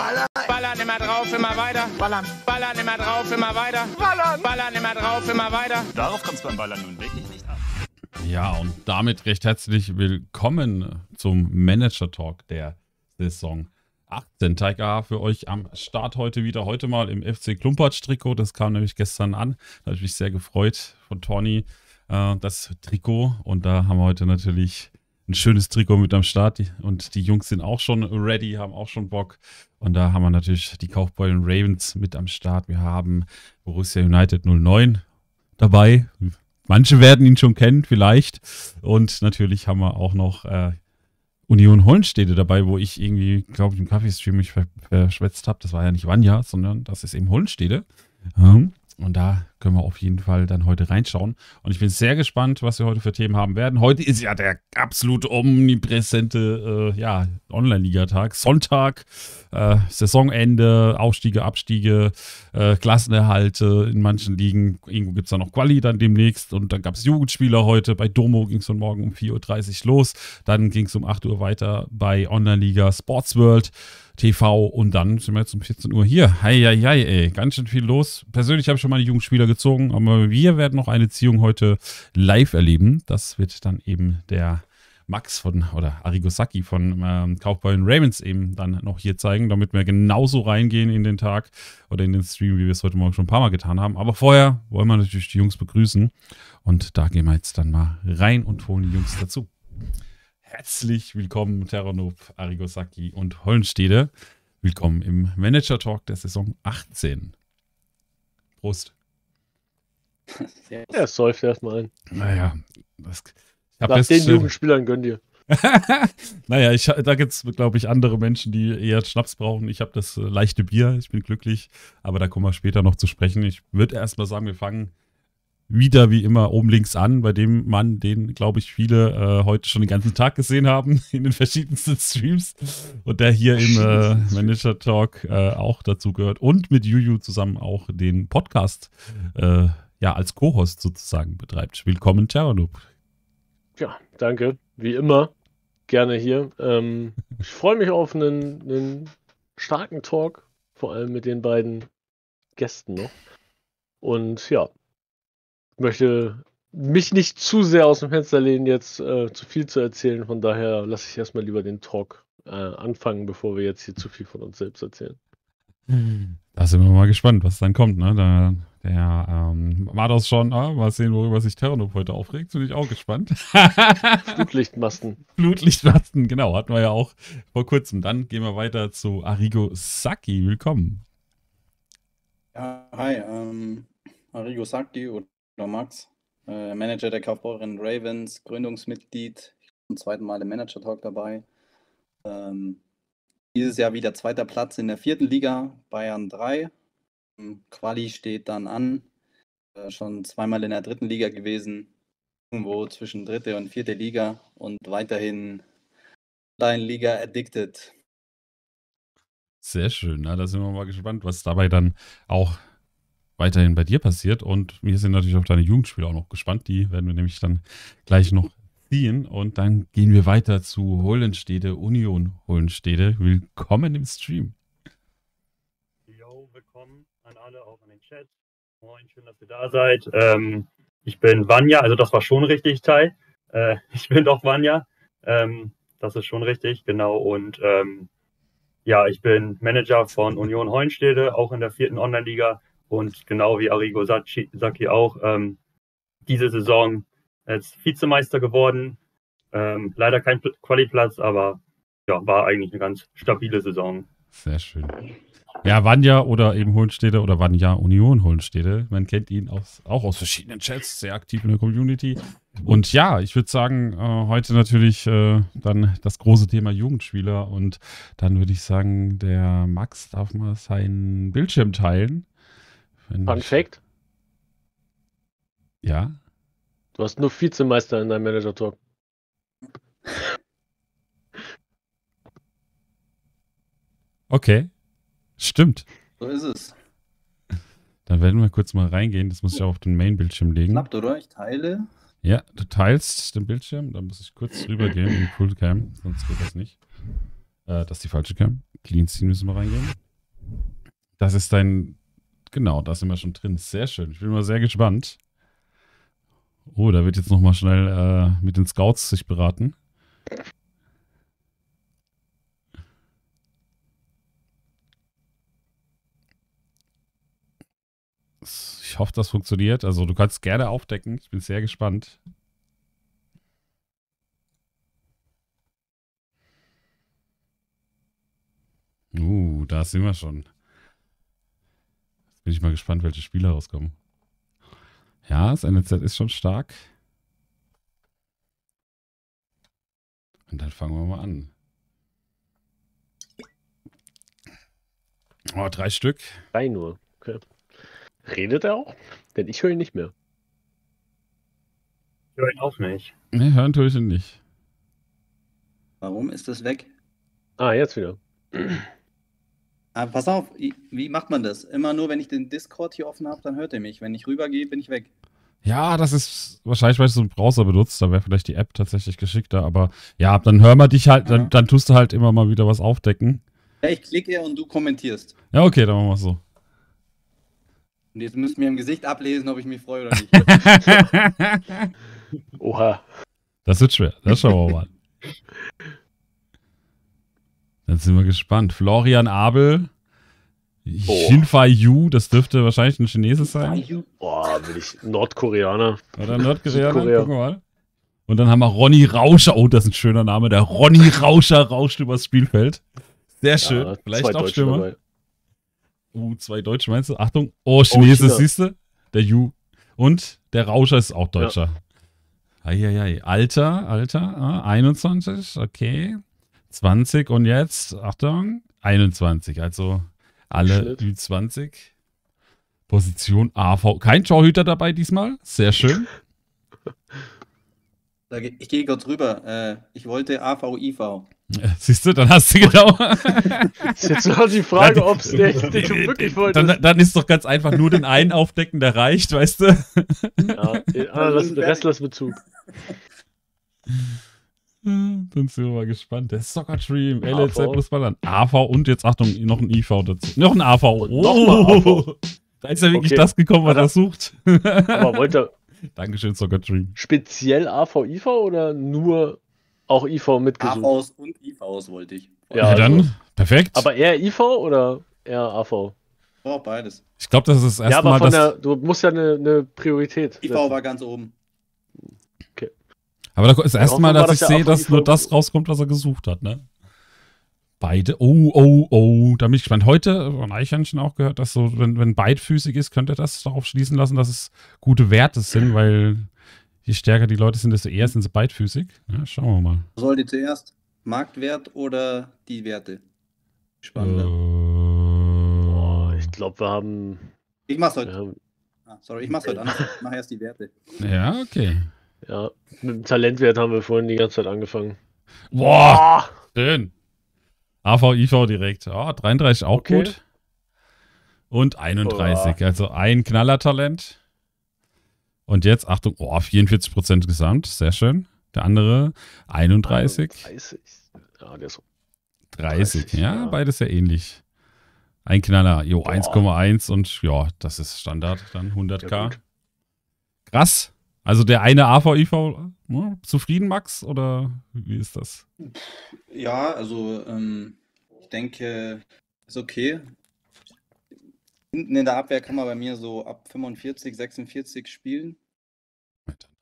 Ballern. Ballern immer drauf, immer weiter. Ballern. Ballern immer drauf, immer weiter. Ballern. Ballern immer drauf, immer weiter. Darauf kommt es beim Ballern nun wirklich nicht an. Ja, und damit recht herzlich willkommen zum Manager Talk der Saison 18. Tiger für euch am Start heute wieder. Heute mal im FC Klumpatsch-Trikot. Das kam nämlich gestern an. Da habe ich mich sehr gefreut von Tony, äh, das Trikot. Und da haben wir heute natürlich ein schönes Trikot mit am Start. Und die Jungs sind auch schon ready, haben auch schon Bock. Und da haben wir natürlich die Kaufbeulen Ravens mit am Start. Wir haben Borussia United 09 dabei. Manche werden ihn schon kennen, vielleicht. Und natürlich haben wir auch noch äh, Union Hollenstede dabei, wo ich irgendwie, glaube ich, im Kaffeestream mich verschwätzt habe. Das war ja nicht Vanja, sondern das ist eben Hollenstede. Ähm, und da können wir auf jeden Fall dann heute reinschauen. Und ich bin sehr gespannt, was wir heute für Themen haben werden. Heute ist ja der absolut omnipräsente äh, ja, Online-Liga-Tag. Sonntag, äh, Saisonende, Aufstiege, Abstiege, äh, Klassenerhalte in manchen Ligen. Irgendwo gibt es da noch Quali dann demnächst. Und dann gab es Jugendspieler heute. Bei Domo ging es von morgen um 4.30 Uhr los. Dann ging es um 8 Uhr weiter bei Online-Liga Sports World. TV und dann sind wir jetzt um 14 Uhr hier. Heieiei, ey, ganz schön viel los. Persönlich habe ich schon meine Jugendspieler gezogen, aber wir werden noch eine Ziehung heute live erleben. Das wird dann eben der Max von oder Arigosaki von ähm, Kaufbeuren Ravens eben dann noch hier zeigen, damit wir genauso reingehen in den Tag oder in den Stream, wie wir es heute Morgen schon ein paar Mal getan haben. Aber vorher wollen wir natürlich die Jungs begrüßen und da gehen wir jetzt dann mal rein und holen die Jungs dazu. Herzlich willkommen, Terranop, Arigosaki und Hollenstede. Willkommen im Manager Talk der Saison 18. Prost. Ja, es säuft erstmal ein. Naja, das, ich Nach den Jugendspielern gönn dir. naja, ich, da gibt es, glaube ich, andere Menschen, die eher Schnaps brauchen. Ich habe das äh, leichte Bier, ich bin glücklich, aber da kommen wir später noch zu sprechen. Ich würde erstmal sagen, wir fangen wieder wie immer oben links an, bei dem Mann, den, glaube ich, viele äh, heute schon den ganzen Tag gesehen haben in den verschiedensten Streams und der hier im äh, Manager Talk äh, auch dazu gehört und mit Juju zusammen auch den Podcast äh, ja als Co-Host sozusagen betreibt. Willkommen, Terranub. Ja, danke. Wie immer. Gerne hier. Ähm, ich freue mich auf einen, einen starken Talk, vor allem mit den beiden Gästen noch. Und ja, möchte mich nicht zu sehr aus dem Fenster lehnen, jetzt äh, zu viel zu erzählen. Von daher lasse ich erstmal lieber den Talk äh, anfangen, bevor wir jetzt hier zu viel von uns selbst erzählen. Da sind wir mal gespannt, was dann kommt. Ne? Da, der ähm, war das schon, ah, mal sehen, worüber sich Terranop heute aufregt. Bin ich auch gespannt. Flutlichtmasten. Flutlichtmasten, genau, hatten wir ja auch vor kurzem. Dann gehen wir weiter zu Arigo Saki. Willkommen. Ja, hi, ähm, Arigo Saki oder Max, äh, Manager der Kaufbeuren Ravens, Gründungsmitglied, zum zweiten Mal im Manager Talk dabei. Ähm, dieses Jahr wieder zweiter Platz in der vierten Liga, Bayern 3. Ähm, Quali steht dann an. Äh, schon zweimal in der dritten Liga gewesen, irgendwo zwischen dritte und vierte Liga und weiterhin Online-Liga addicted. Sehr schön, na, da sind wir mal gespannt, was dabei dann auch weiterhin bei dir passiert. Und wir sind natürlich auf deine Jugendspiele auch noch gespannt. Die werden wir nämlich dann gleich noch ziehen. Und dann gehen wir weiter zu Hollenstede, Union Hollenstede. Willkommen im Stream. Jo, willkommen an alle, auch in den Chat. Moin, schön, dass ihr da seid. Ähm, ich bin Vanya, also das war schon richtig, Tai. Äh, ich bin doch Vanya. Ähm, das ist schon richtig, genau. Und ähm, ja, ich bin Manager von Union Hollenstede, auch in der vierten Online-Liga und genau wie Arrigo Saki auch, ähm, diese Saison als Vizemeister geworden. Ähm, leider kein Qualiplatz, aber ja, war eigentlich eine ganz stabile Saison. Sehr schön. Ja, Vanja oder eben Hohenstede oder Vanja Union Hohenstede. Man kennt ihn aus, auch aus verschiedenen Chats, sehr aktiv in der Community. Und ja, ich würde sagen, äh, heute natürlich äh, dann das große Thema Jugendspieler. Und dann würde ich sagen, der Max darf mal seinen Bildschirm teilen. Fun Fact? Ja. Du hast nur Vizemeister in deinem Manager-Talk. Okay. Stimmt. So ist es. Dann werden wir kurz mal reingehen. Das muss ich auch auf den Main-Bildschirm legen. Klappt, oder? Ich teile. Ja, du teilst den Bildschirm. Dann muss ich kurz rübergehen in Fullcam. Sonst geht das nicht. Äh, das ist die falsche Cam. Clean Scene müssen wir reingehen. Das ist dein. Genau, da sind wir schon drin. Sehr schön. Ich bin mal sehr gespannt. Oh, da wird jetzt nochmal schnell äh, mit den Scouts sich beraten. Ich hoffe, das funktioniert. Also du kannst gerne aufdecken. Ich bin sehr gespannt. Uh, da sind wir schon. Jetzt bin ich mal gespannt, welche Spiele rauskommen. Ja, das NZ ist schon stark. Und dann fangen wir mal an. Oh, drei Stück. Drei nur. Okay. Redet er auch? Denn ich höre ihn nicht mehr. Ich höre ihn auch nicht. Ne, hören tue ich ihn nicht. Warum ist das weg? Ah, jetzt wieder. Ah, pass auf, wie macht man das? Immer nur, wenn ich den Discord hier offen habe, dann hört er mich. Wenn ich rübergehe, bin ich weg. Ja, das ist wahrscheinlich, weil du so einen Browser benutzt. Da wäre vielleicht die App tatsächlich geschickter. Aber ja, dann hören wir dich halt, Ja. dann, dann tust du halt immer mal wieder was aufdecken. Ja, ich klicke und du kommentierst. Ja, okay, dann machen wir es so. Und jetzt müsst ihr mir im Gesicht ablesen, ob ich mich freue oder nicht. Oha. Das wird schwer. Das schauen wir mal. Dann sind wir gespannt. Florian Abel, Oh. Yu, das dürfte wahrscheinlich ein Chinese sein. Boah, will ich Nordkoreaner. Oder Nordkorea. Südkorea. Gucken wir mal. Und dann haben wir Ronny Rauscher. Oh, das ist ein schöner Name. Der Ronny Rauscher rauscht übers Spielfeld. Sehr schön. Ja, Vielleicht auch Stürmer. Uh, zwei Deutsche meinst du? Achtung. Oh, Chinese, China. siehst du? Der Yu. Und der Rauscher ist auch Deutscher. Eieiei. Alter, Alter. Ah, 21, okay. 20 und jetzt, Achtung, 21. Also alle Schnitt. Ü20. Position AV. Kein Torhüter dabei diesmal. Sehr schön. Ich gehe kurz rüber. Äh, ich wollte AVIV. Siehst du, dann hast du genau. Ist jetzt noch die Frage, ob es der, den du wirklich wolltest. dann, dann ist doch ganz einfach nur den einen aufdecken, der reicht, weißt du? ja, den lass, den Rest lass Bezug. Dann sind wir mal gespannt. Der Soccer Dream. LLZ plus Ballern. AV und jetzt Achtung, noch ein IV dazu. Noch ein AV. Oh, nochmal AV. Da ist ja wirklich Okay. das gekommen, was er sucht. Aber wollte er Dankeschön, Soccer Dream. speziell AV, IV oder nur auch IV mitgesucht? AVs und IVs wollte ich. Ja, Ja, also- dann, perfekt. Aber eher IV oder eher AV? Oh, beides. ich glaube, das ist das erste Ja, aber Mal, von dass. der, du musst ja eine, eine Priorität. IV setzen. war ganz oben. Aber das erste Mal, dass ich sehe, dass nur das rauskommt, was er gesucht hat, ne? Beide. Oh, oh, oh. Da bin ich gespannt. Heute von Eichhörnchen auch gehört, dass so, wenn, wenn beidfüßig ist, könnte das darauf schließen lassen, dass es gute Werte sind, weil je stärker die Leute sind, desto eher sind sie beidfüßig. Ja, schauen wir mal. Wollt ihr zuerst? Marktwert oder die Werte? Spannend. Äh, ich glaube, wir haben. Ich mach's heute. Ja, Ah, sorry, ich mach's heute anders. Ich mach erst die Werte. ja, okay. Ja, mit dem Talentwert haben wir vorhin die ganze Zeit angefangen. Boah, schön. AV, IV direkt. Oh, 33 auch Okay. gut. Und 31. Also ein Knallertalent. Und jetzt, Achtung, oh, 44% gesamt. Sehr schön. Der andere 31, 30. Ja, der ist so. 30. 30, Ja, ja. beides sehr ähnlich. Ein Knaller, jo, Boah. 1,1 und ja, das ist Standard, dann 100k. Ja. Krass. Also der eine AVIV, ne, zufrieden, Max? Oder wie ist das? Ja, also ähm, ich denke, ist okay. Hinten in der Abwehr kann man bei mir so ab 45, 46 spielen.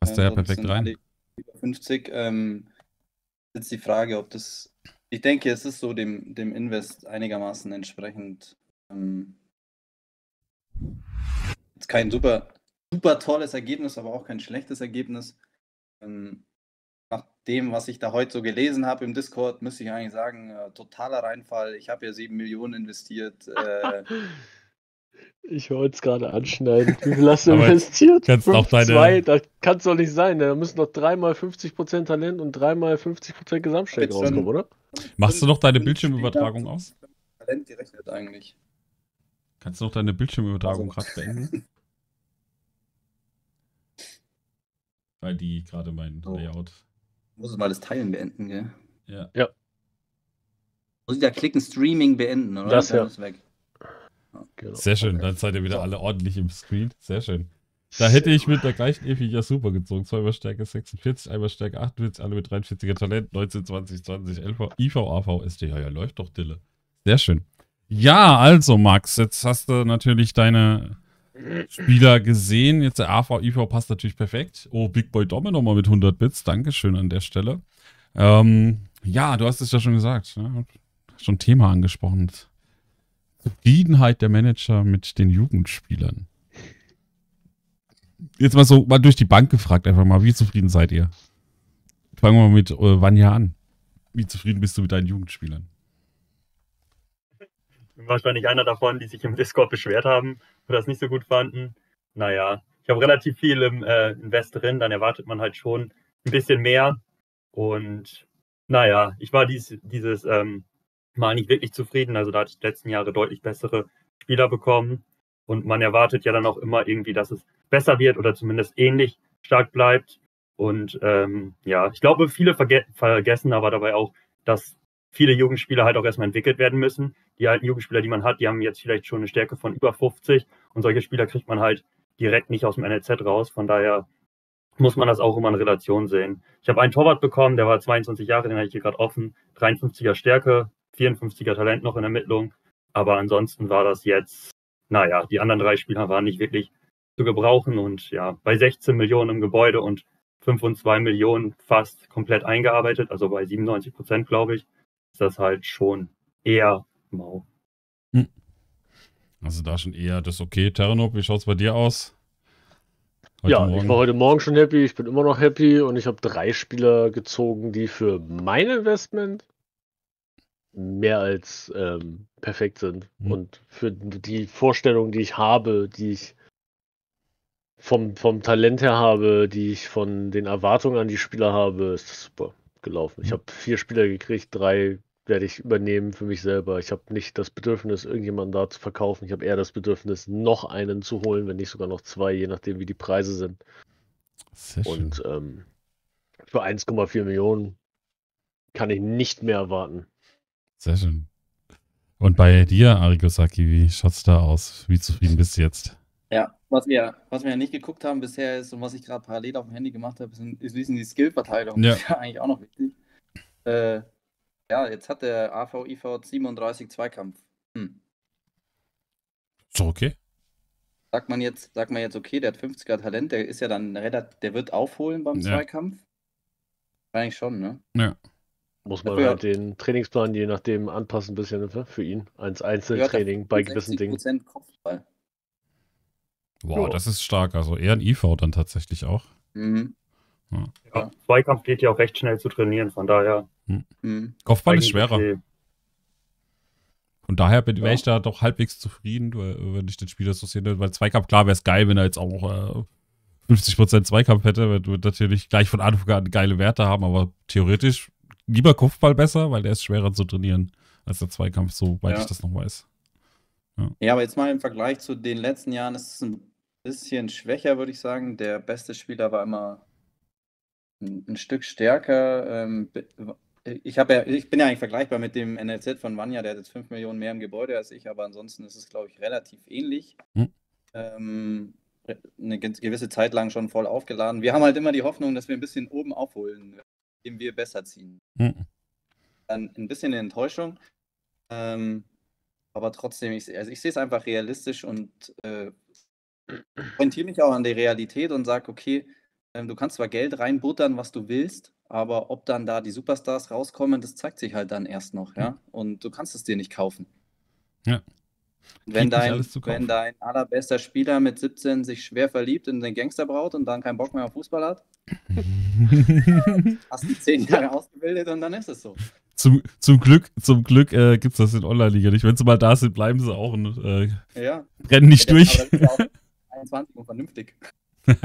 Passt der ja Ähm, perfekt rein. alle Über 50. Ähm, jetzt die Frage, ob das. Ich denke, es ist so dem, dem Invest einigermaßen entsprechend. Ähm, jetzt kein super, super tolles Ergebnis, aber auch kein schlechtes Ergebnis. Ähm, nach dem, was ich da heute so gelesen habe im Discord, müsste ich eigentlich sagen, äh, totaler Reinfall. Ich habe ja 7 Millionen investiert. Äh, Ich wollte es gerade anschneiden. Wie viel hast du investiert? kannst auch deine- 2, das kann es doch nicht sein. Da müssen doch dreimal 50% Talent und dreimal 50% Gesamtstärke rauskommen, oder? Machst du noch deine Bildschirmübertragung aus? Talent gerechnet eigentlich. Kannst du noch deine Bildschirmübertragung Also- gerade beenden? Weil die gerade mein So. Layout. Muss es mal das Teilen beenden, gell? Ja. Ja. Muss ich da klicken, Streaming beenden, oder? Das, ja. ist weg. Genau. Sehr schön, dann seid ihr wieder alle ordentlich im Screen. Sehr schön. Da hätte ich mit der gleichen Epi ja super gezogen. Zweimal Stärke 46, einmal Stärke 48, alle mit 43er Talent, 19, 20, 20, LV, IV, AV, SD. Ja, ja, läuft doch, Dille. Sehr schön. Ja, also Max, jetzt hast du natürlich deine Spieler gesehen. Jetzt der AV, IV passt natürlich perfekt. Oh, Big Boy Domme nochmal mit 100 Bits. Dankeschön an der Stelle. Ähm, ja, du hast es ja schon gesagt. Ne? Schon Thema angesprochen. Zufriedenheit der Manager mit den Jugendspielern. Jetzt mal so mal durch die Bank gefragt, einfach mal, wie zufrieden seid ihr? Fangen wir mal mit äh, Vanya an. Wie zufrieden bist du mit deinen Jugendspielern? Bin wahrscheinlich einer davon, die sich im Discord beschwert haben und das nicht so gut fanden. Naja, ich habe relativ viel im äh, Invest drin, dann erwartet man halt schon ein bisschen mehr. Und naja, ich war dies, dieses ähm, Mal nicht wirklich zufrieden. Also da hatte ich die letzten Jahre deutlich bessere Spieler bekommen. Und man erwartet ja dann auch immer irgendwie, dass es besser wird oder zumindest ähnlich stark bleibt. Und ähm, ja, ich glaube, viele verge vergessen aber dabei auch, dass viele Jugendspieler halt auch erstmal entwickelt werden müssen. Die alten Jugendspieler, die man hat, die haben jetzt vielleicht schon eine Stärke von über 50 und solche Spieler kriegt man halt direkt nicht aus dem NLZ raus. Von daher muss man das auch immer in Relation sehen. Ich habe einen Torwart bekommen, der war 22 Jahre, den habe ich hier gerade offen, 53er Stärke, 54er Talent noch in Ermittlung. Aber ansonsten war das jetzt, naja, die anderen drei Spieler waren nicht wirklich zu gebrauchen und ja, bei 16 Millionen im Gebäude und 5,2 Millionen fast komplett eingearbeitet, also bei 97 Prozent, glaube ich, ist das halt schon eher mau. Also da schon eher das okay. Terranop, wie schaut es bei dir aus? Heute ja, Morgen? ich war heute Morgen schon happy, ich bin immer noch happy und ich habe drei Spieler gezogen, die für mein Investment mehr als ähm, perfekt sind. Mhm. Und für die Vorstellung, die ich habe, die ich vom, vom Talent her habe, die ich von den Erwartungen an die Spieler habe, ist das super gelaufen. Ich Mhm. habe vier Spieler gekriegt, drei werde ich übernehmen für mich selber. Ich habe nicht das Bedürfnis, irgendjemanden da zu verkaufen. Ich habe eher das Bedürfnis, noch einen zu holen, wenn nicht sogar noch zwei, je nachdem, wie die Preise sind. Sehr schön. Und ähm, für 1,4 Millionen kann ich nicht mehr erwarten. Sehr schön. Und bei dir, Arigosaki, wie schaut's da aus? Wie zufrieden bist du jetzt? Ja, was wir, was wir ja nicht geguckt haben bisher ist und was ich gerade parallel auf dem Handy gemacht habe, sind, ist, ist die Skillverteilung. Ja. Das ist ja eigentlich auch noch wichtig. Äh, ja, jetzt hat der AVIV 37 Zweikampf. Hm. Ist doch okay. Sagt man jetzt, sagt man jetzt, okay, der hat 50er Talent, der ist ja dann relativ, der wird aufholen beim Ja. Zweikampf? Eigentlich schon, ne? Muss man halt den Trainingsplan je nachdem anpassen, ein bisschen ne, für ihn. Als Einzeltraining bei gewissen Dingen. 60% Kopfball. Wow, Ja. das ist stark. Also eher ein IV dann tatsächlich auch. Mhm. Ja, Zweikampf geht ja auch recht schnell zu trainieren, von daher. Mhm. Kopfball ist schwerer. okay. Von daher bin- wäre Ja. ich da doch halbwegs zufrieden, weil- wenn ich den Spieler so sehen würde. Weil Zweikampf, klar, wäre es geil, wenn er jetzt auch äh, 50% Zweikampf hätte. Wird wird natürlich gleich von Anfang an geile Werte haben, aber theoretisch lieber Kopfball besser, weil der ist schwerer zu trainieren als der Zweikampf, soweit Ja. ich das noch weiß. Ja, aber jetzt mal im Vergleich zu den letzten Jahren ist es ein bisschen schwächer, würde ich sagen. Der beste Spieler war immer ein, ein Stück stärker. Ähm, ich, habe ja, ich bin ja eigentlich vergleichbar mit dem NLZ von Vanya, der hat jetzt 5 Millionen mehr im Gebäude als ich, aber ansonsten ist es, glaube ich, relativ ähnlich. Hm. Ähm, eine ge- gewisse Zeit lang schon voll aufgeladen. Wir haben halt immer die Hoffnung, dass wir ein bisschen oben aufholen, indem wir besser ziehen Mhm. dann ein bisschen eine Enttäuschung. Ähm, aber trotzdem, ich, also ich sehe es einfach realistisch und äh, orientiere mich auch an der Realität und sage, okay, ähm, du kannst zwar Geld reinbuttern, was du willst, aber ob dann da die Superstars rauskommen, das zeigt sich halt dann erst noch, ja. Und du kannst es dir nicht kaufen. Ja. Wenn dein, alles zu kaufen. wenn dein allerbester Spieler mit 17 sich schwer verliebt in den Gangsterbraut und dann keinen Bock mehr auf Fußball hat, hast du zehn Jahre ausgebildet und dann ist es so. zum, zum Glück, zum Glück äh, gibt es das in Online-Liga nicht. Wenn sie mal da sind, bleiben sie auch und äh, Ja. rennen nicht Ja, durch. aber das ist ja auch 21 und vernünftig.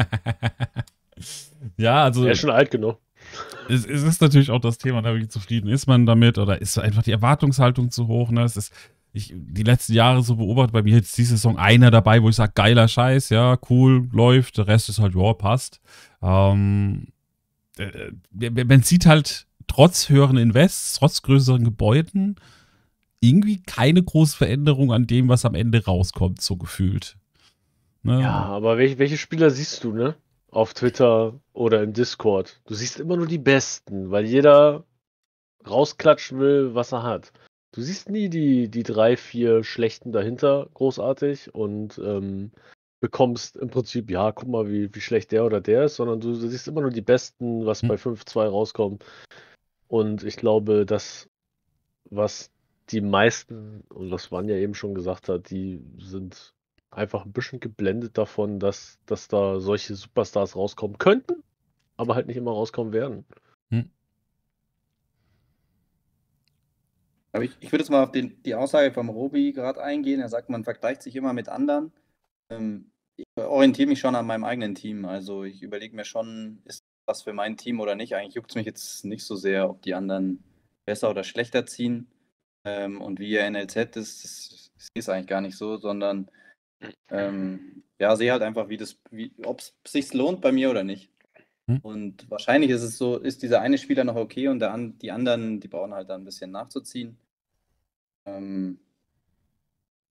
ja, also Er ist schon alt genug. Es, es ist natürlich auch das Thema, wie zufrieden ist man damit oder ist einfach die Erwartungshaltung zu hoch. Ne? Es ist, ich, die letzten Jahre so beobachtet, bei mir jetzt die Saison einer dabei, wo ich sage, geiler Scheiß, ja, cool, läuft, der Rest ist halt, ja, passt. Ähm, äh, man man sieht halt trotz höheren Invests, trotz größeren Gebäuden, irgendwie keine große Veränderung an dem, was am Ende rauskommt, so gefühlt. Ne? Ja, aber welche, welche Spieler siehst du, ne? Auf Twitter oder im Discord. Du siehst immer nur die Besten, weil jeder rausklatschen will, was er hat. Du siehst nie die, die drei, vier Schlechten dahinter großartig und ähm, bekommst im Prinzip, ja, guck mal, wie, wie schlecht der oder der ist, sondern du, du siehst immer nur die Besten, was hm. bei 5-2 rauskommt. Und ich glaube, dass was die meisten, und was Vanja eben schon gesagt hat, die sind einfach ein bisschen geblendet davon, dass, dass da solche Superstars rauskommen könnten, aber halt nicht immer rauskommen werden. Hm. Aber ich, ich würde jetzt mal auf den, die Aussage vom Robi gerade eingehen. Er sagt, man vergleicht sich immer mit anderen. Ähm, ich orientiere mich schon an meinem eigenen Team. Also ich überlege mir schon, ist das für mein Team oder nicht. Eigentlich juckt es mich jetzt nicht so sehr, ob die anderen besser oder schlechter ziehen. Ähm, und wie ihr NLZ ist, das, das ist eigentlich gar nicht so, sondern ähm, ja, sehe halt einfach, wie das, ob es sich lohnt bei mir oder nicht. Hm. Und wahrscheinlich ist es so, ist dieser eine Spieler noch okay und der, die anderen, die brauchen halt dann ein bisschen nachzuziehen. Ähm,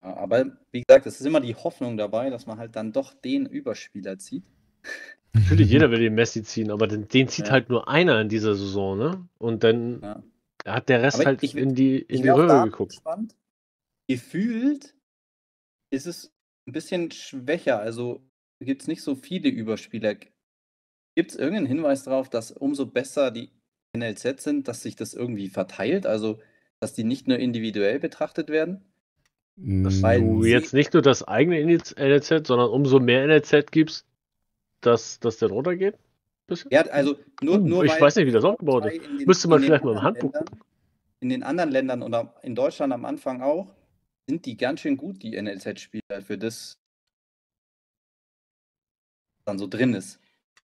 aber wie gesagt, es ist immer die Hoffnung dabei, dass man halt dann doch den Überspieler zieht. Natürlich, jeder will den Messi ziehen, aber den, den zieht ja. halt nur einer in dieser Saison, ne? Und dann ja. hat der Rest aber halt ich, in die, in die Röhre geguckt. Gespannt. Gefühlt ist es ein bisschen schwächer. Also gibt es nicht so viele Überspieler. Gibt es irgendeinen Hinweis darauf, dass umso besser die NLZ sind, dass sich das irgendwie verteilt? Also, dass die nicht nur individuell betrachtet werden? Dass du jetzt nicht nur das eigene NLZ, sondern umso mehr NLZ gibst, dass das dann runtergeht? Ja, also nur, uh, nur Ich weiß nicht, wie das aufgebaut ist. Den, Müsste man vielleicht mal im Handbuch Ländern, In den anderen Ländern oder in Deutschland am Anfang auch, sind die ganz schön gut, die NLZ-Spieler, für das dann so drin ist.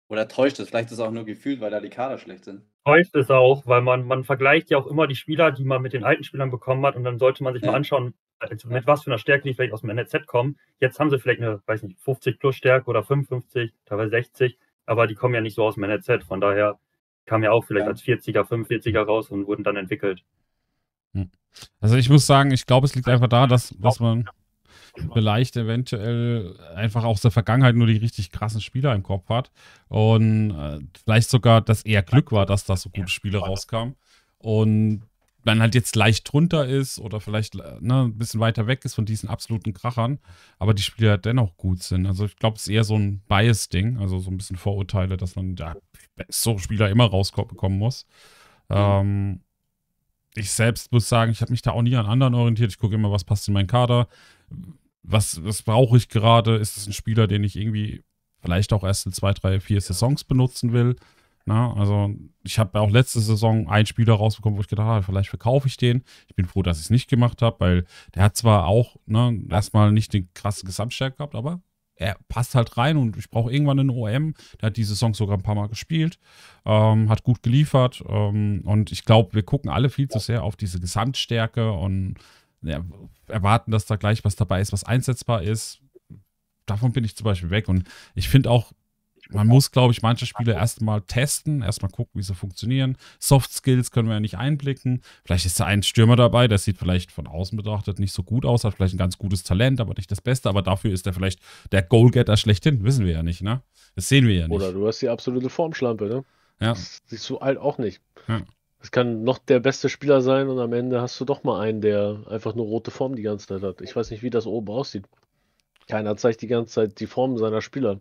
Oder täuscht es? Vielleicht ist es auch nur gefühlt, weil da die Kader schlecht sind. Täuscht es auch, weil man, man vergleicht ja auch immer die Spieler, die man mit den alten Spielern bekommen hat und dann sollte man sich ja. mal anschauen, also mit was für einer Stärke die vielleicht aus dem NLZ kommen. Jetzt haben sie vielleicht eine, weiß nicht, 50 plus Stärke oder 55, teilweise 60, aber die kommen ja nicht so aus dem NLZ. Von daher kamen ja auch vielleicht ja. als 40er, 45er raus und wurden dann entwickelt. Also ich muss sagen, ich glaube, es liegt einfach da, dass, dass man vielleicht eventuell einfach aus der Vergangenheit nur die richtig krassen Spieler im Kopf hat und äh, vielleicht sogar, dass eher Glück war, dass da so gute Spiele rauskamen und man halt jetzt leicht drunter ist oder vielleicht äh, ne, ein bisschen weiter weg ist von diesen absoluten Krachern, aber die Spieler dennoch gut sind. Also ich glaube, es ist eher so ein Bias-Ding, also so ein bisschen Vorurteile, dass man ja, so Spieler immer rausbekommen muss. Mhm. Ähm, ich selbst muss sagen, ich habe mich da auch nie an anderen orientiert. Ich gucke immer, was passt in meinen Kader. Was, was brauche ich gerade? Ist es ein Spieler, den ich irgendwie vielleicht auch erst in zwei, drei, vier Saisons benutzen will? Na, also ich habe auch letzte Saison einen Spieler rausbekommen, wo ich gedacht habe, vielleicht verkaufe ich den. Ich bin froh, dass ich es nicht gemacht habe, weil der hat zwar auch ne, erstmal nicht den krassen Gesamtstärke gehabt, aber er passt halt rein und ich brauche irgendwann einen OM. Der hat diese Saison sogar ein paar Mal gespielt, ähm, hat gut geliefert ähm, und ich glaube, wir gucken alle viel zu sehr auf diese Gesamtstärke und ja, erwarten, dass da gleich was dabei ist, was einsetzbar ist. Davon bin ich zum Beispiel weg und ich finde auch, man muss, glaube ich, manche Spiele erstmal testen, erstmal gucken, wie sie funktionieren. Soft Skills können wir ja nicht einblicken. Vielleicht ist da ein Stürmer dabei, der sieht vielleicht von außen betrachtet nicht so gut aus, hat vielleicht ein ganz gutes Talent, aber nicht das Beste. Aber dafür ist er vielleicht der Goalgetter schlechthin. Wissen wir ja nicht, ne? Das sehen wir ja nicht. Oder du hast die absolute Formschlampe, ne? Ja. Das siehst du halt auch nicht. Ja. Es kann noch der beste Spieler sein und am Ende hast du doch mal einen, der einfach nur rote Form die ganze Zeit hat. Ich weiß nicht, wie das oben aussieht. Keiner zeigt die ganze Zeit die Form seiner Spieler.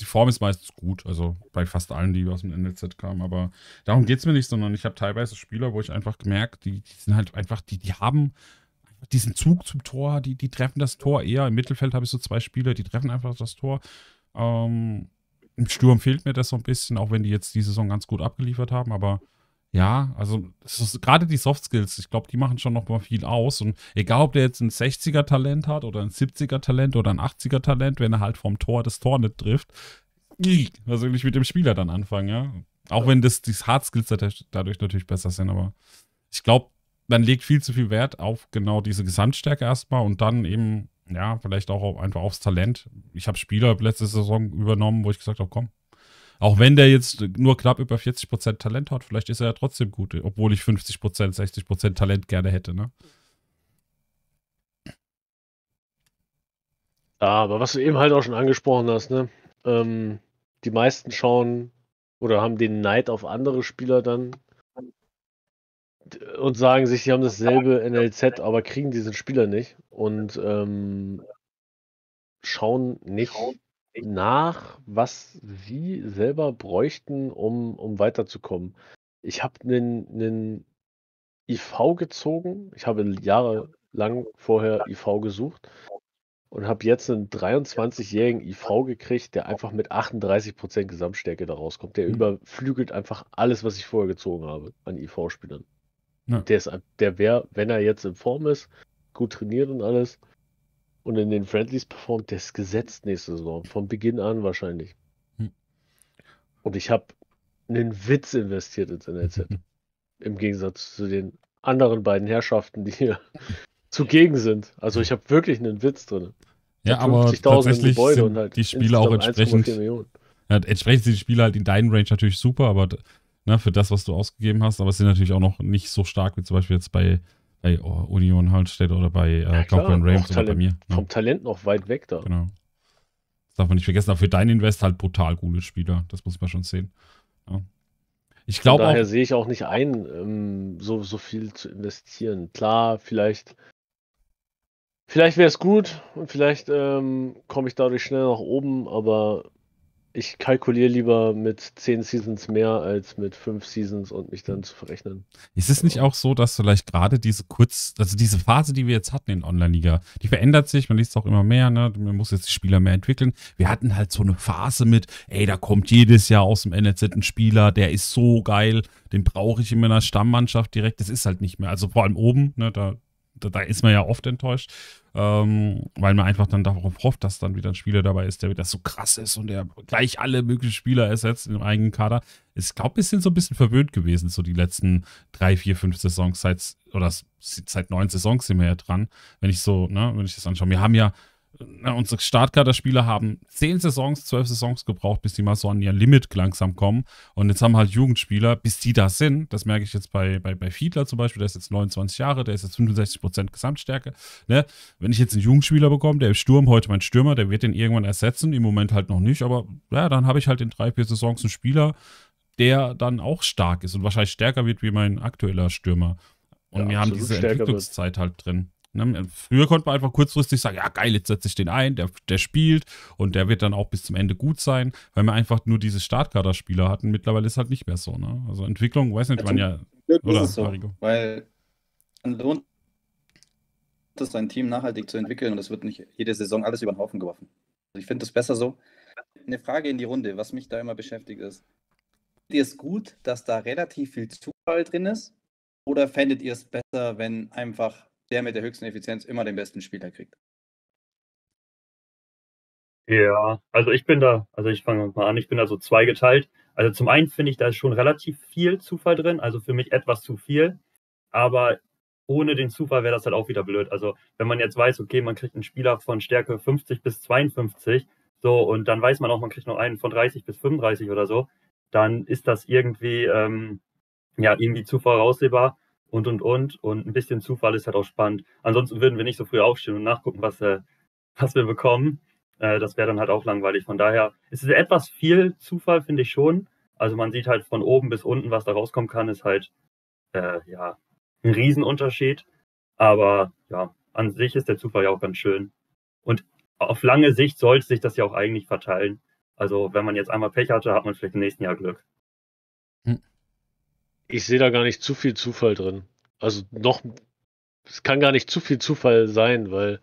Die Form ist meistens gut, also bei fast allen, die aus dem NLZ kamen, aber darum geht es mir nicht, sondern ich habe teilweise Spieler, wo ich einfach gemerkt, die, die sind halt einfach, die, die haben diesen Zug zum Tor, die, die treffen das Tor eher. Im Mittelfeld habe ich so zwei Spieler, die treffen einfach das Tor. Ähm, Im Sturm fehlt mir das so ein bisschen, auch wenn die jetzt die Saison ganz gut abgeliefert haben, aber ja, also gerade die Soft Skills, ich glaube, die machen schon noch mal viel aus. Und egal, ob der jetzt ein 60er-Talent hat oder ein 70er-Talent oder ein 80er-Talent, wenn er halt vom Tor das Tor nicht trifft, was soll ich mit dem Spieler dann anfangen, ja? Auch wenn das, die Hard Skills dadurch natürlich besser sind, aber ich glaube, man legt viel zu viel Wert auf genau diese Gesamtstärke erstmal und dann eben, ja, vielleicht auch einfach aufs Talent. Ich habe Spieler letzte Saison übernommen, wo ich gesagt habe, komm, auch wenn der jetzt nur knapp über 40% Talent hat, vielleicht ist er ja trotzdem gut, obwohl ich 50%, 60% Talent gerne hätte, ne? Ja, aber was du eben halt auch schon angesprochen hast, ne? Ähm, die meisten schauen oder haben den Neid auf andere Spieler dann und sagen sich, sie haben dasselbe NLZ, aber kriegen diesen Spieler nicht und ähm, schauen nicht nach, was sie selber bräuchten, um, um weiterzukommen. Ich habe einen, IV gezogen. Ich habe jahrelang vorher IV gesucht und habe jetzt einen 23-jährigen IV gekriegt, der einfach mit 38% Gesamtstärke da rauskommt. Der mhm. überflügelt einfach alles, was ich vorher gezogen habe an IV-Spielern. Ja. Der, der wäre, wenn er jetzt in Form ist, gut trainiert und alles und in den Friendlies performt, der ist gesetzt nächste Saison. Von Beginn an wahrscheinlich. Hm. Und ich habe einen Witz investiert ins NLZ. Im Gegensatz zu den anderen beiden Herrschaften, die hier zugegen sind. Also ich habe wirklich einen Witz drin. Ja, aber tatsächlich sind halt die Spieler auch entsprechend. Ja, entsprechend sind die Spieler halt in deinem Range natürlich super, aber ne, für das, was du ausgegeben hast, aber es sind natürlich auch noch nicht so stark wie zum Beispiel jetzt bei, bei oh, Union Halstead oder bei äh, ja, Kaufmann Rams oder bei mir. Ne? Vom Talent noch weit weg da. Genau. Das darf man nicht vergessen, aber für dein Invest halt brutal gute Spieler. Das muss man schon sehen. Ja. Ich glaube Daher sehe ich auch nicht ein, ähm, so, so viel zu investieren. Klar, vielleicht, vielleicht wäre es gut und vielleicht ähm, komme ich dadurch schnell nach oben, aber ich kalkuliere lieber mit zehn Seasons mehr als mit fünf Seasons und mich dann zu verrechnen. Ist es nicht auch so, dass vielleicht gerade diese kurz, also diese Phase, die wir jetzt hatten in Online-Liga, die verändert sich, man liest auch immer mehr, ne? Man muss jetzt die Spieler mehr entwickeln. Wir hatten halt so eine Phase mit, ey, da kommt jedes Jahr aus dem NLZ ein Spieler, der ist so geil, den brauche ich in meiner Stammmannschaft direkt. Das ist halt nicht mehr. Also vor allem oben, ne, da da, ist man ja oft enttäuscht, ähm, weil man einfach dann darauf hofft, dass dann wieder ein Spieler dabei ist, der wieder so krass ist und der gleich alle möglichen Spieler ersetzt im eigenen Kader. Ich glaube, wir sind so ein bisschen verwöhnt gewesen, so die letzten drei, vier, fünf Saisons, seit, oder seit neun Saisons sind wir ja dran, wenn ich so, ne, wenn ich das anschaue. Wir haben ja na, unsere Startkader-Spieler haben zehn Saisons, zwölf Saisons gebraucht, bis die mal so an ihr Limit langsam kommen. Und jetzt haben halt Jugendspieler, bis die da sind, das merke ich jetzt bei, bei, bei Fiedler zum Beispiel, der ist jetzt 29 Jahre, der ist jetzt 65% Gesamtstärke. Ne? Wenn ich jetzt einen Jugendspieler bekomme, der im Sturm, heute mein Stürmer, der wird den irgendwann ersetzen, im Moment halt noch nicht, aber ja, dann habe ich halt in drei, vier Saisons einen Spieler, der dann auch stark ist und wahrscheinlich stärker wird wie mein aktueller Stürmer. Und ja, wir haben diese Entwicklungszeit wird. halt drin. Ne? Früher konnte man einfach kurzfristig sagen, ja geil, jetzt setze ich den ein, der, der spielt und der wird dann auch bis zum Ende gut sein, weil wir einfach nur diese Startkaderspieler hatten. Mittlerweile ist halt nicht mehr so. Ne? Also Entwicklung, weiß nicht, wann ja. Oder, so, weil lohnt es, sein Team nachhaltig zu entwickeln und es wird nicht jede Saison alles über den Haufen geworfen. Also ich finde es besser so. Eine Frage in die Runde, was mich da immer beschäftigt ist. Findet ihr es gut, dass da relativ viel Zufall drin ist? Oder fändet ihr es besser, wenn einfach der mit der höchsten Effizienz immer den besten Spieler kriegt. Ja, also ich bin da, also ich fange mal an, ich bin da so zweigeteilt. Also zum einen finde ich, da ist schon relativ viel Zufall drin, also für mich etwas zu viel, aber ohne den Zufall wäre das halt auch wieder blöd. Also wenn man jetzt weiß, okay, man kriegt einen Spieler von Stärke 50 bis 52, so, und dann weiß man auch, man kriegt noch einen von 30 bis 35 oder so, dann ist das irgendwie, ähm, ja, irgendwie zu voraussehbar und und und. Und ein bisschen Zufall ist halt auch spannend. Ansonsten würden wir nicht so früh aufstehen und nachgucken, was, äh, was wir bekommen. Äh, das wäre dann halt auch langweilig. Von daher ist es etwas viel Zufall, finde ich schon. Also man sieht halt von oben bis unten, was da rauskommen kann, ist halt äh, ja ein Riesenunterschied. Aber ja, an sich ist der Zufall ja auch ganz schön. Und auf lange Sicht sollte sich das ja auch eigentlich verteilen. Also wenn man jetzt einmal Pech hatte, hat man vielleicht im nächsten Jahr Glück. Hm. Ich sehe da gar nicht zu viel Zufall drin. Also noch, es kann gar nicht zu viel Zufall sein, weil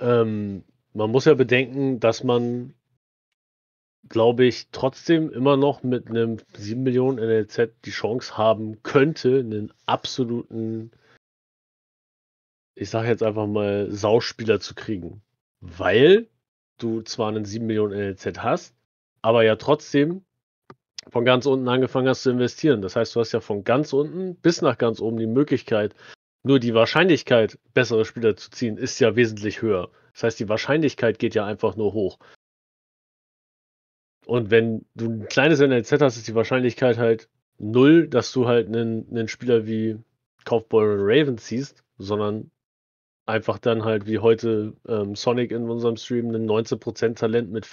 ähm, man muss ja bedenken, dass man, glaube ich, trotzdem immer noch mit einem 7 Millionen NLZ die Chance haben könnte, einen absoluten, ich sage jetzt einfach mal, Sauspieler zu kriegen. Weil du zwar einen 7 Millionen NLZ hast, aber ja trotzdem von ganz unten angefangen hast zu investieren. Das heißt, du hast ja von ganz unten bis nach ganz oben die Möglichkeit, nur die Wahrscheinlichkeit, bessere Spieler zu ziehen, ist ja wesentlich höher. Das heißt, die Wahrscheinlichkeit geht ja einfach nur hoch. Und wenn du ein kleines NLZ hast, ist die Wahrscheinlichkeit halt null, dass du halt einen, einen Spieler wie Kaufbeuren Raven ziehst, sondern einfach dann halt wie heute ähm, Sonic in unserem Stream ein 19% Talent mit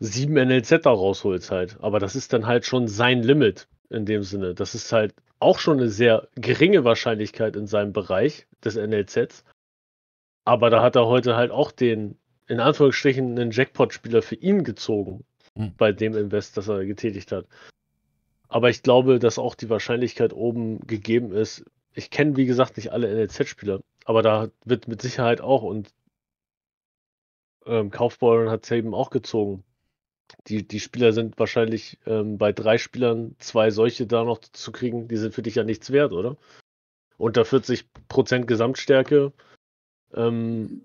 4,7 NLZ da rausholt halt. Aber das ist dann halt schon sein Limit in dem Sinne. Das ist halt auch schon eine sehr geringe Wahrscheinlichkeit in seinem Bereich des NLZs. Aber da hat er heute halt auch den, in Anführungsstrichen, einen Jackpot-Spieler für ihn gezogen, mhm. bei dem Invest, das er getätigt hat. Aber ich glaube, dass auch die Wahrscheinlichkeit oben gegeben ist. Ich kenne, wie gesagt, nicht alle NLZ-Spieler, aber da wird mit Sicherheit auch und ähm, Kaufbeuren hat es eben auch gezogen. Die, die Spieler sind wahrscheinlich ähm, bei drei Spielern zwei solche da noch zu kriegen, die sind für dich ja nichts wert, oder? Unter 40% Gesamtstärke. Ähm,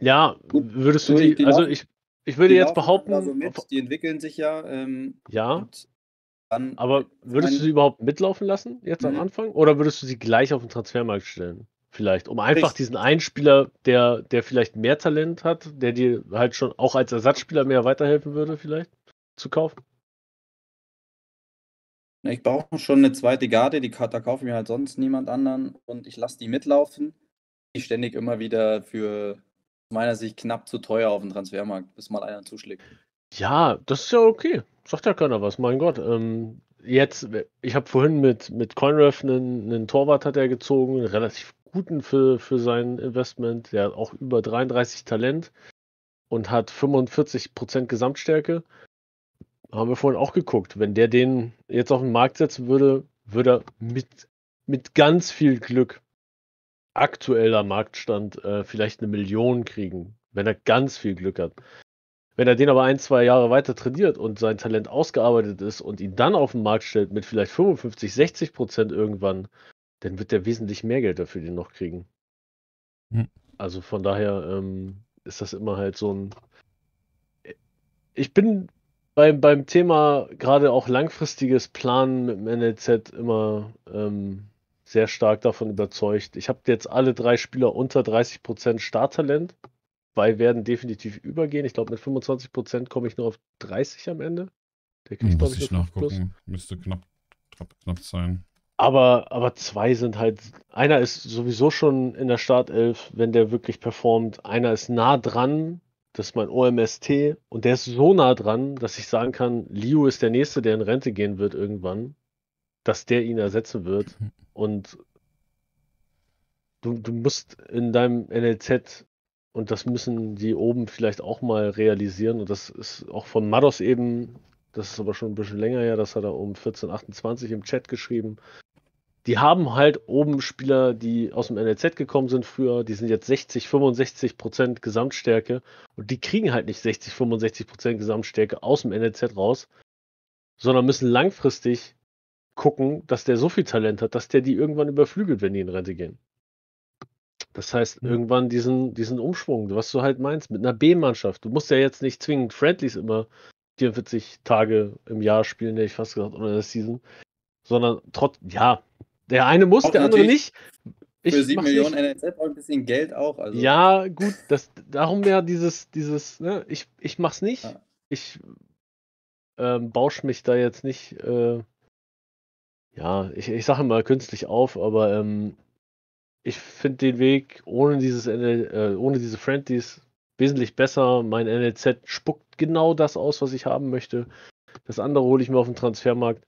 ja, würdest du die, also ich, ich würde jetzt behaupten. Also mit, die entwickeln sich ja. Ähm, ja. Dann, aber würdest du sie überhaupt mitlaufen lassen, jetzt mhm. am Anfang? Oder würdest du sie gleich auf den Transfermarkt stellen? Vielleicht, um einfach Richtig. diesen einen Spieler, der, der vielleicht mehr Talent hat, der dir halt schon auch als Ersatzspieler mehr weiterhelfen würde, vielleicht zu kaufen? Ich brauche schon eine zweite Garde, die, da kaufe ich mir halt sonst niemand anderen und ich lasse die mitlaufen. Die ständig immer wieder für meiner Sicht knapp zu teuer auf dem Transfermarkt, bis mal einer zuschlägt. Ja, das ist ja okay. Sagt ja keiner was, mein Gott. Ähm, jetzt, ich habe vorhin mit, mit Coinref einen, einen Torwart hat er gezogen, relativ guten für, für sein Investment. Der hat auch über 33 Talent und hat 45% Gesamtstärke. Haben wir vorhin auch geguckt. Wenn der den jetzt auf den Markt setzen würde, würde er mit, mit ganz viel Glück aktueller Marktstand äh, vielleicht eine Million kriegen, wenn er ganz viel Glück hat. Wenn er den aber ein, zwei Jahre weiter trainiert und sein Talent ausgearbeitet ist und ihn dann auf den Markt stellt mit vielleicht 55, 60 Prozent irgendwann, dann wird er wesentlich mehr Geld dafür den noch kriegen. Hm. Also von daher ähm, ist das immer halt so ein. Ich bin beim, beim Thema gerade auch langfristiges Planen mit dem NLZ immer ähm, sehr stark davon überzeugt. Ich habe jetzt alle drei Spieler unter 30% Starttalent. Zwei werden definitiv übergehen. Ich glaube, mit 25% komme ich nur auf 30 am Ende. Der kriegt, glaube ich, ich nachgucken. Müsste knapp, knapp, knapp sein. Aber, aber zwei sind halt. Einer ist sowieso schon in der Startelf, wenn der wirklich performt. Einer ist nah dran, das ist mein OMST. Und der ist so nah dran, dass ich sagen kann, Liu ist der Nächste, der in Rente gehen wird irgendwann. Dass der ihn ersetzen wird. Und du, du musst in deinem NLZ, und das müssen die oben vielleicht auch mal realisieren, und das ist auch von Mados eben das ist aber schon ein bisschen länger her, das hat er um 1428 im Chat geschrieben die haben halt oben Spieler, die aus dem NLZ gekommen sind früher, die sind jetzt 60, 65 Prozent Gesamtstärke und die kriegen halt nicht 60, 65 Prozent Gesamtstärke aus dem NLZ raus, sondern müssen langfristig gucken, dass der so viel Talent hat, dass der die irgendwann überflügelt, wenn die in Rente gehen. Das heißt, mhm. irgendwann diesen, diesen Umschwung, was du halt meinst, mit einer B-Mannschaft. Du musst ja jetzt nicht zwingend Friendlies immer 44 Tage im Jahr spielen, hätte ich fast gesagt, oder der Season, sondern trotz, ja, der eine muss, auch der andere nicht. Ich für 7 Millionen NLZ braucht ein bisschen Geld auch. Also. Ja, gut, das, darum ja dieses, dieses, ne, ich, ich mach's nicht. Ja. Ich ähm, bausch mich da jetzt nicht, äh, ja, ich, ich sage mal künstlich auf, aber ähm, ich finde den Weg ohne dieses NL, äh, ohne diese Friendlies wesentlich besser. Mein NLZ spuckt genau das aus, was ich haben möchte. Das andere hole ich mir auf dem Transfermarkt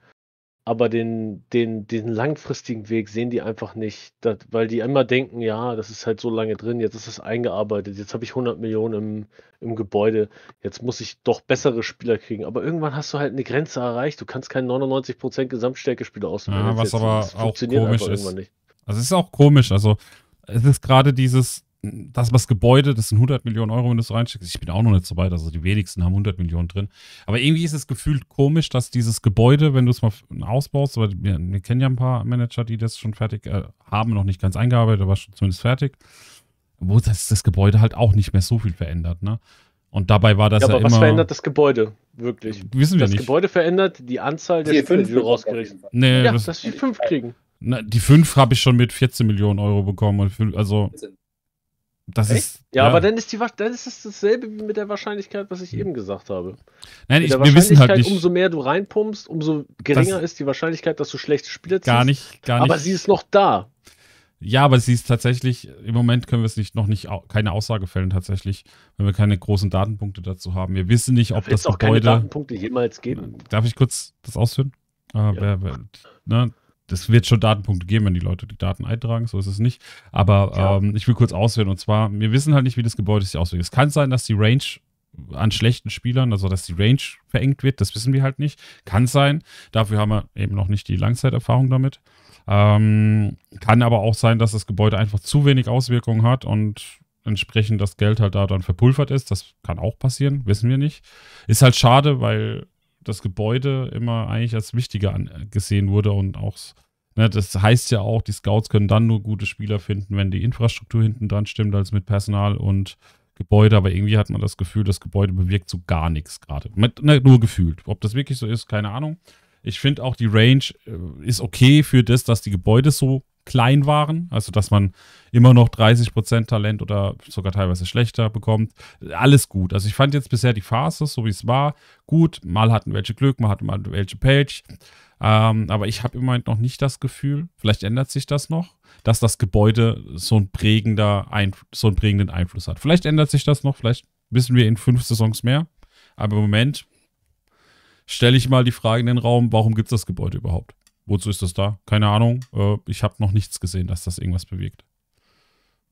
aber den, den, den langfristigen Weg sehen die einfach nicht, dat, weil die immer denken, ja, das ist halt so lange drin, jetzt ist es eingearbeitet, jetzt habe ich 100 Millionen im, im Gebäude, jetzt muss ich doch bessere Spieler kriegen. Aber irgendwann hast du halt eine Grenze erreicht, du kannst keinen 99% Gesamtstärke-Spieler auswählen. Ja, was aber auch komisch ist. Also es ist auch komisch, also es ist gerade dieses, das was Gebäude, das sind 100 Millionen Euro, wenn du es reinsteckst. Ich bin auch noch nicht so weit, also die wenigsten haben 100 Millionen drin. Aber irgendwie ist es gefühlt komisch, dass dieses Gebäude, wenn du es mal ausbaust, weil wir, wir, kennen ja ein paar Manager, die das schon fertig äh, haben, noch nicht ganz eingearbeitet, aber schon zumindest fertig, wo das, das Gebäude halt auch nicht mehr so viel verändert, ne? Und dabei war das ja, ja aber was verändert das Gebäude wirklich? Wissen wir das nicht. Das Gebäude verändert die Anzahl der Spiele, die du rausgerichtet hast. Nee, ja, das, dass die fünf kriegen. Na, die fünf habe ich schon mit 14 Millionen Euro bekommen. Also das ist, ja, ja, aber dann ist, die, dann ist es dasselbe wie mit der Wahrscheinlichkeit, was ich eben gesagt habe. Nein, ich, wir wissen halt nicht. Umso mehr du reinpumpst, umso geringer ist die Wahrscheinlichkeit, dass du schlechte Spieler ziehst. Gar nicht, gar nicht. Aber sie ist noch da. Ja, aber sie ist tatsächlich, im Moment können wir es nicht, noch nicht, keine Aussage fällen tatsächlich, wenn wir keine großen Datenpunkte dazu haben. Wir wissen nicht, ob das auch Gebäude. Keine Datenpunkte jemals geben. Darf ich kurz das ausführen? Äh, ja. wer, wer, ne, das wird schon Datenpunkte geben, wenn die Leute die Daten eintragen, so ist es nicht. Aber ja. ähm, ich will kurz ausführen und zwar, wir wissen halt nicht, wie das Gebäude sich auswirkt. Es kann sein, dass die Range an schlechten Spielern, also dass die Range verengt wird, das wissen wir halt nicht. Kann sein. Dafür haben wir eben noch nicht die Langzeiterfahrung damit. Ähm, kann aber auch sein, dass das Gebäude einfach zu wenig Auswirkungen hat und entsprechend das Geld halt da dann verpulvert ist. Das kann auch passieren, wissen wir nicht. Ist halt schade, weil das Gebäude immer eigentlich als wichtiger angesehen wurde und auch, ne, das heißt ja auch, die Scouts können dann nur gute Spieler finden, wenn die Infrastruktur hinten dran stimmt, als mit Personal und Gebäude, aber irgendwie hat man das Gefühl, das Gebäude bewirkt so gar nichts gerade. Ne, nur gefühlt. Ob das wirklich so ist, keine Ahnung. Ich finde auch, die Range äh, ist okay für das, dass die Gebäude so klein waren, also dass man immer noch 30% Talent oder sogar teilweise schlechter bekommt. Alles gut. Also ich fand jetzt bisher die Phase, so wie es war, gut. Mal hatten welche Glück, mal hatten mal welche Page. Ähm, aber ich habe im Moment noch nicht das Gefühl, vielleicht ändert sich das noch, dass das Gebäude so, ein prägender so einen prägenden Einfluss hat. Vielleicht ändert sich das noch, vielleicht wissen wir in fünf Saisons mehr. Aber im Moment stelle ich mal die Frage in den Raum, warum gibt es das Gebäude überhaupt? Wozu ist das da? Keine Ahnung. Äh, ich habe noch nichts gesehen, dass das irgendwas bewegt.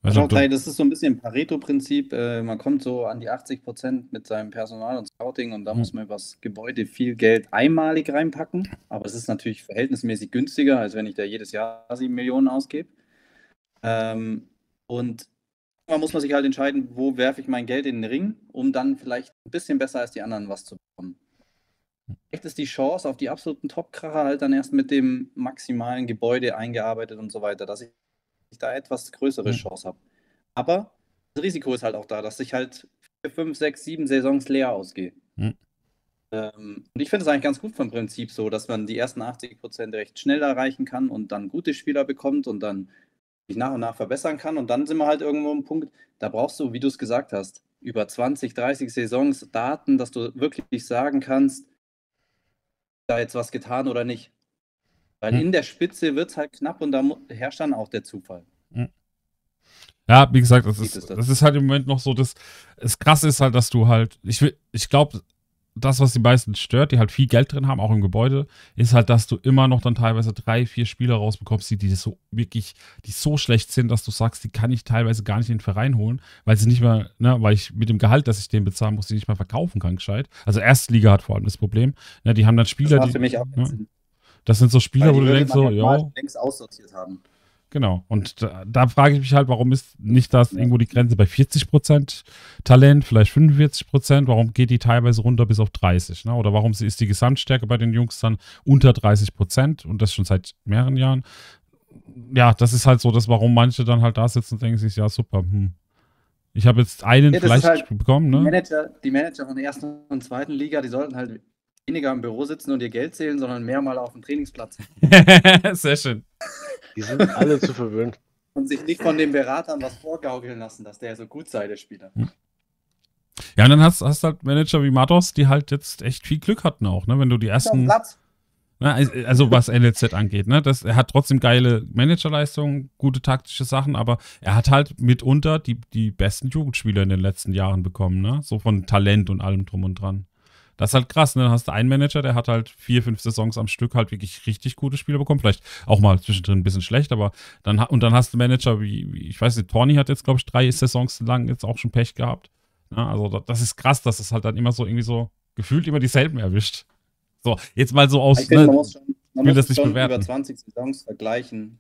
Also, das ist so ein bisschen ein Pareto-Prinzip. Äh, man kommt so an die 80 Prozent mit seinem Personal und Scouting und da mhm. muss man über das Gebäude viel Geld einmalig reinpacken. Aber es ist natürlich verhältnismäßig günstiger, als wenn ich da jedes Jahr 7 Millionen ausgebe. Ähm, und da muss man sich halt entscheiden, wo werfe ich mein Geld in den Ring, um dann vielleicht ein bisschen besser als die anderen was zu bekommen. Vielleicht ist die Chance auf die absoluten Top-Kracher halt dann erst mit dem maximalen Gebäude eingearbeitet und so weiter, dass ich da etwas größere Chance habe. Aber das Risiko ist halt auch da, dass ich halt 4, 5, 6, 7 Saisons leer ausgehe. Mhm. Ähm, und ich finde es eigentlich ganz gut vom Prinzip so, dass man die ersten 80% recht schnell erreichen kann und dann gute Spieler bekommt und dann sich nach und nach verbessern kann. Und dann sind wir halt irgendwo am Punkt, da brauchst du, wie du es gesagt hast, über 20, 30 Saisons Daten, dass du wirklich sagen kannst, da jetzt was getan oder nicht. Weil hm. in der Spitze wird es halt knapp und da herrscht dann auch der Zufall. Hm. Ja, wie gesagt, das ist, das ist halt im Moment noch so, das, das Krasse ist halt, dass du halt, ich, ich glaube, das, was die meisten stört, die halt viel Geld drin haben, auch im Gebäude, ist halt, dass du immer noch dann teilweise drei, vier Spieler rausbekommst, die, die so wirklich, die so schlecht sind, dass du sagst, die kann ich teilweise gar nicht in den Verein holen, weil sie nicht mehr, ne, weil ich mit dem Gehalt, das ich denen bezahlen muss, die nicht mehr verkaufen kann, gescheit. Also Erstliga hat vor allem das Problem. Ne, die haben dann Spieler, das die. Für mich auch ne, das sind so Spieler, wo du denkst, so, ja. längst aussortiert haben. Genau. Und da, da, frage ich mich halt, warum ist nicht das irgendwo die Grenze bei 40% Talent, vielleicht 45%? Warum geht die teilweise runter bis auf 30? Ne? Oder warum ist die Gesamtstärke bei den Jungs dann unter 30% und das schon seit mehreren Jahren? Ja, das ist halt so, dass warum manche dann halt da sitzen und denken sich, ja, super, hm. Ich habe jetzt einen ja, vielleicht halt bekommen, ne? Die Manager, die Manager von der ersten und zweiten Liga, die sollten halt weniger im Büro sitzen und ihr Geld zählen, sondern mehr mal auf dem Trainingsplatz. Sehr schön. Die sind alle zu verwöhnt. Und sich nicht von den Beratern was vorgaukeln lassen, dass der so gut sei, der Spieler. Hm. Ja, und dann hast du halt Manager wie Matos, die halt jetzt echt viel Glück hatten auch, ne? Wenn du die ersten. Platz. Na, also was NLZ angeht, ne? Das, er hat trotzdem geile Managerleistungen, gute taktische Sachen, aber er hat halt mitunter die, die besten Jugendspieler in den letzten Jahren bekommen, ne? So von Talent und allem drum und dran. Das ist halt krass. Ne? Dann hast du einen Manager, der hat halt vier, fünf Saisons am Stück halt wirklich richtig gute Spiele bekommen. Vielleicht auch mal zwischendrin ein bisschen schlecht, aber dann und dann hast du Manager wie, wie ich weiß nicht, Tony hat jetzt, glaube ich, drei Saisons lang jetzt auch schon Pech gehabt. Ja, also das ist krass, dass es halt dann immer so irgendwie so gefühlt immer dieselben erwischt. So, jetzt mal so aus. Ich ne, man muss schon, man muss das nicht schon bewerten. über 20 Saisons vergleichen,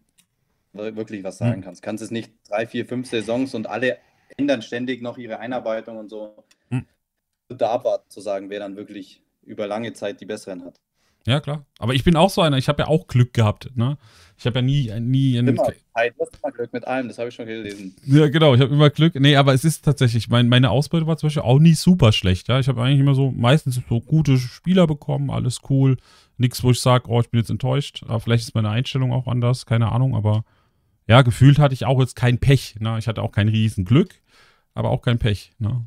wirklich was sagen hm. kannst. Kannst es nicht drei, vier, fünf Saisons und alle ändern ständig noch ihre Einarbeitung und so da abwarten zu sagen, wer dann wirklich über lange Zeit die besseren hat. Ja, klar. Aber ich bin auch so einer, ich habe ja auch Glück gehabt, ne? Ich habe ja nie, nie in immer, hey, du hast immer Glück mit allem, das habe ich schon gelesen. Ja, genau, ich habe immer Glück. Nee, aber es ist tatsächlich, mein, meine Ausbeute war zum Beispiel auch nie super schlecht, ja. Ich habe eigentlich immer so meistens so gute Spieler bekommen, alles cool. Nichts, wo ich sage, oh, ich bin jetzt enttäuscht. Aber vielleicht ist meine Einstellung auch anders, keine Ahnung, aber ja, gefühlt hatte ich auch jetzt kein Pech, ne? Ich hatte auch kein Riesenglück, aber auch kein Pech, ne?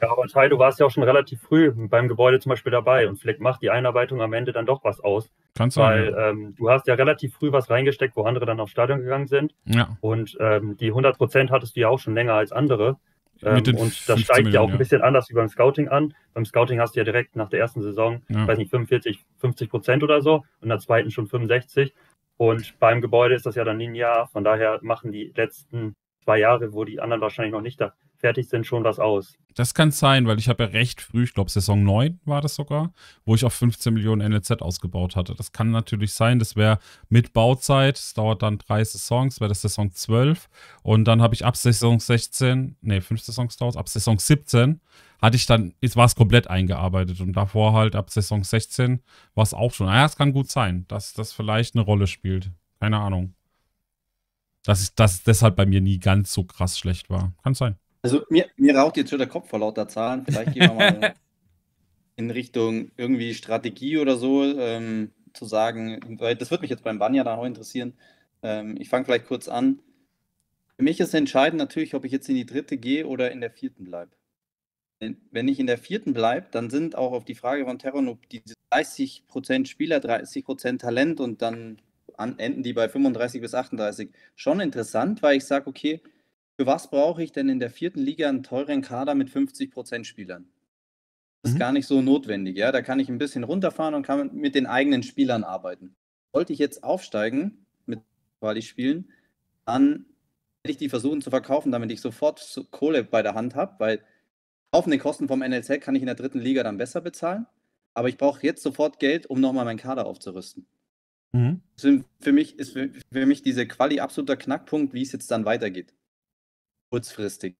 Ja, aber Tai, du warst ja auch schon relativ früh beim Gebäude zum Beispiel dabei und vielleicht macht die Einarbeitung am Ende dann doch was aus. Kann sein. Weil ähm, du hast ja relativ früh was reingesteckt, wo andere dann aufs Stadion gegangen sind. Ja. Und ähm, die 100% hattest du ja auch schon länger als andere. Ähm, und das 15 steigt ja auch Millionen, ein bisschen anders wie beim Scouting an. Beim Scouting hast du ja direkt nach der ersten Saison, Ja. weiß nicht, 45, 50 Prozent oder so und in der zweiten schon 65. Und beim Gebäude ist das ja dann linear. Von daher machen die letzten zwei Jahre, wo die anderen wahrscheinlich noch nicht da fertig sind, schon was aus. Das kann sein, weil ich habe ja recht früh, ich glaube Saison 9 war das sogar, wo ich auf 15 Millionen NLZ ausgebaut hatte. Das kann natürlich sein, das wäre mit Bauzeit, es dauert dann drei Saisons, wäre das Saison 12 und dann habe ich ab Saison 16, nee, fünf Saisons dauert ab Saison 17 hatte ich dann, jetzt war es komplett eingearbeitet und davor halt ab Saison 16 war es auch schon. Naja, es kann gut sein, dass das vielleicht eine Rolle spielt. Keine Ahnung. Dass, ich, dass es deshalb bei mir nie ganz so krass schlecht war. Kann sein. Also mir, mir raucht jetzt schon der Kopf vor lauter Zahlen. Vielleicht gehen wir mal in Richtung irgendwie Strategie oder so ähm, zu sagen, weil das würde mich jetzt beim Banja dann auch interessieren. Ähm, ich fange vielleicht kurz an. Für mich ist entscheidend natürlich, ob ich jetzt in die dritte gehe oder in der vierten bleibe. Wenn ich in der vierten bleibe, dann sind auch auf die Frage von Terron, ob diese 30% Spieler, 30% Talent und dann an, enden die bei 35 bis 38 schon interessant, weil ich sage, okay, für was brauche ich denn in der vierten Liga einen teuren Kader mit 50% Spielern? Das ist Mhm. gar nicht so notwendig, ja. Da kann ich ein bisschen runterfahren und kann mit den eigenen Spielern arbeiten. Sollte ich jetzt aufsteigen mit Quali spielen, dann werde ich die versuchen zu verkaufen, damit ich sofort so Kohle bei der Hand habe, weil laufende Kosten vom NLZ kann ich in der dritten Liga dann besser bezahlen. Aber ich brauche jetzt sofort Geld, um nochmal meinen Kader aufzurüsten. Mhm. Für mich, ist für, für mich diese Quali absoluter Knackpunkt, wie es jetzt dann weitergeht. Kurzfristig.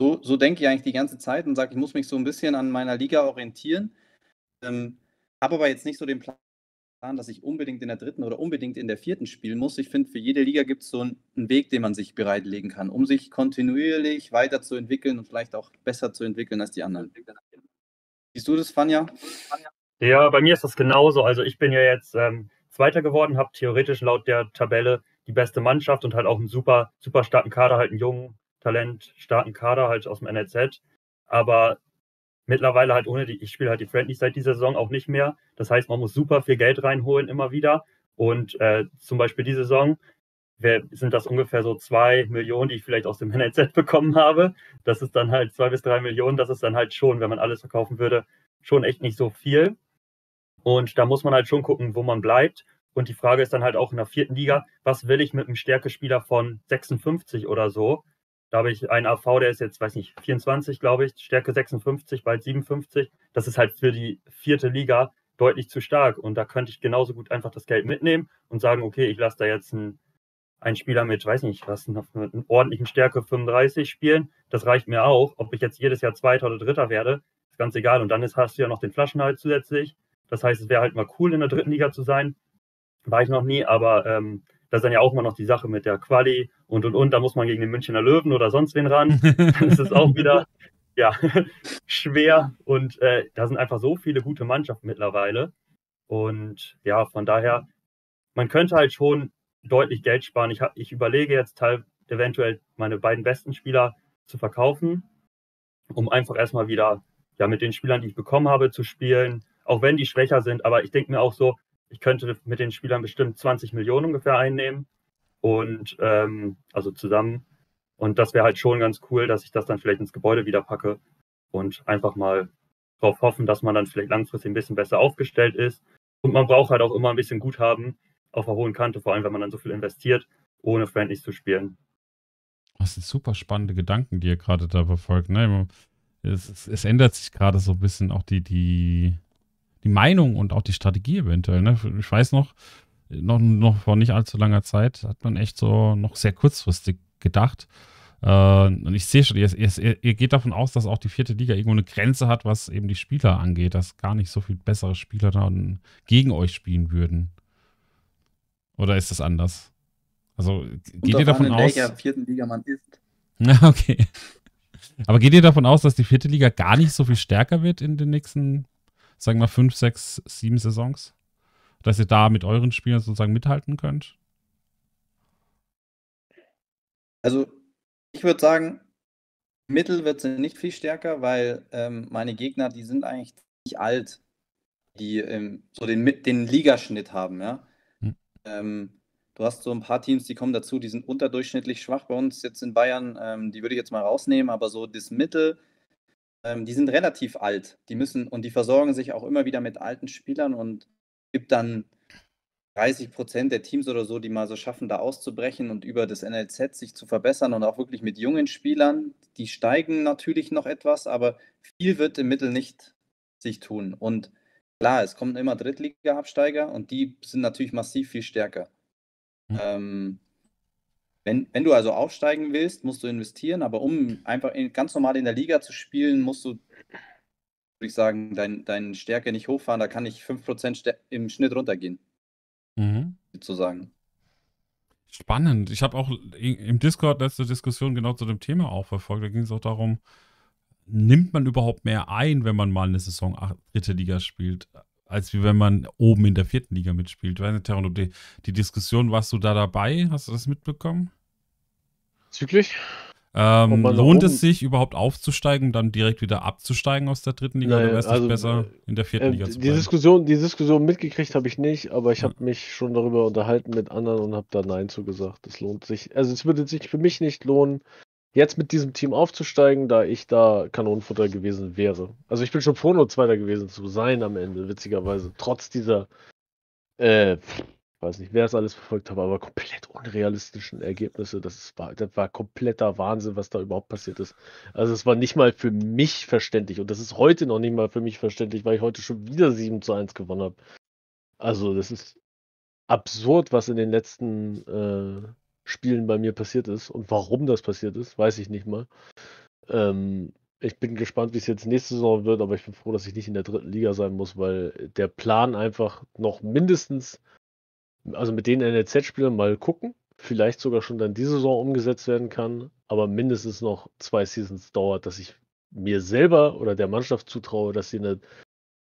So, so denke ich eigentlich die ganze Zeit und sage, ich muss mich so ein bisschen an meiner Liga orientieren. Ähm, habe aber jetzt nicht so den Plan, dass ich unbedingt in der dritten oder unbedingt in der vierten spielen muss. Ich finde, für jede Liga gibt es so einen, Weg, den man sich bereitlegen kann, um sich kontinuierlich weiterzuentwickeln und vielleicht auch besser zu entwickeln als die anderen. Siehst du das, Fanja? Ja, bei mir ist das genauso. Also ich bin ja jetzt ähm, Zweiter geworden, habe theoretisch laut der Tabelle die beste Mannschaft und halt auch einen super, super starken Kader, halt einen jungen, talentstarken Kader halt aus dem NLZ. Aber mittlerweile halt ohne die, ich spiele halt die Friendlies seit dieser Saison auch nicht mehr. Das heißt, man muss super viel Geld reinholen immer wieder. Und äh, zum Beispiel diese Saison sind das ungefähr so zwei Millionen, die ich vielleicht aus dem NLZ bekommen habe. Das ist dann halt zwei bis drei Millionen. Das ist dann halt schon, wenn man alles verkaufen würde, schon echt nicht so viel. Und da muss man halt schon gucken, wo man bleibt. Und die Frage ist dann halt auch in der vierten Liga, was will ich mit einem Stärkespieler von 56 oder so? Da habe ich einen AV, der ist jetzt, weiß nicht, 24, glaube ich, Stärke 56, bald 57. Das ist halt für die vierte Liga deutlich zu stark. Und da könnte ich genauso gut einfach das Geld mitnehmen und sagen, okay, ich lasse da jetzt einen, einen Spieler mit, weiß nicht, was, mit einer ordentlichen Stärke 35 spielen. Das reicht mir auch. Ob ich jetzt jedes Jahr Zweiter oder Dritter werde, ist ganz egal. Und dann ist, hast du ja noch den Flaschenhalt zusätzlich. Das heißt, es wäre halt mal cool, in der dritten Liga zu sein. War ich noch nie, aber ähm, das ist dann ja auch mal noch die Sache mit der Quali und und und. Da muss man gegen den Münchner Löwen oder sonst wen ran. Dann ist es auch wieder ja, schwer. Und äh, da sind einfach so viele gute Mannschaften mittlerweile. Und ja, von daher, man könnte halt schon deutlich Geld sparen. Ich, ich überlege jetzt teil, eventuell meine beiden besten Spieler zu verkaufen, um einfach erstmal wieder ja, mit den Spielern, die ich bekommen habe, zu spielen, auch wenn die schwächer sind. Aber ich denke mir auch so, ich könnte mit den Spielern bestimmt 20 Millionen ungefähr einnehmen. Und ähm, also zusammen. Und das wäre halt schon ganz cool, dass ich das dann vielleicht ins Gebäude wieder packe und einfach mal darauf hoffen, dass man dann vielleicht langfristig ein bisschen besser aufgestellt ist. Und man braucht halt auch immer ein bisschen Guthaben auf der hohen Kante, vor allem wenn man dann so viel investiert, ohne Friendlies zu spielen. Das sind super spannende Gedanken, die ihr gerade da verfolgt. Ne? Es, es, es, ändert sich gerade so ein bisschen auch die, die, die Meinung und auch die Strategie eventuell. Ne? Ich weiß noch, noch, noch vor nicht allzu langer Zeit hat man echt so noch sehr kurzfristig gedacht. Äh, und ich sehe schon, ihr, ihr, ihr, geht davon aus, dass auch die vierte Liga irgendwo eine Grenze hat, was eben die Spieler angeht, dass gar nicht so viel bessere Spieler dann gegen euch spielen würden. Oder ist das anders? Also geht ihr davon an, aus? welcher vierten Liga man ist. Na, okay. Aber geht ihr davon aus, dass die vierte Liga gar nicht so viel stärker wird in den nächsten, sagen wir, fünf, sechs, sieben Saisons? Dass ihr da mit euren Spielern sozusagen mithalten könnt? Also, ich würde sagen, Mittel wird sie nicht viel stärker, weil ähm, meine Gegner, die sind eigentlich nicht alt. die ähm, so den, den Ligaschnitt haben, ja. Hm. Ähm, du hast so ein paar Teams, die kommen dazu, die sind unterdurchschnittlich schwach bei uns jetzt in Bayern. Ähm, die würde ich jetzt mal rausnehmen, aber so das Mittel, ähm, die sind relativ alt. Die müssen und die versorgen sich auch immer wieder mit alten Spielern und gibt dann 30 Prozent der Teams oder so, die mal so schaffen, da auszubrechen und über das NLZ sich zu verbessern und auch wirklich mit jungen Spielern, die steigen natürlich noch etwas, aber viel wird im Mittel nicht sich tun. Und klar, es kommen immer Drittliga-Absteiger und die sind natürlich massiv viel stärker. Mhm. Ähm, wenn, wenn du also aufsteigen willst, musst du investieren, aber um einfach in, ganz normal in der Liga zu spielen, musst du, würde ich sagen, deine dein Stärke nicht hochfahren. Da kann ich 5% im Schnitt runtergehen. Mhm. Sozusagen. Spannend. Ich habe auch im Discord letzte Diskussion genau zu dem Thema auch verfolgt. Da ging es auch darum, nimmt man überhaupt mehr ein, wenn man mal eine Saison dritte Liga spielt, als wie wenn man oben in der vierten Liga mitspielt? Weiß nicht, Terran, die, die Diskussion, warst du da dabei? Hast du das mitbekommen? Züglich? Ähm, lohnt es sich überhaupt aufzusteigen und dann direkt wieder abzusteigen aus der dritten Liga? Nein, oder wäre es also, besser, in der vierten äh, Liga zu bleiben? Die Diskussion, die Diskussion mitgekriegt habe ich nicht, aber ich ja. habe mich schon darüber unterhalten mit anderen und habe da Nein zugesagt. Das lohnt sich. Also es würde sich für mich nicht lohnen, jetzt mit diesem Team aufzusteigen, da ich da Kanonenfutter gewesen wäre. Also ich bin schon froh, nur Zweiter gewesen zu sein am Ende, witzigerweise. Trotz dieser äh, weiß nicht, wer das alles verfolgt hat, aber komplett unrealistischen Ergebnisse. Das war, das war kompletter Wahnsinn, was da überhaupt passiert ist. Also es war nicht mal für mich verständlich und das ist heute noch nicht mal für mich verständlich, weil ich heute schon wieder 7 zu 1 gewonnen habe. Also das ist absurd, was in den letzten äh, Spielen bei mir passiert ist und warum das passiert ist, weiß ich nicht mal. Ähm, ich bin gespannt, wie es jetzt nächste Saison wird, aber ich bin froh, dass ich nicht in der dritten Liga sein muss, weil der Plan einfach noch mindestens also mit den NLZ-Spielern mal gucken. Vielleicht sogar schon dann diese Saison umgesetzt werden kann, aber mindestens noch zwei Seasons dauert, dass ich mir selber oder der Mannschaft zutraue, dass sie in der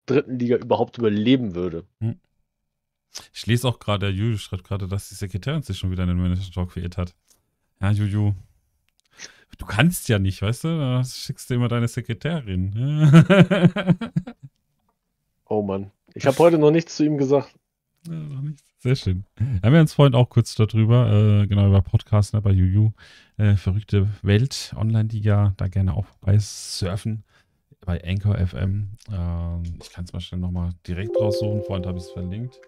dritten Liga überhaupt überleben würde. Hm. Ich lese auch gerade, der Juju schreibt gerade, dass die Sekretärin sich schon wieder in den Manager-Talk verirrt hat. Ja, Juju. Du kannst ja nicht, weißt du? Da schickst du immer deine Sekretärin. oh Mann. Ich habe heute noch nichts zu ihm gesagt. Ja, noch nichts. Sehr schön. Da haben wir uns vorhin auch kurz darüber, äh, genau über Podcast ne, bei Juju. Äh, verrückte Welt, Online-Liga, da gerne auch bei surfen. Bei Anchor FM. Ähm, ich kann es mal schnell nochmal direkt raussuchen. Vorhin habe ich es verlinkt.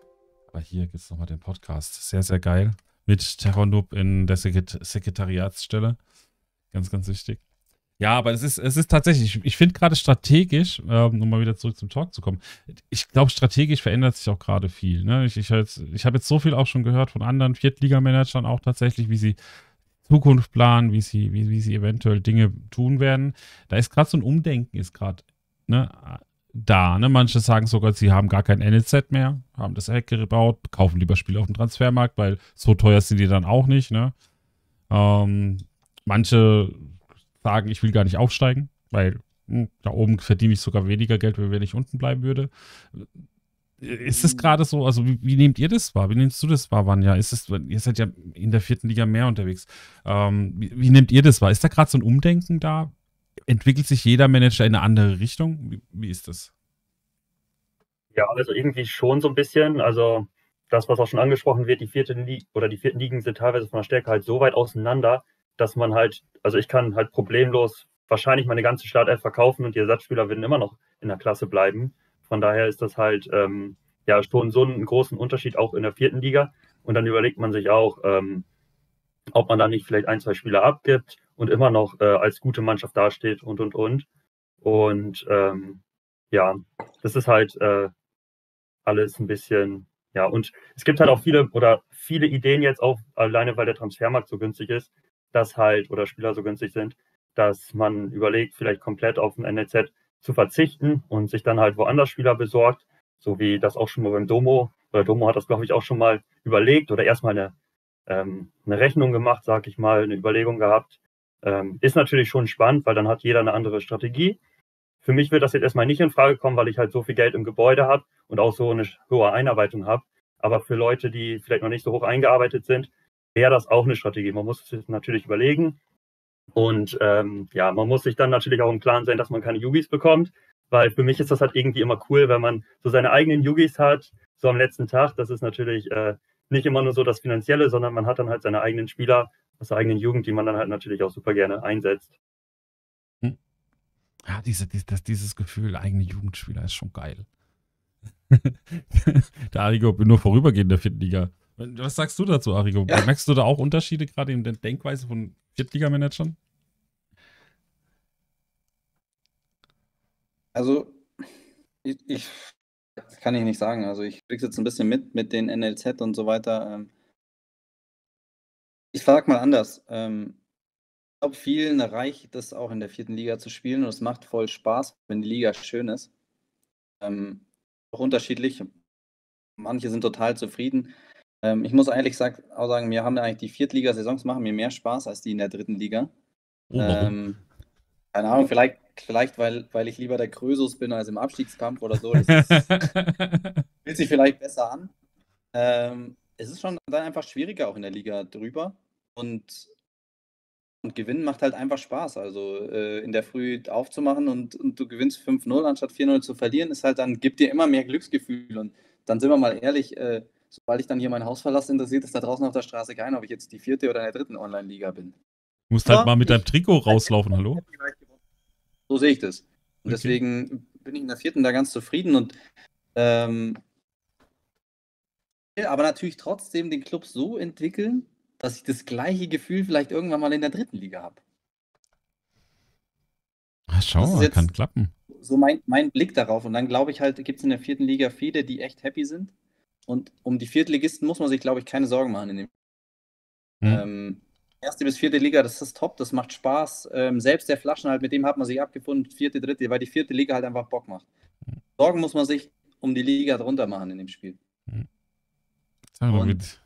Aber hier gibt es nochmal den Podcast. Sehr, sehr geil. Mit Terrondub in der Sekret Sekretariatsstelle. Ganz, ganz wichtig. Ja, aber es ist, es ist tatsächlich, ich finde gerade strategisch, ähm, um mal wieder zurück zum Talk zu kommen, ich glaube, strategisch verändert sich auch gerade viel. Ne? Ich, ich, ich habe jetzt so viel auch schon gehört von anderen Viertligamanagern auch tatsächlich, wie sie Zukunft planen, wie sie, wie, wie sie eventuell Dinge tun werden. Da ist gerade so ein Umdenken, ist gerade ne, da. Ne? Manche sagen sogar, sie haben gar kein NLZ mehr, haben das Hack gebaut, kaufen lieber Spiele auf dem Transfermarkt, weil so teuer sind die dann auch nicht. Ne? Ähm, manche sagen, ich will gar nicht aufsteigen, weil hm, da oben verdiene ich sogar weniger Geld, wenn ich unten bleiben würde. Ist es gerade so, also wie, wie, nehmt ihr das wahr? Wie nimmst du das wahr, Vanja? Ist es, ihr seid ja in der vierten Liga mehr unterwegs. Ähm, wie, wie, nehmt ihr das wahr? Ist da gerade so ein Umdenken da? Entwickelt sich jeder Manager in eine andere Richtung? Wie, wie ist das? Ja, also irgendwie schon so ein bisschen. Also das, was auch schon angesprochen wird, die vierten Ligen oder die vierten Ligen sind teilweise von der Stärke halt so weit auseinander, dass man halt, also ich kann halt problemlos wahrscheinlich meine ganze Startelf verkaufen und die Ersatzspieler werden immer noch in der Klasse bleiben. Von daher ist das halt ähm, ja schon so einen großen Unterschied auch in der vierten Liga. Und dann überlegt man sich auch, ähm, ob man da nicht vielleicht ein, zwei Spieler abgibt und immer noch äh, als gute Mannschaft dasteht und und und. Und ähm, ja, das ist halt äh, alles ein bisschen, ja, und es gibt halt auch viele oder viele Ideen jetzt auch, alleine weil der Transfermarkt so günstig ist, dass halt oder Spieler so günstig sind, dass man überlegt, vielleicht komplett auf ein NLZ zu verzichten und sich dann halt woanders Spieler besorgt, so wie das auch schon mal beim Domo, oder Domo hat das, glaube ich, auch schon mal überlegt oder erstmal eine, ähm, eine Rechnung gemacht, sag ich mal, eine Überlegung gehabt. Ähm, ist natürlich schon spannend, weil dann hat jeder eine andere Strategie. Für mich wird das jetzt erstmal nicht in Frage kommen, weil ich halt so viel Geld im Gebäude habe und auch so eine hohe Einarbeitung habe. Aber für Leute, die vielleicht noch nicht so hoch eingearbeitet sind, wäre das auch eine Strategie. Man muss es natürlich überlegen. Und ähm, ja, man muss sich dann natürlich auch im Klaren sein, dass man keine Ubis bekommt. weil für mich ist das halt irgendwie immer cool, wenn man so seine eigenen Yugis hat, so am letzten Tag. Das ist natürlich äh, nicht immer nur so das Finanzielle, sondern man hat dann halt seine eigenen Spieler aus der eigenen Jugend, die man dann halt natürlich auch super gerne einsetzt. Hm. Ja, diese, dieses, dieses Gefühl, eigene Jugendspieler ist schon geil. der Arigo bin nur vorübergehend der vierten Liga. Was sagst du dazu, Arigo? Ja. Merkst du da auch Unterschiede gerade in der Denkweise von Viertligamanagern? Also, ich, ich, kann ich nicht sagen. Also, ich krieg's jetzt ein bisschen mit mit den NLZ und so weiter. Ähm. Ich frage mal anders. Ähm, ich glaube, vielen reicht es auch in der vierten Liga zu spielen und es macht voll Spaß, wenn die Liga schön ist. Ähm, auch unterschiedlich. Manche sind total zufrieden. Ähm, ich muss ehrlich gesagt auch sagen, mir haben eigentlich die Viertligasaisons machen mir mehr Spaß als die in der dritten Liga. Ähm, keine Ahnung, vielleicht, vielleicht weil, weil ich lieber der Krösus bin als im Abstiegskampf oder so. Das ist, fühlt sich vielleicht besser an. Ähm, es ist schon dann einfach schwieriger auch in der Liga drüber. Und, und gewinnen macht halt einfach Spaß. Also äh, in der Früh aufzumachen und, und du gewinnst 5-0 anstatt 4-0 zu verlieren, ist halt dann, gibt dir immer mehr Glücksgefühl. Und dann sind wir mal ehrlich, äh, sobald ich dann hier mein Haus verlasse, interessiert es da draußen auf der Straße keinen, ob ich jetzt die vierte oder in der dritten Online-Liga bin. Du musst halt mal mit deinem Trikot rauslaufen, hallo? So sehe ich das. Und okay. deswegen bin ich in der vierten da ganz zufrieden und ähm, aber natürlich trotzdem den Club so entwickeln, dass ich das gleiche Gefühl vielleicht irgendwann mal in der dritten Liga habe. Schau mal, kann klappen. So mein, mein Blick darauf. Und dann glaube ich halt, gibt es in der vierten Liga viele, die echt happy sind. Und um die Viertligisten muss man sich, glaube ich, keine Sorgen machen. In dem hm. ähm, erste bis vierte Liga, das ist top, das macht Spaß. Ähm, selbst der Flaschenhalt, mit dem hat man sich abgefunden, vierte, dritte, weil die vierte Liga halt einfach Bock macht. Hm. Sorgen muss man sich um die Liga drunter machen in dem Spiel. Hm. Und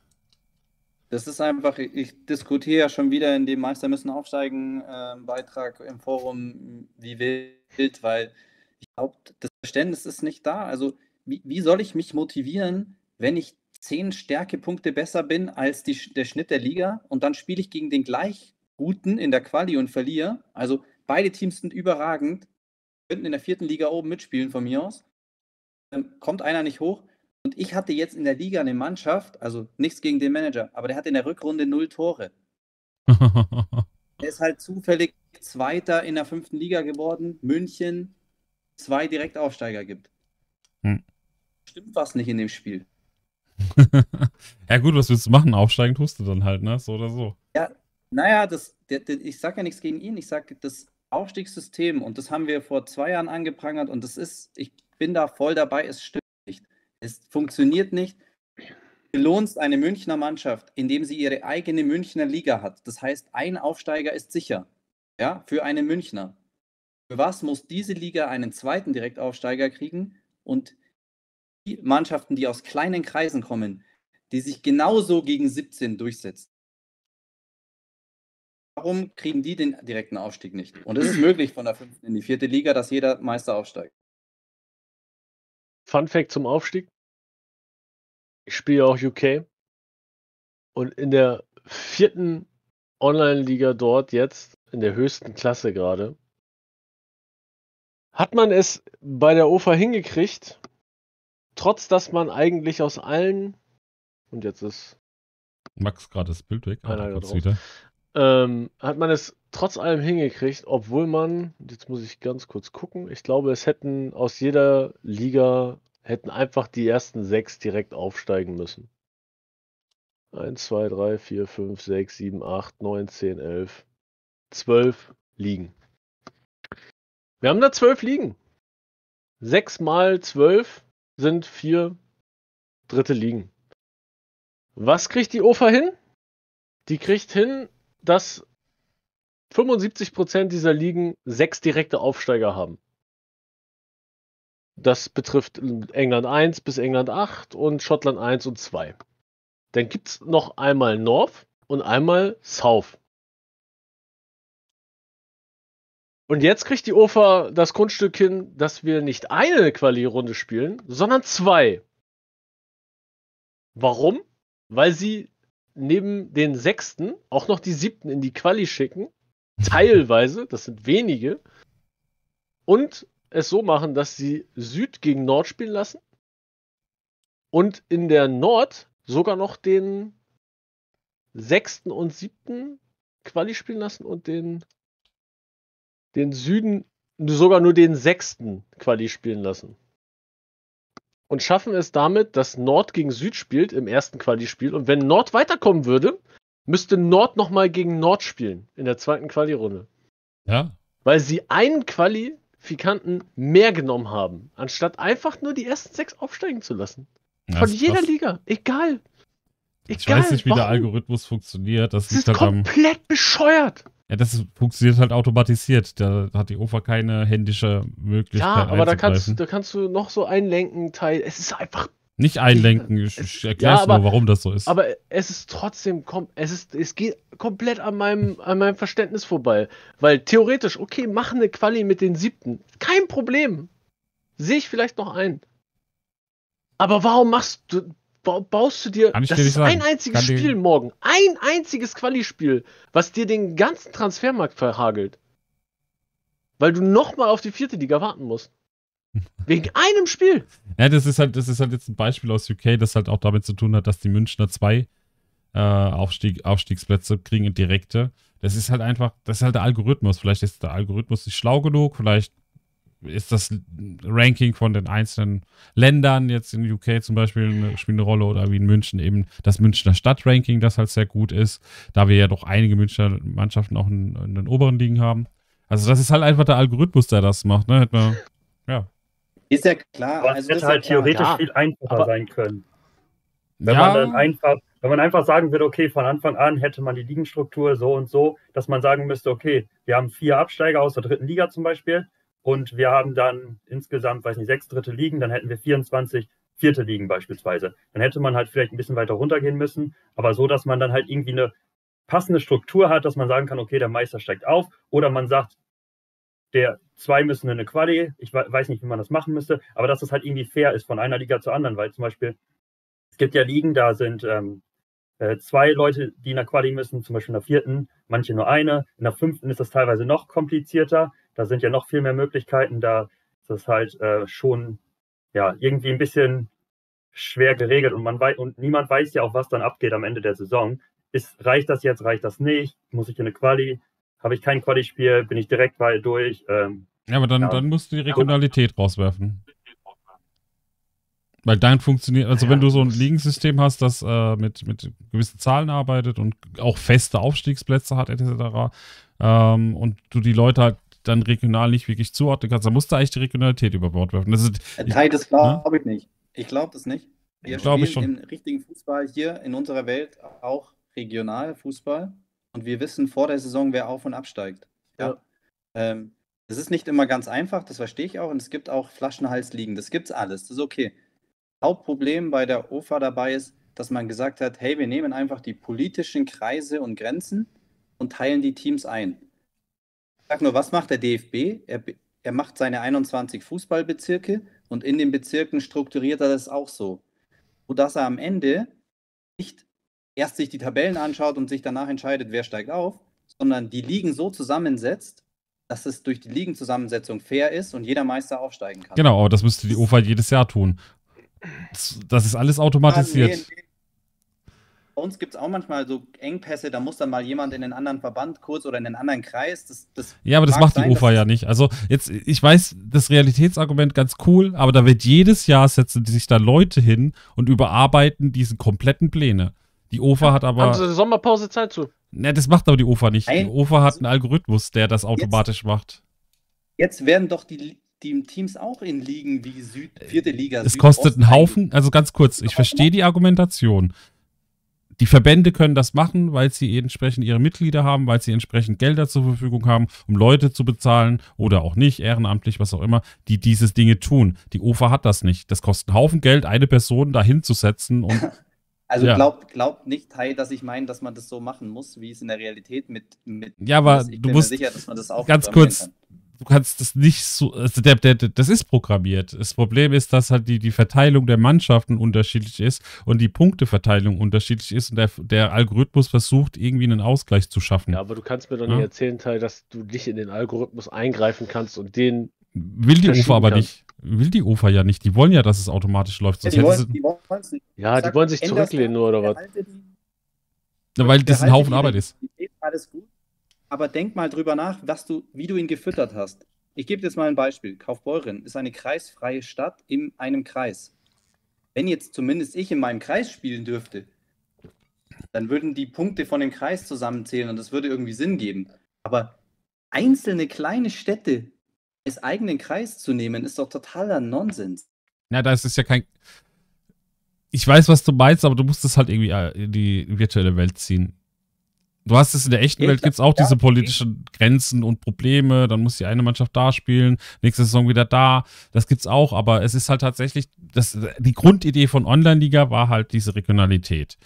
das ist einfach, ich diskutiere ja schon wieder in dem Meister müssen aufsteigen äh, Beitrag im Forum wie wild, weil ich glaube, das Verständnis ist nicht da. Also wie, wie soll ich mich motivieren, wenn ich zehn Stärkepunkte besser bin als die, der Schnitt der Liga und dann spiele ich gegen den gleich guten in der Quali und verliere. Also beide Teams sind überragend, könnten in der vierten Liga oben mitspielen von mir aus. Ähm, kommt einer nicht hoch. Und ich hatte jetzt in der Liga eine Mannschaft, also nichts gegen den Manager, aber der hat in der Rückrunde null Tore. er ist halt zufällig Zweiter in der fünften Liga geworden. München zwei Direktaufsteiger gibt. Hm. Stimmt was nicht in dem Spiel. ja, gut, was willst du machen? Aufsteigen tust du dann halt, ne? So oder so. Ja, naja, das, der, der, ich sage ja nichts gegen ihn. Ich sage, das Aufstiegssystem, und das haben wir vor zwei Jahren angeprangert, und das ist, ich bin da voll dabei, es stimmt. Es funktioniert nicht. Du lohnst eine Münchner Mannschaft, indem sie ihre eigene Münchner Liga hat. Das heißt, ein Aufsteiger ist sicher. Ja, für einen Münchner. Für was muss diese Liga einen zweiten Direktaufsteiger kriegen? Und Mannschaften, die aus kleinen Kreisen kommen, die sich genauso gegen 17 durchsetzen. Warum kriegen die den direkten Aufstieg nicht? Und es ist möglich von der fünften in die vierte Liga, dass jeder Meister aufsteigt. Fun Fact zum Aufstieg. Ich spiele auch UK. Und in der vierten Online-Liga dort jetzt, in der höchsten Klasse gerade, hat man es bei der OFA hingekriegt, trotz dass man eigentlich aus allen und jetzt ist Max gerade das Bild weg, einer wieder. Ähm, hat man es trotz allem hingekriegt, obwohl man, jetzt muss ich ganz kurz gucken, ich glaube, es hätten aus jeder Liga hätten einfach die ersten sechs direkt aufsteigen müssen. 1, 2, 3, 4, 5, 6, 7, 8, 9, 10, 11, 12 Ligen. Wir haben da 12 Ligen. 6 mal 12 sind vier dritte Ligen. Was kriegt die OFA hin? Die kriegt hin, dass 75% dieser Ligen sechs direkte Aufsteiger haben. Das betrifft England 1 bis England 8 und Schottland 1 und 2. Dann gibt es noch einmal North und einmal South. Und jetzt kriegt die OFA das Grundstück hin, dass wir nicht eine Quali-Runde spielen, sondern zwei. Warum? Weil sie neben den sechsten auch noch die siebten in die Quali schicken. Teilweise, das sind wenige. Und es so machen, dass sie Süd gegen Nord spielen lassen und in der Nord sogar noch den sechsten und siebten Quali spielen lassen und den, den Süden sogar nur den sechsten Quali spielen lassen. Und schaffen es damit, dass Nord gegen Süd spielt im ersten Quali-Spiel. Und wenn Nord weiterkommen würde, müsste Nord nochmal gegen Nord spielen in der zweiten Quali-Runde. Ja. Weil sie einen Qualifikanten mehr genommen haben, anstatt einfach nur die ersten sechs aufsteigen zu lassen. Ja, Von jeder krass. Liga. Egal. Ich Egal, weiß nicht, wie der warum? Algorithmus funktioniert. Das Das ist halt am. komplett bescheuert. Ja, das funktioniert halt automatisiert. Da hat die OFA keine händische Möglichkeit. Ja, aber da kannst, da kannst du noch so einlenken, Teil. Es ist einfach. Nicht einlenken. Ich, ich erkläre Ja, nur, warum das so ist. Aber es ist trotzdem, es ist, es geht komplett an meinem, an meinem Verständnis vorbei. Weil theoretisch, okay, mach eine Quali mit den siebten. Kein Problem. Sehe ich vielleicht noch ein. Aber warum machst du, ba- baust du dir, das ist ein einziges Kann Spiel morgen. Ein einziges Quali-Spiel, was dir den ganzen Transfermarkt verhagelt. Weil du nochmal auf die vierte Liga warten musst. Wegen einem Spiel. Ja, das ist halt, das ist halt jetzt ein Beispiel aus UK, das halt auch damit zu tun hat, dass die Münchner zwei äh, Aufstieg, Aufstiegsplätze kriegen, direkte. Das ist halt einfach, das ist halt der Algorithmus. Vielleicht ist der Algorithmus nicht schlau genug, vielleicht ist das Ranking von den einzelnen Ländern, jetzt in UK zum Beispiel, eine, spielt eine Rolle oder wie in München eben das Münchner Stadtranking, das halt sehr gut ist, da wir ja doch einige Münchner Mannschaften auch in, in den oberen Ligen haben. Also das ist halt einfach der Algorithmus, der das macht. Ne? Hätte man, ja. Ist ja klar. Aber es also hätte ist ja halt klar. theoretisch ja. viel einfacher Aber- sein können. Wenn ja, man dann einfach, wenn man einfach sagen würde, okay, von Anfang an hätte man die Ligenstruktur so und so, dass man sagen müsste, okay, wir haben vier Absteiger aus der dritten Liga zum Beispiel und wir haben dann insgesamt, weiß nicht, sechs dritte Ligen, dann hätten wir 24 vierte Ligen beispielsweise. Dann hätte man halt vielleicht ein bisschen weiter runtergehen müssen, aber so, dass man dann halt irgendwie eine passende Struktur hat, dass man sagen kann, okay, der Meister steigt auf oder man sagt, der zwei müssen in eine Quali, ich we- weiß nicht, wie man das machen müsste, aber dass es halt irgendwie fair ist von einer Liga zur anderen, weil zum Beispiel es gibt ja Ligen, da sind ähm, äh, zwei Leute, die in der Quali müssen, zum Beispiel in der vierten, manche nur eine. In der fünften ist das teilweise noch komplizierter. Da sind ja noch viel mehr Möglichkeiten. Da ist das halt äh, schon ja irgendwie ein bisschen schwer geregelt und man weiß und niemand weiß ja auch, was dann abgeht am Ende der Saison. Ist, reicht das jetzt, reicht das nicht? Muss ich in eine Quali? Habe ich kein Quali-Spiel? Bin ich direkt weit durch? Ähm, Ja, aber dann, Ja. dann musst du die Regionalität rauswerfen. Weil dann funktioniert, also wenn du so ein Ligensystem hast, das äh, mit, mit gewissen Zahlen arbeitet und auch feste Aufstiegsplätze hat, etc., ähm, und du die Leute halt dann regional nicht wirklich zuordnen kannst, dann musst du eigentlich die Regionalität über Bord werfen. Das ist, Äh, Teil, das glaube ich nicht. Ich glaube das nicht. Wir Glaube ich spielen im richtigen Fußball hier in unserer Welt auch regional Fußball und wir wissen vor der Saison, wer auf und absteigt. Ja. Ja. Ähm, das ist nicht immer ganz einfach, das verstehe ich auch und es gibt auch Flaschenhalsligen, das gibt's alles, das ist okay. Hauptproblem bei der OFA dabei ist, dass man gesagt hat, hey, wir nehmen einfach die politischen Kreise und Grenzen und teilen die Teams ein. Sag nur, was macht der DFB? Er, er macht seine 21 Fußballbezirke und in den Bezirken strukturiert er das auch so. Sodass er am Ende nicht erst sich die Tabellen anschaut und sich danach entscheidet, wer steigt auf, sondern die Ligen so zusammensetzt, dass es durch die Ligenzusammensetzung fair ist und jeder Meister aufsteigen kann. genau, aber das müsste die OFA jedes Jahr tun. Das, das ist alles automatisiert. Ah, nee, nee. Bei uns gibt es auch manchmal so Engpässe, da muss dann mal jemand in einen anderen Verband kurz oder in einen anderen Kreis. Das, das Ja, aber das macht die sein, UFA dass- ja nicht. Also jetzt, ich weiß, das Realitätsargument ganz cool, aber da wird jedes Jahr setzen sich da Leute hin und überarbeiten diese kompletten Pläne. Die UFA hat Haben aber, sie Sommerpause Zeit zu? ne, das macht aber die UFA nicht. Die Nein. UFA hat einen Algorithmus, der das automatisch macht. Jetzt werden doch die, die Teams auch in Ligen wie Süd, vierte Liga. Es Süd, kostet Ost einen Haufen, also ganz kurz, ich verstehe die Argumentation. Die Verbände können das machen, weil sie entsprechend ihre Mitglieder haben, weil sie entsprechend Gelder zur Verfügung haben, um Leute zu bezahlen oder auch nicht, ehrenamtlich, was auch immer, die dieses Dinge tun. Die UFA hat das nicht. Das kostet einen Haufen Geld, eine Person dahin zu setzen und Also Ja. glaubt glaubt nicht, Kai, dass ich meine, dass man das so machen muss, wie es in der Realität mit. mit Ja, aber du musst- sicher, dass man das auch ganz kurz. Du kannst das nicht so, also der, der, der, das ist programmiert. Das Problem ist, dass halt die, die Verteilung der Mannschaften unterschiedlich ist und die Punkteverteilung unterschiedlich ist und der, der Algorithmus versucht, irgendwie einen Ausgleich zu schaffen. Ja, aber du kannst mir doch Ja. nicht erzählen, Teil, dass du nicht in den Algorithmus eingreifen kannst und den Will die UFA aber kann. nicht. Will die UFA ja nicht. Die wollen ja, dass es automatisch läuft. Ja, die, wollen, sie, die wollen's nicht. Ja, die Sag, wollen sich zurücklehnen, nur, oder was? weil das ein Haufen Arbeit ist. Alles gut. Aber denk mal drüber nach, was du, wie du ihn gefüttert hast. Ich gebe jetzt mal ein Beispiel. Kaufbeuren ist eine kreisfreie Stadt in einem Kreis. Wenn jetzt zumindest ich in meinem Kreis spielen dürfte, dann würden die Punkte von dem Kreis zusammenzählen und das würde irgendwie Sinn geben. Aber einzelne kleine Städte als eigenen Kreis zu nehmen, ist doch totaler Nonsens. Ja, da ist ja kein. Ich weiß, was du meinst, aber du musst es halt irgendwie äh, in die virtuelle Welt ziehen. Du hast es in der echten Ja, Welt, gibt es auch Ja, diese politischen Grenzen und Probleme. Dann muss die eine Mannschaft da spielen, nächste Saison wieder da. Das gibt's auch, aber es ist halt tatsächlich, das, die Grundidee von Online-Liga war halt diese Regionalität.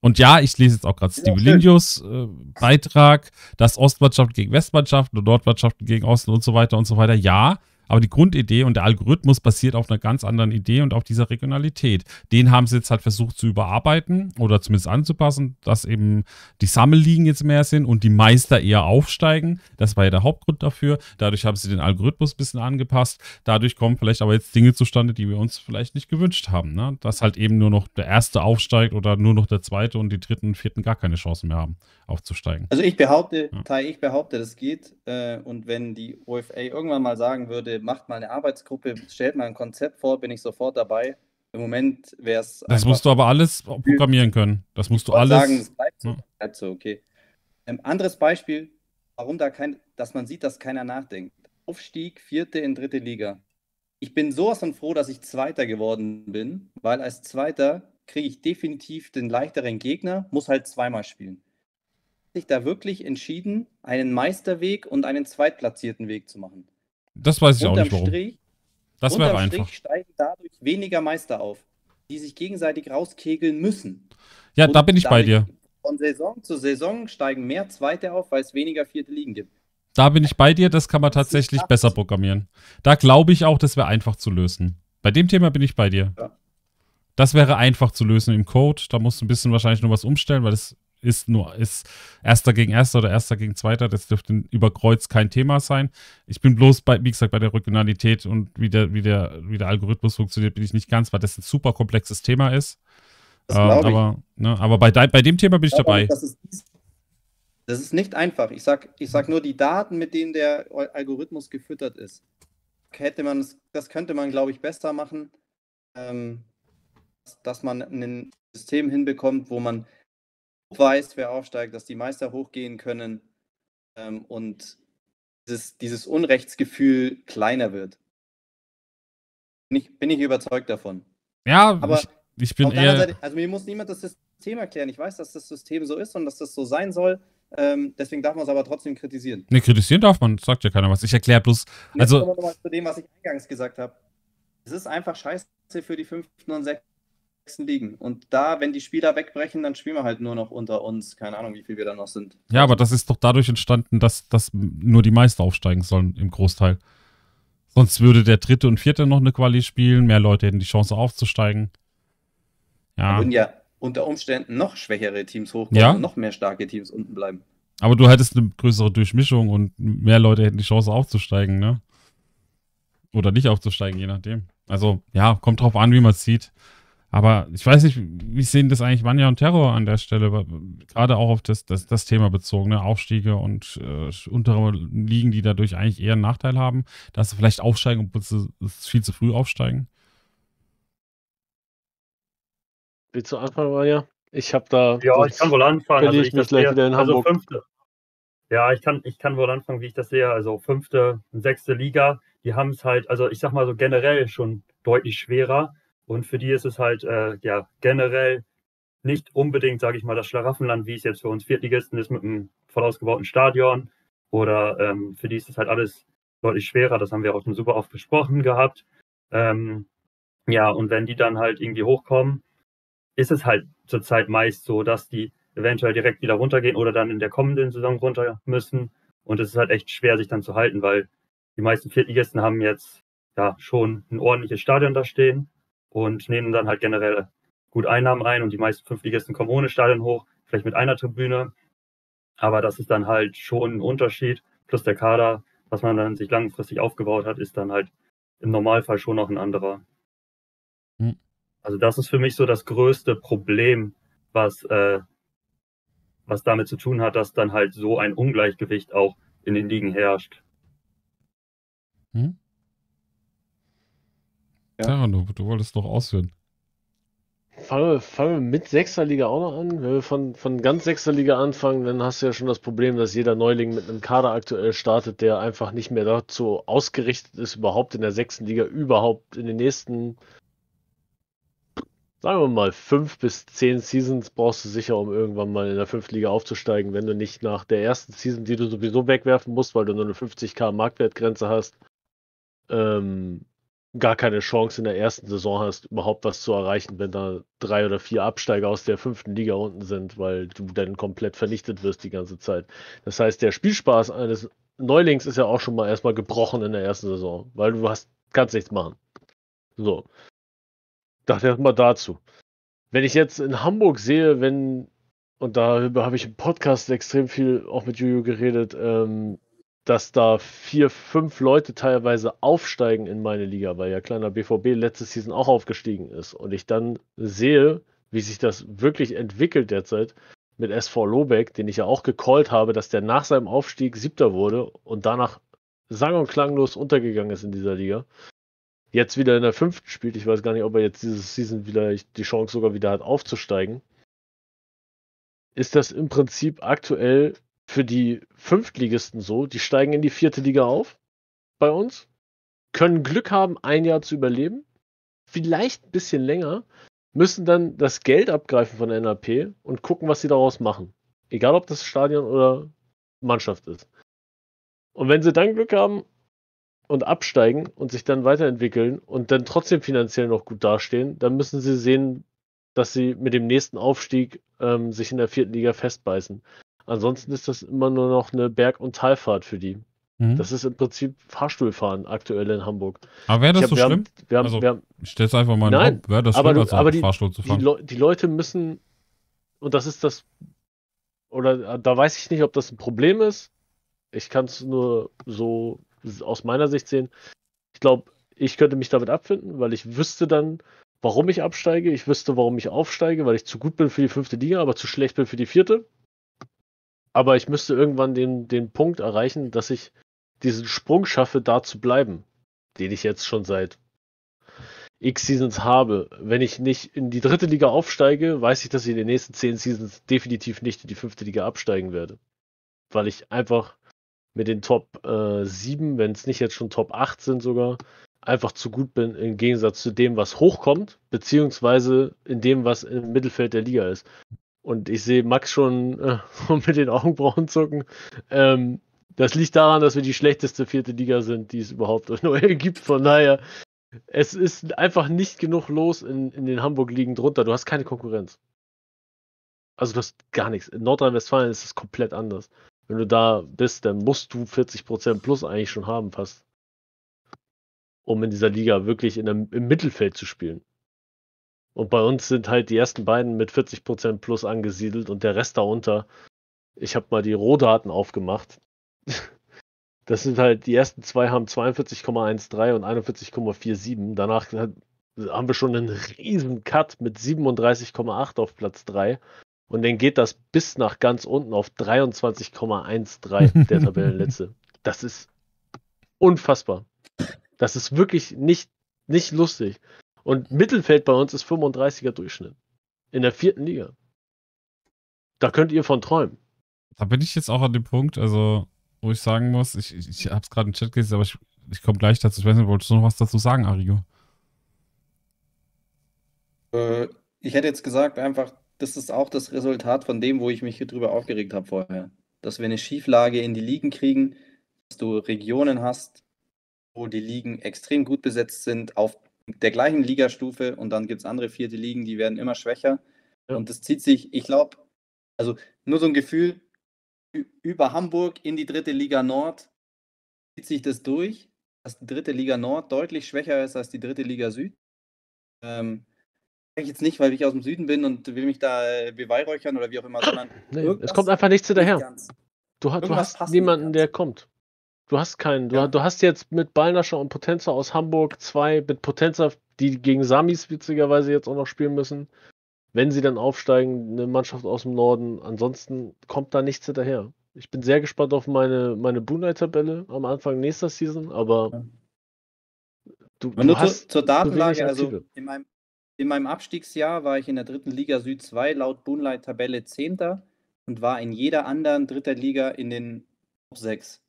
Und ja, ich lese jetzt auch gerade. Lindios äh, Beitrag, dass Ostmannschaften gegen Westmannschaften und Nordmannschaften gegen Osten und so weiter und so weiter. Ja, aber die Grundidee und der Algorithmus basiert auf einer ganz anderen Idee und auf dieser Regionalität. Den haben sie jetzt halt versucht zu überarbeiten oder zumindest anzupassen, dass eben die Sammelligen jetzt mehr sind und die Meister eher aufsteigen. Das war ja der Hauptgrund dafür. Dadurch haben sie den Algorithmus ein bisschen angepasst. Dadurch kommen vielleicht aber jetzt Dinge zustande, die wir uns vielleicht nicht gewünscht haben. Ne? Dass halt eben nur noch der Erste aufsteigt oder nur noch der Zweite und die Dritten und Vierten gar keine Chance mehr haben, aufzusteigen. Also ich behaupte, Ja. Tai, ich behaupte, das geht. Äh, und wenn die OFA irgendwann mal sagen würde, macht mal eine Arbeitsgruppe, stellt mal ein Konzept vor, bin ich sofort dabei. Im Moment wäre es. Das musst du aber alles programmieren können. Das musst du alles. sagen, es bleibt so. Ja. Bleibt so, okay. Ähm, anderes Beispiel, warum da kein, dass man sieht, dass keiner nachdenkt. Aufstieg, vierte in dritte Liga. Ich bin sowas von froh, dass ich Zweiter geworden bin, weil als Zweiter kriege ich definitiv den leichteren Gegner, muss halt zweimal spielen. Sich da wirklich entschieden, einen Meisterweg und einen zweitplatzierten Weg zu machen. Das weiß ich auch Unterm nicht warum. Strich, Das wäre einfach. Strich steigen dadurch weniger Meister auf, die sich gegenseitig rauskegeln müssen. Ja, da Und bin ich bei dir. Von Saison zu Saison steigen mehr Zweite auf, weil es weniger vierte Ligen gibt. Da bin ich bei dir. Das kann man tatsächlich besser programmieren. Da glaube ich auch, das wäre einfach zu lösen. Bei dem Thema bin ich bei dir. Ja. Das wäre einfach zu lösen im Code. Da musst du ein bisschen wahrscheinlich nur was umstellen, weil das ist nur ist Erster gegen Erster oder Erster gegen Zweiter. Das dürfte über Kreuz kein Thema sein. Ich bin bloß bei, wie gesagt, bei der Regionalität und wie der, wie der, wie der Algorithmus funktioniert, bin ich nicht ganz, weil das ein super komplexes Thema ist. Ähm, aber ne, aber bei, bei dem Thema bin ich dabei. Das ist, das ist nicht einfach. Ich sage ich sag nur, die Daten, mit denen der Algorithmus gefüttert ist, hätte man, das könnte man, glaube ich, besser machen, ähm, dass man ein System hinbekommt, wo man weiß, wer aufsteigt, dass die Meister hochgehen können ähm, und dieses, dieses Unrechtsgefühl kleiner wird. Bin ich, bin ich überzeugt davon. Ja, Aber ich, ich bin Auf eher. Seite, also mir muss niemand das System erklären. Ich weiß, dass das System so ist und dass das so sein soll. Ähm, deswegen darf man es aber trotzdem kritisieren. Ne, kritisieren darf man, sagt ja keiner was. Ich erkläre bloß, Also- jetzt kommen wir nochmal zu dem, was ich eingangs gesagt habe. Es ist einfach scheiße für die fünften und sechsten Ligen. Und da, wenn die Spieler wegbrechen, dann spielen wir halt nur noch unter uns. Keine Ahnung, wie viel wir da noch sind. ja, aber das ist doch dadurch entstanden, dass, dass nur die Meister aufsteigen sollen im Großteil. Sonst würde der dritte und vierte noch eine Quali spielen, mehr Leute hätten die Chance aufzusteigen. Da Ja, würden ja unter Umständen noch schwächere Teams hochkommen Ja. und noch mehr starke Teams unten bleiben. aber du hättest eine größere Durchmischung und mehr Leute hätten die Chance aufzusteigen, ne? Oder nicht aufzusteigen, je nachdem. Also, ja, kommt drauf an, wie man es sieht. Aber ich weiß nicht, wie sehen das eigentlich Manja und Terror an der Stelle? Gerade auch auf das, das, das Thema bezogen, ne? Aufstiege und äh, untere Ligen, die dadurch eigentlich eher einen Nachteil haben, dass sie vielleicht aufsteigen, obwohl sie sie viel zu früh aufsteigen. Willst du anfangen, Manja? Ich habe da. Ja, ich kann wohl anfangen. Also ich mich gleich wieder in also Hamburg. fünfte. Ja, ich kann, ich kann wohl anfangen, wie ich das sehe. Also fünfte und sechste Liga, die haben es halt, also ich sag mal so generell schon deutlich schwerer. Und für die ist es halt äh, ja generell nicht unbedingt, sage ich mal, das Schlaraffenland, wie es jetzt für uns Viertligisten ist mit einem voll ausgebauten Stadion. Oder ähm, für die ist es halt alles deutlich schwerer. Das haben wir auch schon super oft besprochen gehabt. Ähm, ja, und wenn die dann halt irgendwie hochkommen, ist es halt zurzeit meist so, dass die eventuell direkt wieder runtergehen oder dann in der kommenden Saison runter müssen. Und es ist halt echt schwer, sich dann zu halten, weil die meisten Viertligisten haben jetzt ja schon ein ordentliches Stadion da stehen und nehmen dann halt generell gut Einnahmen ein und die meisten Fünftligisten kommen ohne Stadion hoch, vielleicht mit einer Tribüne. Aber das ist dann halt schon ein Unterschied. Plus der Kader, was man dann sich langfristig aufgebaut hat, ist dann halt im Normalfall schon noch ein anderer. Hm. Also das ist für mich so das größte Problem, was, äh, was damit zu tun hat, dass dann halt so ein Ungleichgewicht auch in den Ligen herrscht. Hm? Ja, ja du, du wolltest doch ausführen. Fangen wir, fangen wir mit Sechserliga auch noch an. Wenn wir von, von ganz Sechserliga anfangen, dann hast du ja schon das Problem, dass jeder Neuling mit einem Kader aktuell startet, der einfach nicht mehr dazu ausgerichtet ist, überhaupt in der sechsten Liga überhaupt in den nächsten, sagen wir mal, fünf bis zehn Seasons brauchst du sicher, um irgendwann mal in der fünften Liga aufzusteigen, wenn du nicht nach der ersten Season, die du sowieso wegwerfen musst, weil du nur eine 50k Marktwertgrenze hast, ähm, gar keine Chance in der ersten Saison hast, überhaupt was zu erreichen, wenn da drei oder vier Absteiger aus der fünften Liga unten sind, weil du dann komplett vernichtet wirst die ganze Zeit. Das heißt, der Spielspaß eines Neulings ist ja auch schon mal erstmal gebrochen in der ersten Saison, weil du hast, kannst nichts machen. So. Dachte erstmal dazu. Wenn ich jetzt in Hamburg sehe, wenn, und darüber habe ich im Podcast extrem viel auch mit Juju geredet, ähm, dass da vier, fünf Leute teilweise aufsteigen in meine Liga, weil ja kleiner BVB letzte Season auch aufgestiegen ist. Und ich dann sehe, wie sich das wirklich entwickelt derzeit mit SV Lobeck, den ich ja auch gecallt habe, dass der nach seinem Aufstieg siebter wurde und danach sang- und klanglos untergegangen ist in dieser Liga. Jetzt wieder in der fünften spielt. Ich weiß gar nicht, ob er jetzt diese Season wieder die Chance sogar wieder hat aufzusteigen. Ist das im Prinzip aktuell für die Fünftligisten so, die steigen in die vierte Liga auf bei uns, können Glück haben, ein Jahr zu überleben, vielleicht ein bisschen länger, müssen dann das Geld abgreifen von der NAP und gucken, was sie daraus machen. Egal, ob das Stadion oder Mannschaft ist. Und wenn sie dann Glück haben und absteigen und sich dann weiterentwickeln und dann trotzdem finanziell noch gut dastehen, dann müssen sie sehen, dass sie mit dem nächsten Aufstieg ähm, sich in der vierten Liga festbeißen. Ansonsten ist das immer nur noch eine Berg- und Talfahrt für die. Mhm. Das ist im Prinzip Fahrstuhlfahren aktuell in Hamburg. Aber wäre das hab, so wir schlimm? Haben, wir haben, also, wir haben, ich stell's einfach mal in Nein, wäre das aber, schlimm, als aber die, Fahrstuhl zu fahren? Die, Le die Leute müssen, und das ist das, oder da weiß ich nicht, ob das ein Problem ist. Ich kann es nur so aus meiner Sicht sehen. Ich glaube, ich könnte mich damit abfinden, weil ich wüsste dann, warum ich absteige. Ich wüsste, warum ich aufsteige, weil ich zu gut bin für die fünfte Liga, aber zu schlecht bin für die vierte. Aber ich müsste irgendwann den, den Punkt erreichen, dass ich diesen Sprung schaffe, da zu bleiben, den ich jetzt schon seit X Seasons habe. Wenn ich nicht in die dritte Liga aufsteige, weiß ich, dass ich in den nächsten zehn Seasons definitiv nicht in die fünfte Liga absteigen werde. Weil ich einfach mit den Top äh, 7, wenn es nicht jetzt schon Top 8 sind sogar, einfach zu gut bin im Gegensatz zu dem, was hochkommt, beziehungsweise in dem, was im Mittelfeld der Liga ist. Und ich sehe Max schon äh, mit den Augenbrauen zucken. Ähm, das liegt daran, dass wir die schlechteste vierte Liga sind, die es überhaupt neu gibt. Von daher, es ist einfach nicht genug los in, in den Hamburg-Ligen drunter. Du hast keine Konkurrenz. Also du hast gar nichts. In Nordrhein-Westfalen ist es komplett anders. Wenn du da bist, dann musst du 40% plus eigentlich schon haben, fast. Um in dieser Liga wirklich in der, im Mittelfeld zu spielen. Und bei uns sind halt die ersten beiden mit 40% plus angesiedelt und der Rest darunter. Ich habe mal die Rohdaten aufgemacht. Das sind halt, die ersten zwei haben 42,13 und 41,47. Danach haben wir schon einen riesen Cut mit 37,8 auf Platz 3. Und dann geht das bis nach ganz unten auf 23,13 der Tabellenletzte. Das ist unfassbar. Das ist wirklich nicht, nicht lustig. Und Mittelfeld bei uns ist 35er Durchschnitt. In der vierten Liga. Da könnt ihr von träumen. Da bin ich jetzt auch an dem Punkt, also, wo ich sagen muss, ich, ich, ich habe es gerade im Chat gelesen, aber ich, ich komme gleich dazu. Ich weiß nicht, wolltest du noch was dazu sagen, Arigo? Äh, ich hätte jetzt gesagt, einfach, das ist auch das Resultat von dem, wo ich mich hier drüber aufgeregt habe vorher. Dass wir eine Schieflage in die Ligen kriegen, dass du Regionen hast, wo die Ligen extrem gut besetzt sind, auf der gleichen Ligastufe und dann gibt es andere vierte Ligen, die werden immer schwächer. Ja. Und das zieht sich, ich glaube, also nur so ein Gefühl, über Hamburg in die dritte Liga Nord zieht sich das durch, dass die dritte Liga Nord deutlich schwächer ist als die dritte Liga Süd. Ähm, ich jetzt nicht, weil ich aus dem Süden bin und will mich da äh, beweihräuchern oder wie auch immer, sondern nee, es kommt einfach nichts hinterher. Du, du hast niemanden, der kommt. Du hast keinen. Du, Ja. du hast jetzt mit Ballnascher und Potenza aus Hamburg zwei, mit Potenza, die gegen Samis witzigerweise jetzt auch noch spielen müssen. Wenn sie dann aufsteigen, eine Mannschaft aus dem Norden. Ansonsten kommt da nichts hinterher. Ich bin sehr gespannt auf meine, meine Boonlight-Tabelle am Anfang nächster Season, aber Ja. du, Aber nur du zur, zur Datenlage, also in meinem, in meinem Abstiegsjahr war ich in der dritten Liga Süd 2 laut Boonlight-Tabelle 10. und war in jeder anderen dritter Liga in den Top 6.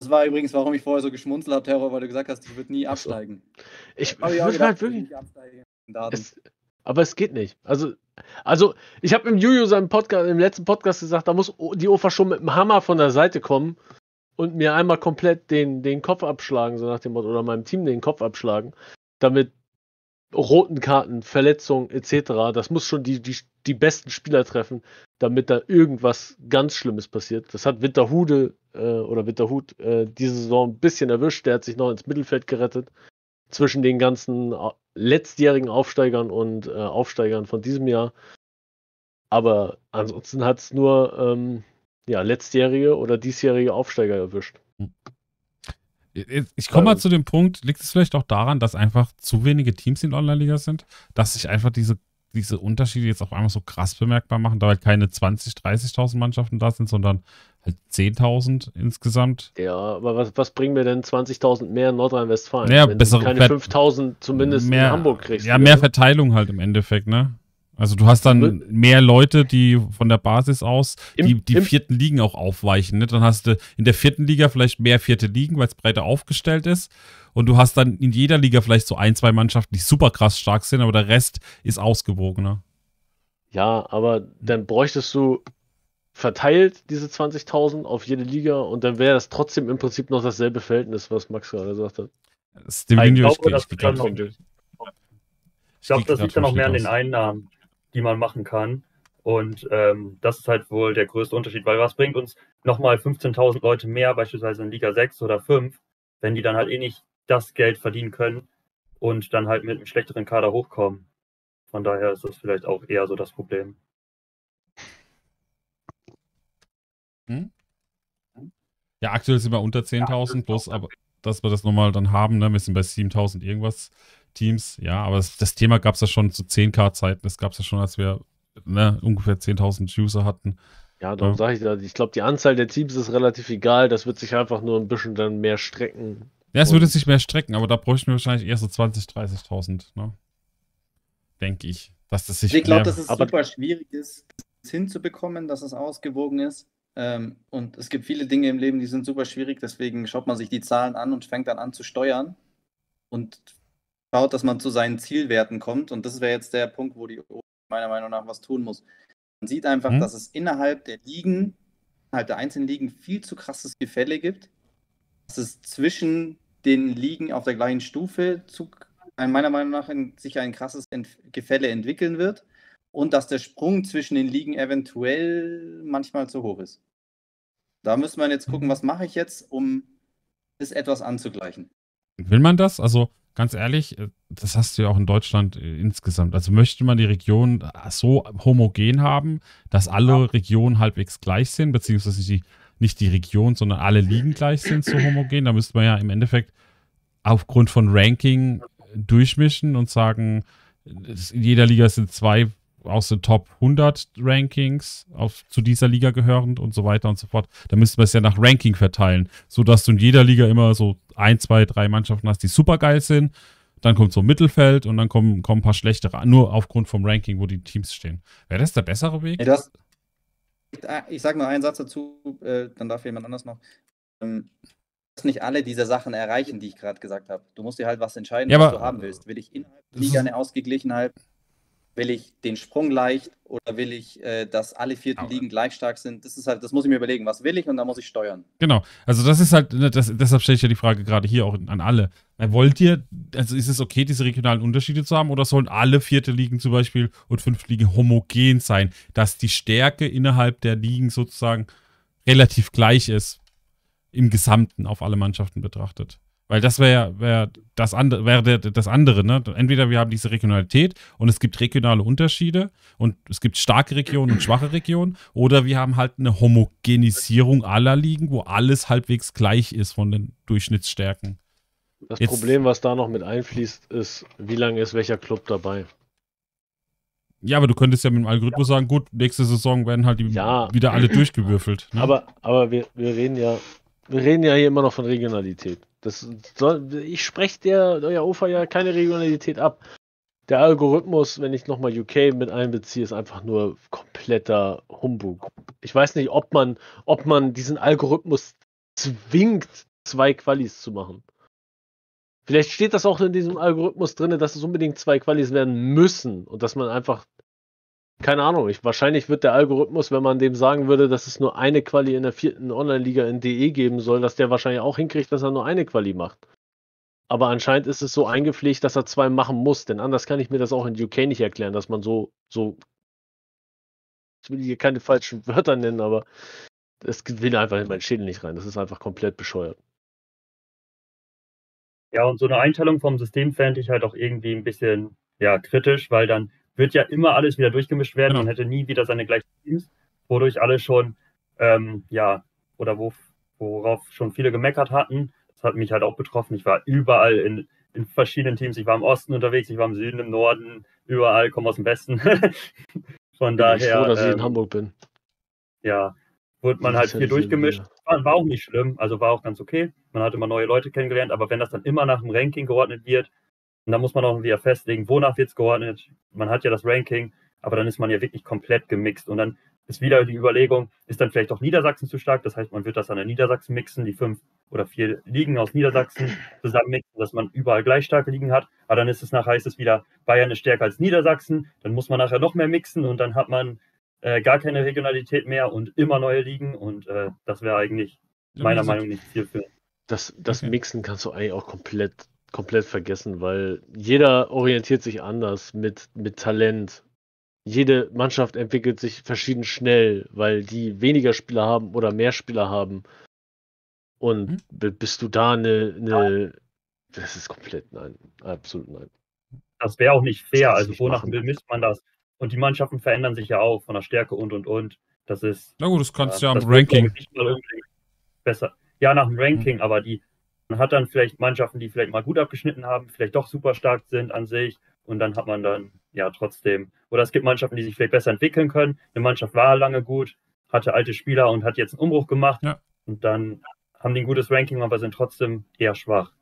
Das war übrigens, warum ich vorher so geschmunzelt habe, Terror, weil du gesagt hast, ich würde nie Ach so. absteigen. ich, ich würde halt wirklich. Es, aber es geht nicht. Also, also ich habe im Juju seinem Podcast, im letzten Podcast gesagt, da muss die Ofa schon mit dem Hammer von der Seite kommen und mir einmal komplett den, den Kopf abschlagen, so nach dem Motto, oder meinem Team den Kopf abschlagen, damit roten Karten, Verletzungen etc. Das muss schon die, die, die besten Spieler treffen, damit da irgendwas ganz Schlimmes passiert. Das hat Winterhude äh, oder Winterhut äh, diese Saison ein bisschen erwischt. Der hat sich noch ins Mittelfeld gerettet zwischen den ganzen au- letztjährigen Aufsteigern und äh, Aufsteigern von diesem Jahr. Aber ansonsten hat es nur ähm, ja, letztjährige oder diesjährige Aufsteiger erwischt. Ich komme mal Also- zu dem Punkt, liegt es vielleicht auch daran, dass einfach zu wenige Teams in der Online-Liga sind, dass sich einfach diese, diese Unterschiede jetzt auf einmal so krass bemerkbar machen, da halt keine 20.000, 30.000 Mannschaften da sind, sondern halt 10.000 insgesamt. Ja, aber was, was bringen mir denn 20.000 mehr in Nordrhein-Westfalen? Ja, wenn bessere du keine Ver- 5.000 zumindest mehr, in Hamburg kriegst. Ja, mehr. Verteilung halt im Endeffekt, ne? Also du hast dann Im- mehr Leute, die von der Basis aus Im- die, die im- vierten Ligen auch aufweichen. Ne? Dann hast du in der vierten Liga vielleicht mehr vierte Ligen, weil es breiter aufgestellt ist. Und du hast dann in jeder Liga vielleicht so ein, zwei Mannschaften, die super krass stark sind, aber der Rest ist ausgewogener. Ja, aber dann bräuchtest du verteilt diese 20.000 auf jede Liga und dann wäre das trotzdem im Prinzip noch dasselbe Verhältnis, was Max gerade gesagt hat. Stevenio, Ich glaube, das ich, glaub, noch- ich, Ich glaube, das liegt dann auch mehr an den. Einnahmen, die man machen kann. Und ähm, das ist halt wohl der größte Unterschied, weil was bringt uns nochmal 15.000 Leute mehr, beispielsweise in Liga 6 oder 5, wenn die dann halt eh nicht das Geld verdienen können und dann halt mit einem schlechteren Kader hochkommen. Von daher ist das vielleicht auch eher so das Problem. Ja, aktuell sind wir unter 10.000 plus, aber dass wir das nochmal dann haben, ne? wir sind bei 7.000 irgendwas Teams. Ja, aber das, das Thema gab es ja schon zu 10k-Zeiten. Das gab es ja schon, als wir ne, ungefähr 10.000 User hatten. Ja, darum Ja. sage ich ja, ich glaube, die Anzahl der Teams ist relativ egal. Das wird sich einfach nur ein bisschen dann mehr strecken. Ja, es würde sich mehr strecken, aber da bräuchten wir wahrscheinlich eher so 20.000, 30.000, ne? Denke ich. Dass das sich Ich glaube, dass es aber- super schwierig ist, es hinzubekommen, dass es ausgewogen ist. Ähm, und es gibt viele Dinge im Leben, die sind super schwierig. Deswegen schaut man sich die Zahlen an und fängt dann an zu steuern und schaut, dass man zu seinen Zielwerten kommt. Und das wäre jetzt der Punkt, wo die O meiner Meinung nach was tun muss. Man sieht einfach, Hm? dass es innerhalb der Ligen, innerhalb der einzelnen Ligen viel zu krasses Gefälle gibt. Dass es zwischen den Ligen auf der gleichen Stufe zu, ein- meiner Meinung nach in, sich ein krasses Ent Gefälle entwickeln wird und dass der Sprung zwischen den Ligen eventuell manchmal zu hoch ist. Da müsste man jetzt gucken, was mache ich jetzt, um das etwas anzugleichen. Will man das? Also ganz ehrlich, äh, das hast du ja auch in Deutschland äh, insgesamt. Also möchte man die Region äh, so homogen haben, dass alle Regionen halbwegs gleich sind, beziehungsweise die, nicht die Region, sondern alle Ligen gleich sind, so homogen. Da müsste man ja im Endeffekt aufgrund von Ranking durchmischen und sagen, in jeder Liga sind zwei aus den Top 100 Rankings auf, zu dieser Liga gehörend und so weiter und so fort. Da müsste man es ja nach Ranking verteilen, sodass du in jeder Liga immer so ein, zwei, drei Mannschaften hast, die super geil sind. Dann kommt so ein Mittelfeld und dann kommen, kommen ein paar schlechtere, nur aufgrund vom Ranking, wo die Teams stehen. Wäre das der bessere Weg? Hast, ich sage nur einen Satz dazu, äh, dann darf jemand anders noch. Ähm, du musst nicht alle diese Sachen erreichen, die ich gerade gesagt habe. Du musst dir halt was entscheiden, Ja, was du haben willst. Will ich innerhalb der Liga eine Ausgeglichenheit? Will ich den Sprung leicht oder will ich, äh, dass alle vierten Aber- Ligen gleich stark sind? Das ist halt, das muss ich mir überlegen. Was will ich und dann muss ich steuern. Genau. Also das ist halt, ne, das, deshalb stelle ich ja die Frage gerade hier auch an alle. Weil Wollt ihr, also ist es okay, diese regionalen Unterschiede zu haben oder sollen alle vierte Ligen zum Beispiel und fünfte Ligen homogen sein, dass die Stärke innerhalb der Ligen sozusagen relativ gleich ist im Gesamten auf alle Mannschaften betrachtet? Weil das wäre wär das, andere, wär das andere, ne? Entweder wir haben diese Regionalität und es gibt regionale Unterschiede und es gibt starke Regionen und schwache Regionen, oder wir haben halt eine Homogenisierung aller Ligen, wo alles halbwegs gleich ist von den Durchschnittsstärken. Das Jetzt, Problem, was da noch mit einfließt, ist, wie lange ist welcher Club dabei? Ja, aber du könntest ja mit dem Algorithmus sagen, gut, nächste Saison werden halt die ja, wieder alle durchgewürfelt. Ne? Aber, aber wir, wir reden ja, wir reden ja hier immer noch von Regionalität. Das soll, ich spreche der euer Ufer ja keine Regionalität ab. Der Algorithmus, wenn ich nochmal UK mit einbeziehe, ist einfach nur kompletter Humbug. Ich weiß nicht, ob man, ob man diesen Algorithmus zwingt, zwei Qualis zu machen. Vielleicht steht das auch in diesem Algorithmus drin, dass es unbedingt zwei Qualis werden müssen und dass man einfach, keine Ahnung, ich, wahrscheinlich wird der Algorithmus, wenn man dem sagen würde, dass es nur eine Quali in der vierten Online-Liga in DE geben soll, dass der wahrscheinlich auch hinkriegt, dass er nur eine Quali macht. Aber anscheinend ist es so eingepflegt, dass er zwei machen muss, denn anders kann ich mir das auch in UK nicht erklären, dass man so, so, ich will hier keine falschen Wörter nennen, aber es will einfach in meinen Schädel nicht rein. Das ist einfach komplett bescheuert. Ja, und so eine Einteilung vom System fände ich halt auch irgendwie ein bisschen ja, kritisch, weil dann wird ja immer alles wieder durchgemischt werden genau. und hätte nie wieder seine gleichen Teams, wodurch alle schon, ähm, ja, oder wo, worauf schon viele gemeckert hatten. Das hat mich halt auch betroffen. Ich war überall in, in verschiedenen Teams. Ich war im Osten unterwegs, ich war im Süden, im Norden, überall, komme aus dem Westen. Von daher. Ich bin froh, dass ähm, ich in ähm, Hamburg bin. Ja, wurde man halt viel durchgemischt. War, war, auch nicht schlimm, also war auch ganz okay. Man hat immer neue Leute kennengelernt, aber wenn das dann immer nach dem Ranking geordnet wird, und dann muss man auch wieder festlegen, wonach wird es geordnet. Man hat ja das Ranking, aber dann ist man ja wirklich komplett gemixt. Und dann ist wieder die Überlegung, ist dann vielleicht auch Niedersachsen zu stark? Das heißt, man wird das an der Niedersachsen mixen, die fünf oder vier Ligen aus Niedersachsen zusammen mixen, dass man überall gleich starke Ligen hat. Aber dann ist es nachher heißt es wieder, Bayern ist stärker als Niedersachsen. Dann muss man nachher noch mehr mixen und dann hat man äh, gar keine Regionalität mehr und immer neue Ligen und äh, das wäre eigentlich meiner Meinung nach nicht viel für. Das, das okay. Mixen kannst du eigentlich auch komplett, komplett vergessen, weil jeder orientiert sich anders mit, mit Talent. Jede Mannschaft entwickelt sich verschieden schnell, weil die weniger Spieler haben oder mehr Spieler haben. Und hm? bist du da eine, eine. Das ist komplett nein. Absolut nein. Das wäre auch nicht fair. Also, wonach misst man das? Und die Mannschaften verändern sich ja auch von der Stärke und und und. Das ist. Na gut, das kannst du ja am Ranking. Besser. Ja, nach dem Ranking, mhm. aber die man hat dann vielleicht Mannschaften, die vielleicht mal gut abgeschnitten haben, vielleicht doch super stark sind an sich und dann hat man dann ja trotzdem. Oder es gibt Mannschaften, die sich vielleicht besser entwickeln können. Eine Mannschaft war lange gut, hatte alte Spieler und hat jetzt einen Umbruch gemacht ja. und dann haben die ein gutes Ranking, aber sind trotzdem eher schwach.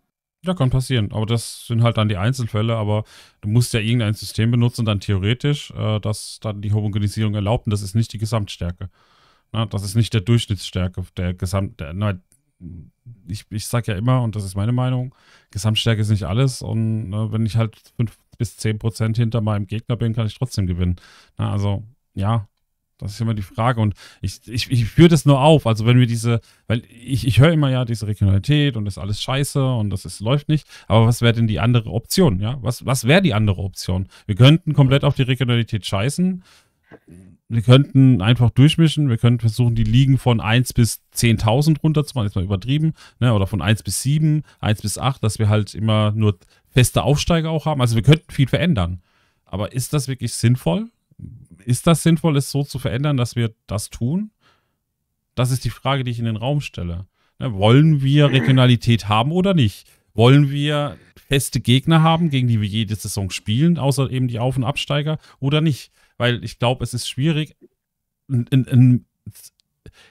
Ja, kann passieren. Aber das sind halt dann die Einzelfälle. Aber du musst ja irgendein System benutzen, dann theoretisch, äh, das dann die Homogenisierung erlaubt. Und das ist nicht die Gesamtstärke. Na, das ist nicht der Durchschnittsstärke. Der Gesamt, der, na, ich, ich sage ja immer, und das ist meine Meinung, Gesamtstärke ist nicht alles. Und ne, wenn ich halt 5 bis 10 Prozent hinter meinem Gegner bin, kann ich trotzdem gewinnen. Na, also, ja, das ist immer die Frage. Und ich, ich, ich führe das nur auf. Also, wenn wir diese, weil ich, ich höre immer ja diese Regionalität und das ist alles scheiße und das ist, läuft nicht. Aber was wäre denn die andere Option? Ja, was, was wäre die andere Option? Wir könnten komplett auf die Regionalität scheißen. Wir könnten einfach durchmischen. Wir könnten versuchen, die Ligen von 1 bis 10.000 runterzumachen. Jetzt mal übertrieben. Ne? Oder von 1 bis 7, 1 bis 8, dass wir halt immer nur feste Aufsteiger auch haben. Also, wir könnten viel verändern. Aber ist das wirklich sinnvoll? ist das sinnvoll, es so zu verändern, dass wir das tun? Das ist die Frage, die ich in den Raum stelle. Ne, wollen wir Regionalität haben oder nicht? Wollen wir feste Gegner haben, gegen die wir jede Saison spielen, außer eben die Auf- und Absteiger oder nicht? Weil ich glaube, es ist schwierig, in, in, in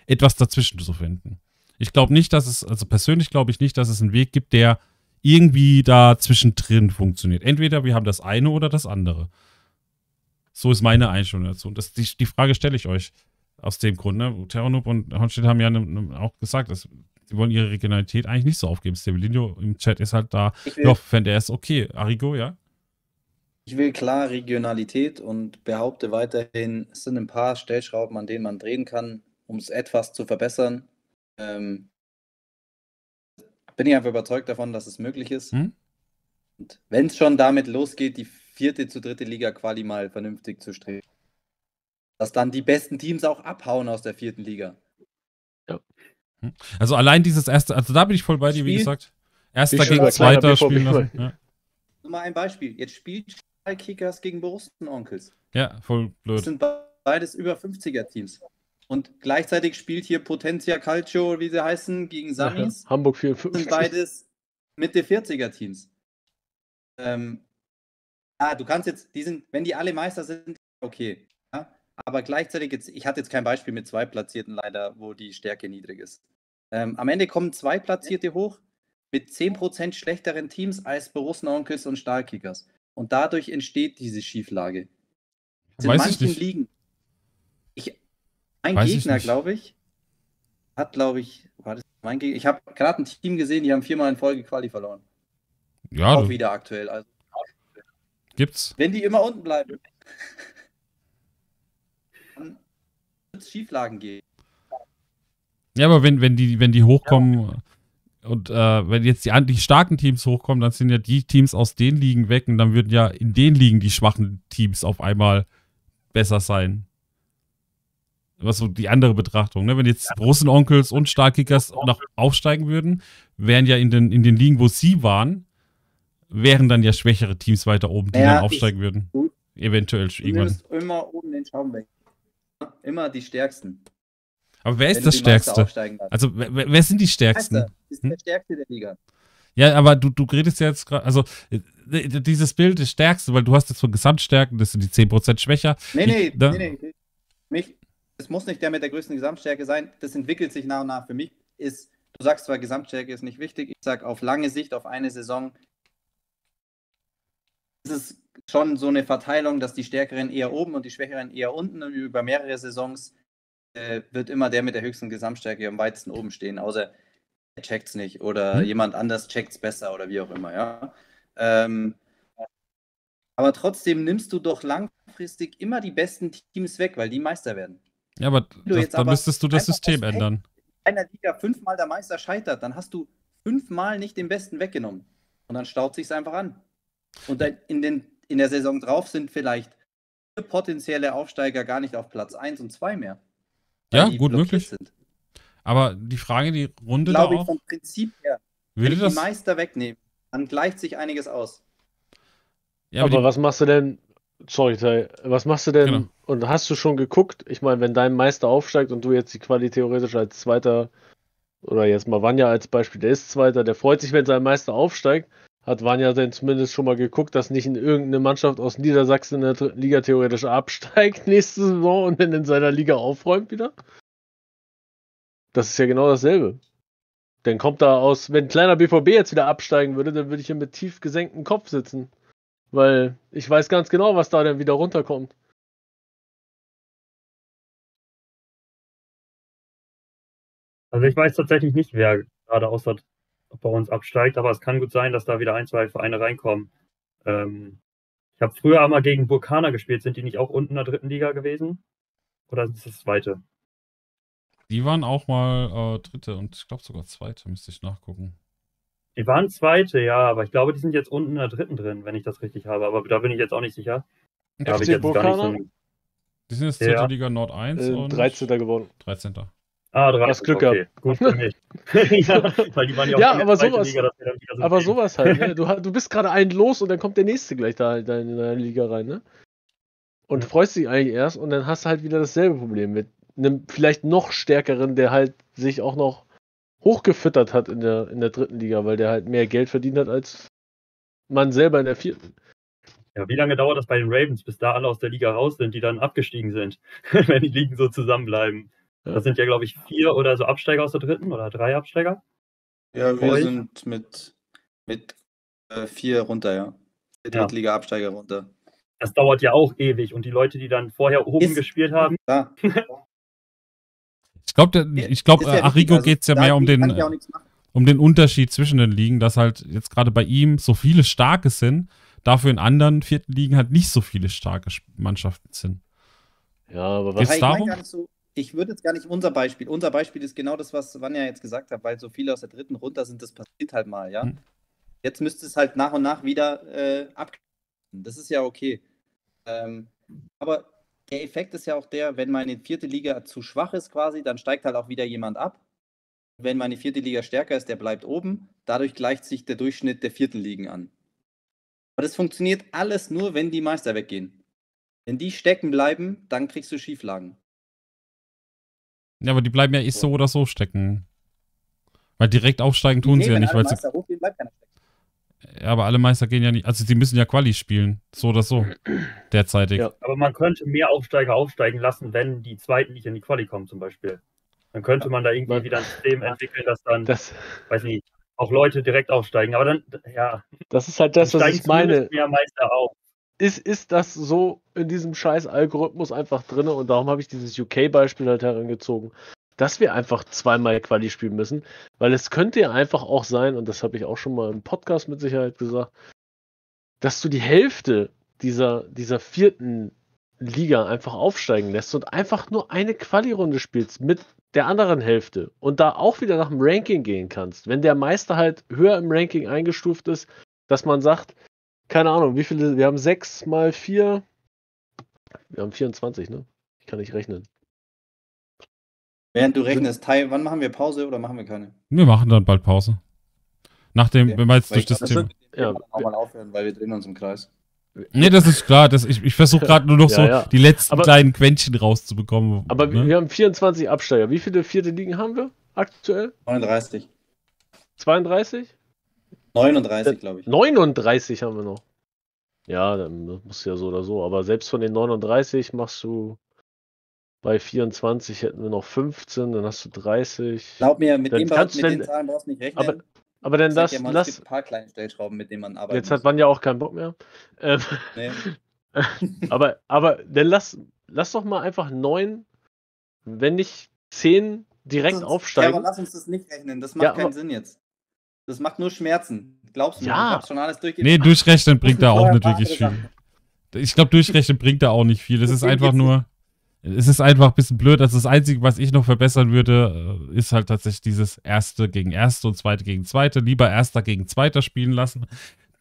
etwas dazwischen zu finden. Ich glaube nicht, dass es, also persönlich glaube ich nicht, dass es einen Weg gibt, der irgendwie da zwischendrin funktioniert. Entweder wir haben das eine oder das andere. So ist meine Einstellung dazu. Und das, die, die Frage stelle ich euch aus dem Grund. Ne? Terranub und Honstedt haben ja ne, ne, auch gesagt, dass sie wollen ihre Regionalität eigentlich nicht so aufgeben. Stabilinho im Chat ist halt da. Doch, fände er es okay. Arrigo, ja? Ich will klar Regionalität und behaupte weiterhin, es sind ein paar Stellschrauben, an denen man drehen kann, um es etwas zu verbessern. Ähm, bin ich einfach überzeugt davon, dass es möglich ist. Hm? Und wenn es schon damit losgeht, die vierte zu dritte Liga Quali mal vernünftig zu streben. Dass dann die besten Teams auch abhauen aus der vierten Liga. Ja. Hm. Also allein dieses erste, also da bin ich voll bei dir, wie gesagt. Erster gegen Zweiter spielen lassen. Ja, Nur mal ein Beispiel. Jetzt spielt Kickers gegen Borussen Onkels. ja voll Das blöd. sind be- beides über 50er Teams. Und gleichzeitig spielt hier Potentia Calcio, wie sie heißen, gegen Samis. Hamburg Das sind 54. beides Mitte 40er Teams. Ähm, ah, du kannst jetzt, die sind, wenn die alle Meister sind, okay. Ja? Aber gleichzeitig jetzt, ich hatte jetzt kein Beispiel mit zwei Platzierten leider, wo die Stärke niedrig ist. Ähm, am Ende kommen zwei Platzierte hoch mit 10% schlechteren Teams als Borussen Onkels und Stahlkickers. Und dadurch entsteht diese Schieflage. In Weiß ich manchen nicht. Ligen. Ich, mein Weiß ich Gegner, glaube ich, hat, glaube ich, war das mein Gegner? Ich habe gerade ein Team gesehen, die haben viermal in Folge Quali verloren. Ja, Auch wieder aktuell. Also, gibt's. wenn die immer unten bleiben, dann wird es Schieflagen geben. Ja, aber wenn, wenn, die, wenn die hochkommen und äh, wenn jetzt die, die starken Teams hochkommen, dann sind ja die Teams aus den Ligen weg und dann würden ja in den Ligen die schwachen Teams auf einmal besser sein. Was so die andere Betrachtung, ne? Wenn jetzt Russenonkels und Stahlkickers noch aufsteigen würden, wären ja in den, in den Ligen, wo sie waren, wären dann ja schwächere Teams weiter oben, die Ja, dann ich- aufsteigen würden. Gut. Eventuell Du irgendwann. immer oben den Schaum weg. Immer die Stärksten. Aber wer ist das die Stärkste? Also, wer, wer sind die Stärksten? Meister ist Hm? der Stärkste der Liga. Ja, aber du, du redest jetzt gerade, also äh, dieses Bild ist stärkste, weil du hast jetzt von Gesamtstärken, das sind die 10% schwächer. Nee, nee, da- nee, nee. Mich, es muss nicht der mit der größten Gesamtstärke sein. Das entwickelt sich nach und nach. Für mich ist, du sagst zwar, Gesamtstärke ist nicht wichtig. Ich sage, auf lange Sicht, auf eine Saison, ist es schon so eine Verteilung, dass die Stärkeren eher oben und die Schwächeren eher unten. Und über mehrere Saisons äh, wird immer der mit der höchsten Gesamtstärke am weitesten oben stehen, außer er checkt es nicht oder Hm. jemand anders checkt es besser oder wie auch immer, ja. Ähm, aber trotzdem nimmst du doch langfristig immer die besten Teams weg, weil die Meister werden. Ja, aber das, dann aber müsstest du das System ändern. Wenn einer Liga fünfmal der Meister scheitert, dann hast du fünfmal nicht den Besten weggenommen. Und dann staut sich's einfach an. Und dann in, den, in der Saison drauf sind vielleicht potenzielle Aufsteiger gar nicht auf Platz 1 und 2 mehr. Ja, gut möglich. Sind. Aber die Frage, die Runde da Glaube ich auch, vom Prinzip her. Wenn würde ich das, die Meister wegnehme, dann gleicht sich einiges aus. ja, aber Aber die, was machst du denn? Sorry, Tai, was machst du denn? Genau. Und hast du schon geguckt? Ich meine, wenn dein Meister aufsteigt und du jetzt die Quali theoretisch als Zweiter oder jetzt mal Vanya als Beispiel, der ist Zweiter, der freut sich, wenn sein Meister aufsteigt. Hat Vanya denn zumindest schon mal geguckt, dass nicht in irgendeine Mannschaft aus Niedersachsen in der Liga theoretisch absteigt nächste Saison und dann in seiner Liga aufräumt wieder? Das ist ja genau dasselbe. Dann kommt da aus, wenn ein kleiner BVB jetzt wieder absteigen würde, dann würde ich hier mit tief gesenktem Kopf sitzen. Weil ich weiß ganz genau, was da dann wieder runterkommt. Also ich weiß tatsächlich nicht, wer gerade außer bei uns absteigt, aber es kann gut sein, dass da wieder ein, zwei Vereine reinkommen. Ähm, ich habe früher einmal gegen Burkana gespielt. Sind die nicht auch unten in der dritten Liga gewesen? Oder ist es das zweite? die waren auch mal äh, dritte und ich glaube sogar zweite, müsste ich nachgucken. Die waren zweite, ja, aber ich glaube, die sind jetzt unten in der dritten drin, wenn ich das richtig habe. Aber da bin ich jetzt auch nicht sicher. Da ich jetzt gar nicht so. Die sind jetzt Ja. dritte Liga Nord 1 Äh, und 13. geworden. 13. Ah, drei. Hast Glück okay. Gut für mich. ja, weil die waren ja, Ja, auch aber sowas- Liga, so Aber sehen. sowas halt, ne? Du, du bist gerade einen los und dann kommt der nächste gleich da in deine Liga rein, ne? Und Ja. freust dich eigentlich erst und dann hast du halt wieder dasselbe Problem mit einem vielleicht noch stärkeren, der halt sich auch noch hochgefüttert hat in der, in der dritten Liga, weil der halt mehr Geld verdient hat als man selber in der vierten. Ja, wie lange dauert das bei den Ravens, bis da alle aus der Liga raus sind, die dann abgestiegen sind, wenn die Ligen so zusammenbleiben? Ja. Das sind ja, glaube ich, vier oder so Absteiger aus der dritten oder drei Absteiger. Ja, wir Euch? sind mit, mit äh, vier runter, ja. Vier Ja. Drittliga-Absteiger runter. Das dauert ja auch ewig. Und die Leute, die dann vorher oben Ist- gespielt haben, Ja, Ich glaube, ich glaub, ist ja äh, Arrigo also geht es ja mehr um den, äh, um den Unterschied zwischen den Ligen, dass halt jetzt gerade bei ihm so viele starke sind, dafür in anderen vierten Ligen halt nicht so viele starke Sch- Mannschaften sind. Ja, aber was. mein darum? nicht so, ich würde jetzt gar nicht unser Beispiel. Unser Beispiel ist genau das, was Vanja jetzt gesagt hat, weil so viele aus der dritten runter sind, das passiert halt mal, ja. Hm. Jetzt müsste es halt nach und nach wieder äh, ab. Das ist ja okay. Ähm, aber der Effekt ist ja auch der, wenn meine vierte Liga zu schwach ist quasi, dann steigt halt auch wieder jemand ab. wenn meine vierte Liga stärker ist, der bleibt oben. Dadurch gleicht sich der Durchschnitt der vierten Ligen an. Aber das funktioniert alles nur, wenn die Meister weggehen. Wenn die stecken bleiben, dann kriegst du Schieflagen. Ja, aber die bleiben ja eh so oder so stecken. Weil direkt aufsteigen tun Nee, sie ja nicht, alle weil sie. Hochgehen, bleibt keiner stecken. Ja, aber alle Meister gehen ja nicht. Also, die müssen ja Quali spielen. So oder so. Derzeitig. Ja. Aber man könnte mehr Aufsteiger aufsteigen lassen, wenn die zweiten nicht in die Quali kommen, zum Beispiel. Dann könnte man da irgendwie Man- wieder ein System entwickeln, dass dann, Das, weiß nicht, auch Leute direkt aufsteigen. Aber dann, ja, das ist halt das, dann was ich meine. mehr Meister auf. Ist, ist das so in diesem scheiß Algorithmus einfach drin und darum habe ich dieses UK-Beispiel halt herangezogen, dass wir einfach zweimal Quali spielen müssen, weil es könnte ja einfach auch sein, und das habe ich auch schon mal im Podcast mit Sicherheit gesagt, dass du die Hälfte dieser, dieser vierten Liga einfach aufsteigen lässt und einfach nur eine Quali-Runde spielst mit der anderen Hälfte und da auch wieder nach dem Ranking gehen kannst. Wenn der Meister halt höher im Ranking eingestuft ist, dass man sagt, keine Ahnung, wie viele, wir haben 6 mal 4, wir haben 24, ne? Ich kann nicht rechnen. Während du rechnest, Tai, wann machen wir Pause oder machen wir keine? Wir machen dann bald Pause. Nachdem, Okay. wenn wir jetzt durch ich das glaub, Thema. wir Ja, können auch mal aufhören, weil wir drehen uns im Kreis. Nee, das ist klar. Das, ich ich versuche gerade nur noch Ja, so ja. die letzten Aber- kleinen Quäntchen rauszubekommen. Aber ne? wir haben 24 Absteiger. Wie viele vierte Ligen haben wir aktuell? 39. 32? 39, glaube ich. 39 haben wir noch. Ja, dann muss ja so oder so. Aber selbst von den 39 machst du bei 24 hätten wir noch 15, dann hast du 30. Glaub mir, mit, Dann dem, kannst mit den Zahlen brauchst du nicht rechnen. Aber, aber dann lass, dir mal, es lass ein paar kleine Stellschrauben, mit denen man arbeiten jetzt hat muss. man ja auch keinen Bock mehr. Ähm, Nee. aber, aber dann lass, lass doch mal einfach neun, wenn nicht zehn direkt Lass uns- Ja, aufsteigen. aber lass uns das nicht rechnen. Das macht Ja, keinen aber- Sinn jetzt. Das macht nur Schmerzen. Glaubst du mir? Ja. Ich hab's schon alles Nee, durchgegangen. durchrechnen bringt da auch nicht wirklich viel. Ich glaube, durchrechnen bringt da auch nicht viel. Es ist Deswegen einfach nur. Es ist einfach ein bisschen blöd. Also das Einzige, was ich noch verbessern würde, äh, ist halt tatsächlich dieses Erste gegen Erste und Zweite gegen Zweite. Lieber Erster gegen Zweiter spielen lassen.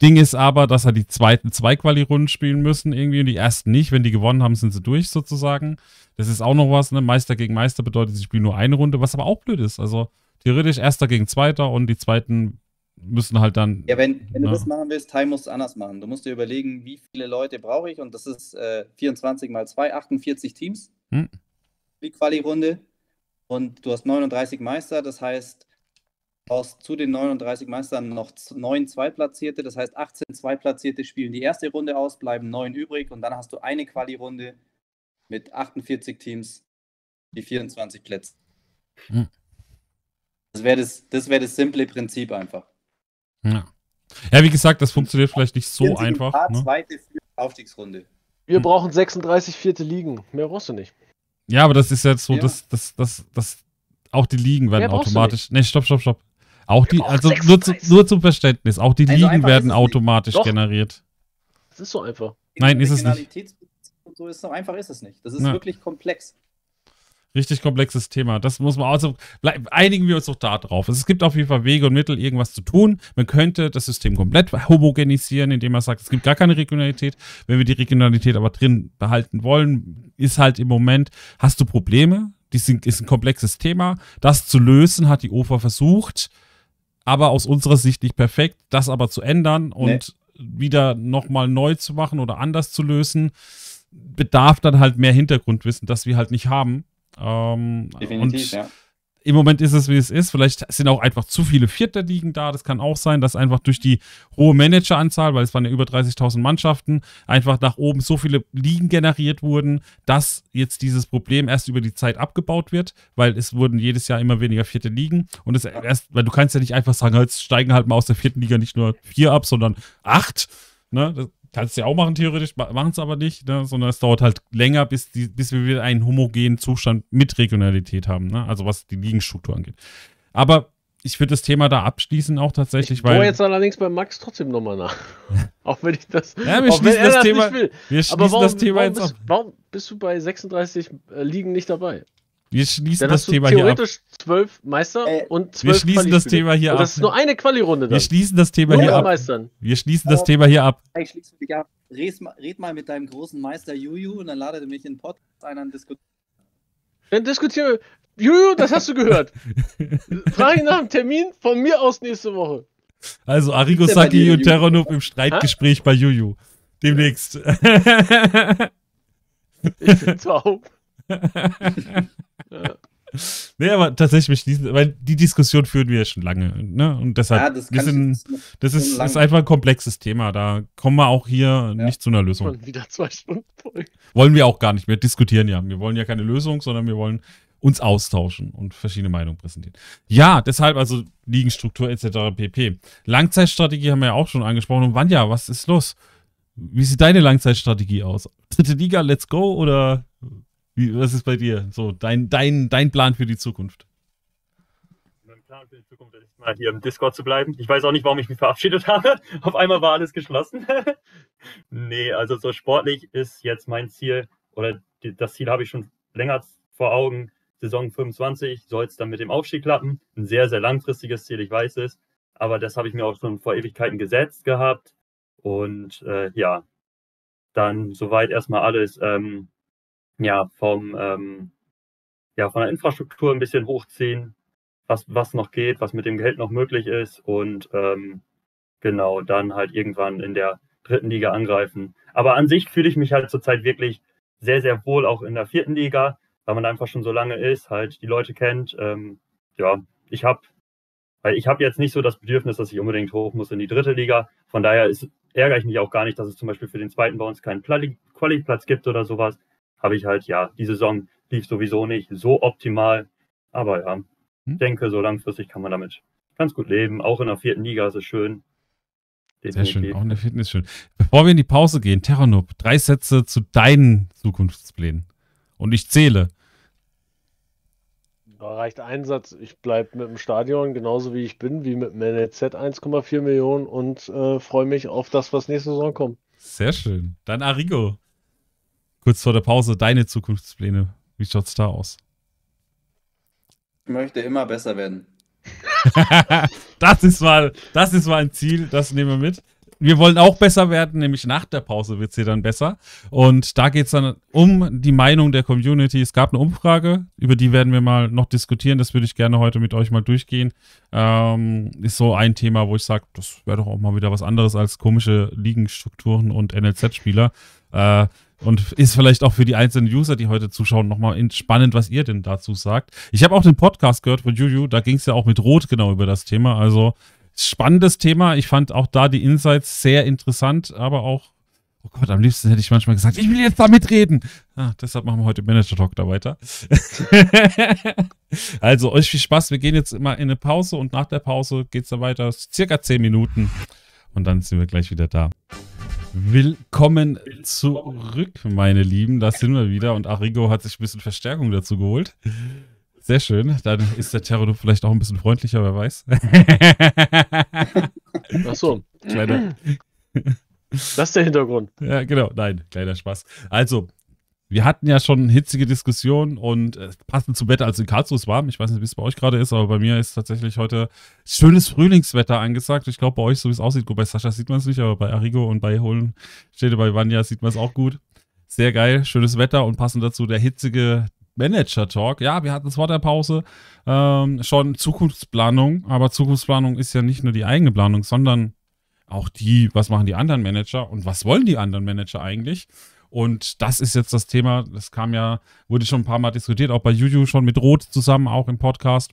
Ding ist aber, dass halt die zweiten zwei Quali-Runden spielen müssen irgendwie und die ersten nicht. Wenn die gewonnen haben, sind sie durch sozusagen. Das ist auch noch was. Ne? Meister gegen Meister bedeutet, sie spielen nur eine Runde, was aber auch blöd ist. Also theoretisch Erster gegen Zweiter und die Zweiten müssen halt dann. Ja, wenn, wenn du Ja. das machen willst, Time musst du anders machen. Du musst dir überlegen, wie viele Leute brauche ich und das ist äh, 24 mal 2, 48 Teams. Hm. Die Quali-Runde. Und du hast 39 Meister, das heißt, du brauchst zu den 39 Meistern noch z- neun Zweitplatzierte, das heißt 18 Zweitplatzierte spielen die erste Runde aus, bleiben neun übrig und dann hast du eine Quali-Runde mit 48 Teams, die 24 Plätze. Hm. Das wäre das, das, wär das simple Prinzip einfach. Ja. ja, wie gesagt, das funktioniert vielleicht nicht so 40 einfach. Paar Ne? zweite Aufstiegsrunde. Wir Hm. brauchen 36 vierte Ligen. Mehr brauchst du nicht. Ja, aber das ist jetzt so, Ja. dass das, das, das, auch die Ligen werden automatisch. Nee, stopp, stopp, stopp. Auch die, also nur, zu, 36. nur zum Verständnis, auch die Also Ligen werden automatisch Doch. generiert. Das ist so einfach. Nein, ist es nicht. So ist so einfach ist es nicht. Das ist Ja. wirklich komplex. Richtig komplexes Thema. Das muss man also. bleib- Einigen wir uns doch da drauf. Es gibt auf jeden Fall Wege und Mittel, irgendwas zu tun. Man könnte das System komplett homogenisieren, indem man sagt, es gibt gar keine Regionalität. Wenn wir die Regionalität aber drin behalten wollen, ist halt im Moment, hast du Probleme. Die sind, ist ein komplexes Thema. Das zu lösen hat die OFA versucht, aber aus unserer Sicht nicht perfekt. Das aber zu ändern und wieder nochmal neu zu machen oder anders zu lösen, bedarf dann halt mehr Hintergrundwissen, das wir halt nicht haben. Ähm, Definitiv, ja. im Moment ist es, wie es ist. Vielleicht sind auch einfach zu viele Vierter liegen da. Das kann auch sein, dass einfach durch die hohe Manageranzahl, weil es waren ja über 30.000 Mannschaften, einfach nach oben so viele Ligen generiert wurden, dass jetzt dieses Problem erst über die Zeit abgebaut wird, weil es wurden jedes Jahr immer weniger vierte Ligen. Und es erst, weil du kannst ja nicht einfach sagen, jetzt steigen halt mal aus der vierten Liga nicht nur vier ab, sondern acht. Ne? Kannst du ja auch machen, theoretisch, machen es aber nicht, ne? sondern es dauert halt länger, bis, die, bis wir wieder einen homogenen Zustand mit Regionalität haben, ne? also was die Ligenstruktur angeht. Aber ich würde das Thema da abschließen auch tatsächlich, Ich weil jetzt allerdings bei Max trotzdem nochmal nach. auch wenn ich das. Ja, wir schließen das das Thema- nicht will. wir schließen Aber warum, das Thema warum, jetzt ab. warum bist du bei 36 äh, Ligen nicht dabei? Wir schließen Dann das Thema hier ab. theoretisch zwölf Meister Äh, und Wir zwölf schließen das. Thema hier ab. das ist nur eine Quali-Runde Wir dann. schließen das Thema Nur hier ab. Meistern. Wir schließen das Thema hier ab. Ich schließe dich ab. Red, mal- mit deinem großen Meister Juju und dann ladet er mich in den Podcast ein und diskutiert. Dann diskutieren wir. Juju, das hast du gehört. Frage nach dem Termin von mir aus nächste Woche. Also Arrigo Saki und Terranub im Streitgespräch ha? bei Juju. Demnächst. ich find's auch. Ja. Nee, aber tatsächlich, weil die Diskussion führen wir ja schon lange. Ne? Und deshalb, ja, das, sind, das ist, ist, einfach ein komplexes Thema. Da kommen wir auch hier ja. nicht zu einer Lösung. Wieder zwei Stunden Wollen wir auch gar nicht. Wir diskutieren ja. Wir wollen ja keine Lösung, sondern wir wollen uns austauschen und verschiedene Meinungen präsentieren. Ja, deshalb also Liegenstruktur etc. pp. Langzeitstrategie haben wir ja auch schon angesprochen. Und Vanja, was ist los? Wie sieht deine Langzeitstrategie aus? Dritte Liga, let's go oder wie, was ist bei dir? So, dein, dein, dein Plan für die Zukunft? Mein Plan für die Zukunft ist mal hier im Discord zu bleiben. Ich weiß auch nicht, warum ich mich verabschiedet habe. Auf einmal war alles geschlossen. nee, also so sportlich ist jetzt mein Ziel, oder das Ziel habe ich schon länger vor Augen. Saison 25 soll es dann mit dem Aufstieg klappen. Ein sehr, sehr langfristiges Ziel, ich weiß es. Aber das habe ich mir auch schon vor Ewigkeiten gesetzt gehabt. Und äh, ja, dann soweit erstmal alles ähm, ja, vom, ähm, ja, von der Infrastruktur ein bisschen hochziehen, was, was noch geht, was mit dem Geld noch möglich ist und ähm, genau, dann halt irgendwann in der dritten Liga angreifen. Aber an sich fühle ich mich halt zurzeit wirklich sehr, sehr wohl auch in der vierten Liga, weil man einfach schon so lange ist, halt die Leute kennt. Ähm, ja, ich habe ich habe jetzt nicht so das Bedürfnis, dass ich unbedingt hoch muss in die dritte Liga. Von daher ist, ärgere ich mich auch gar nicht, dass es zum Beispiel für den zweiten bei uns keinen Quali-Platz gibt oder sowas habe ich halt, ja, die Saison lief sowieso nicht so optimal. Aber ja, hm? denke, so langfristig kann man damit ganz gut leben. Auch in der vierten Liga ist es schön. Definitiv. Sehr schön, auch in der vierten ist schön. Bevor wir in die Pause gehen, Terranub, drei Sätze zu deinen Zukunftsplänen. Und ich zähle. Da reicht ein Satz. Ich bleibe mit dem Stadion genauso wie ich bin, wie mit dem NLZ 1,4 Millionen und äh, freue mich auf das, was nächste Saison kommt. Sehr schön. Dann Arrigo kurz vor der Pause deine Zukunftspläne. Wie schaut es da aus? Ich möchte immer besser werden. das, ist mal, das ist mal ein Ziel, das nehmen wir mit. Wir wollen auch besser werden, nämlich nach der Pause wird es hier dann besser. Und da geht es dann um die Meinung der Community. Es gab eine Umfrage, über die werden wir mal noch diskutieren. Das würde ich gerne heute mit euch mal durchgehen. Ähm, ist so ein Thema, wo ich sage, das wäre doch auch mal wieder was anderes als komische Ligenstrukturen und NLZ-Spieler. Äh, und ist vielleicht auch für die einzelnen User, die heute zuschauen, nochmal spannend, was ihr denn dazu sagt. Ich habe auch den Podcast gehört von Juju, da ging es ja auch mit Rot genau über das Thema. Also spannendes Thema. Ich fand auch da die Insights sehr interessant, aber auch, oh Gott, am liebsten hätte ich manchmal gesagt, ich will jetzt da mitreden. Ah, deshalb machen wir heute Manager Talk da weiter. also euch viel Spaß. Wir gehen jetzt immer in eine Pause und nach der Pause geht es dann weiter. Circa 10 Minuten. Und dann sind wir gleich wieder da. Willkommen zurück, meine Lieben. Da sind wir wieder und Arrigo hat sich ein bisschen Verstärkung dazu geholt. Sehr schön. Dann ist der Terror vielleicht auch ein bisschen freundlicher, wer weiß. Ach so. Kleiner. Das ist der Hintergrund. Ja, genau. Nein, kleiner Spaß. Also, wir hatten ja schon hitzige Diskussionen und äh, passend zum Wetter, also in Karlsruhe ist warm. Ich weiß nicht, wie es bei euch gerade ist, aber bei mir ist tatsächlich heute schönes Frühlingswetter angesagt. Ich glaube, bei euch, so wie es aussieht, gut, bei Sascha sieht man es nicht, aber bei Arrigo und bei Holen steht bei Vanya sieht man es auch gut. Sehr geil, schönes Wetter und passend dazu der hitzige Manager-Talk. Ja, wir hatten es vor der Pause ähm, schon Zukunftsplanung, aber Zukunftsplanung ist ja nicht nur die eigene Planung, sondern auch die, was machen die anderen Manager und was wollen die anderen Manager eigentlich? Und das ist jetzt das Thema, das kam ja, wurde schon ein paar Mal diskutiert, auch bei Juju schon mit Rot zusammen, auch im Podcast.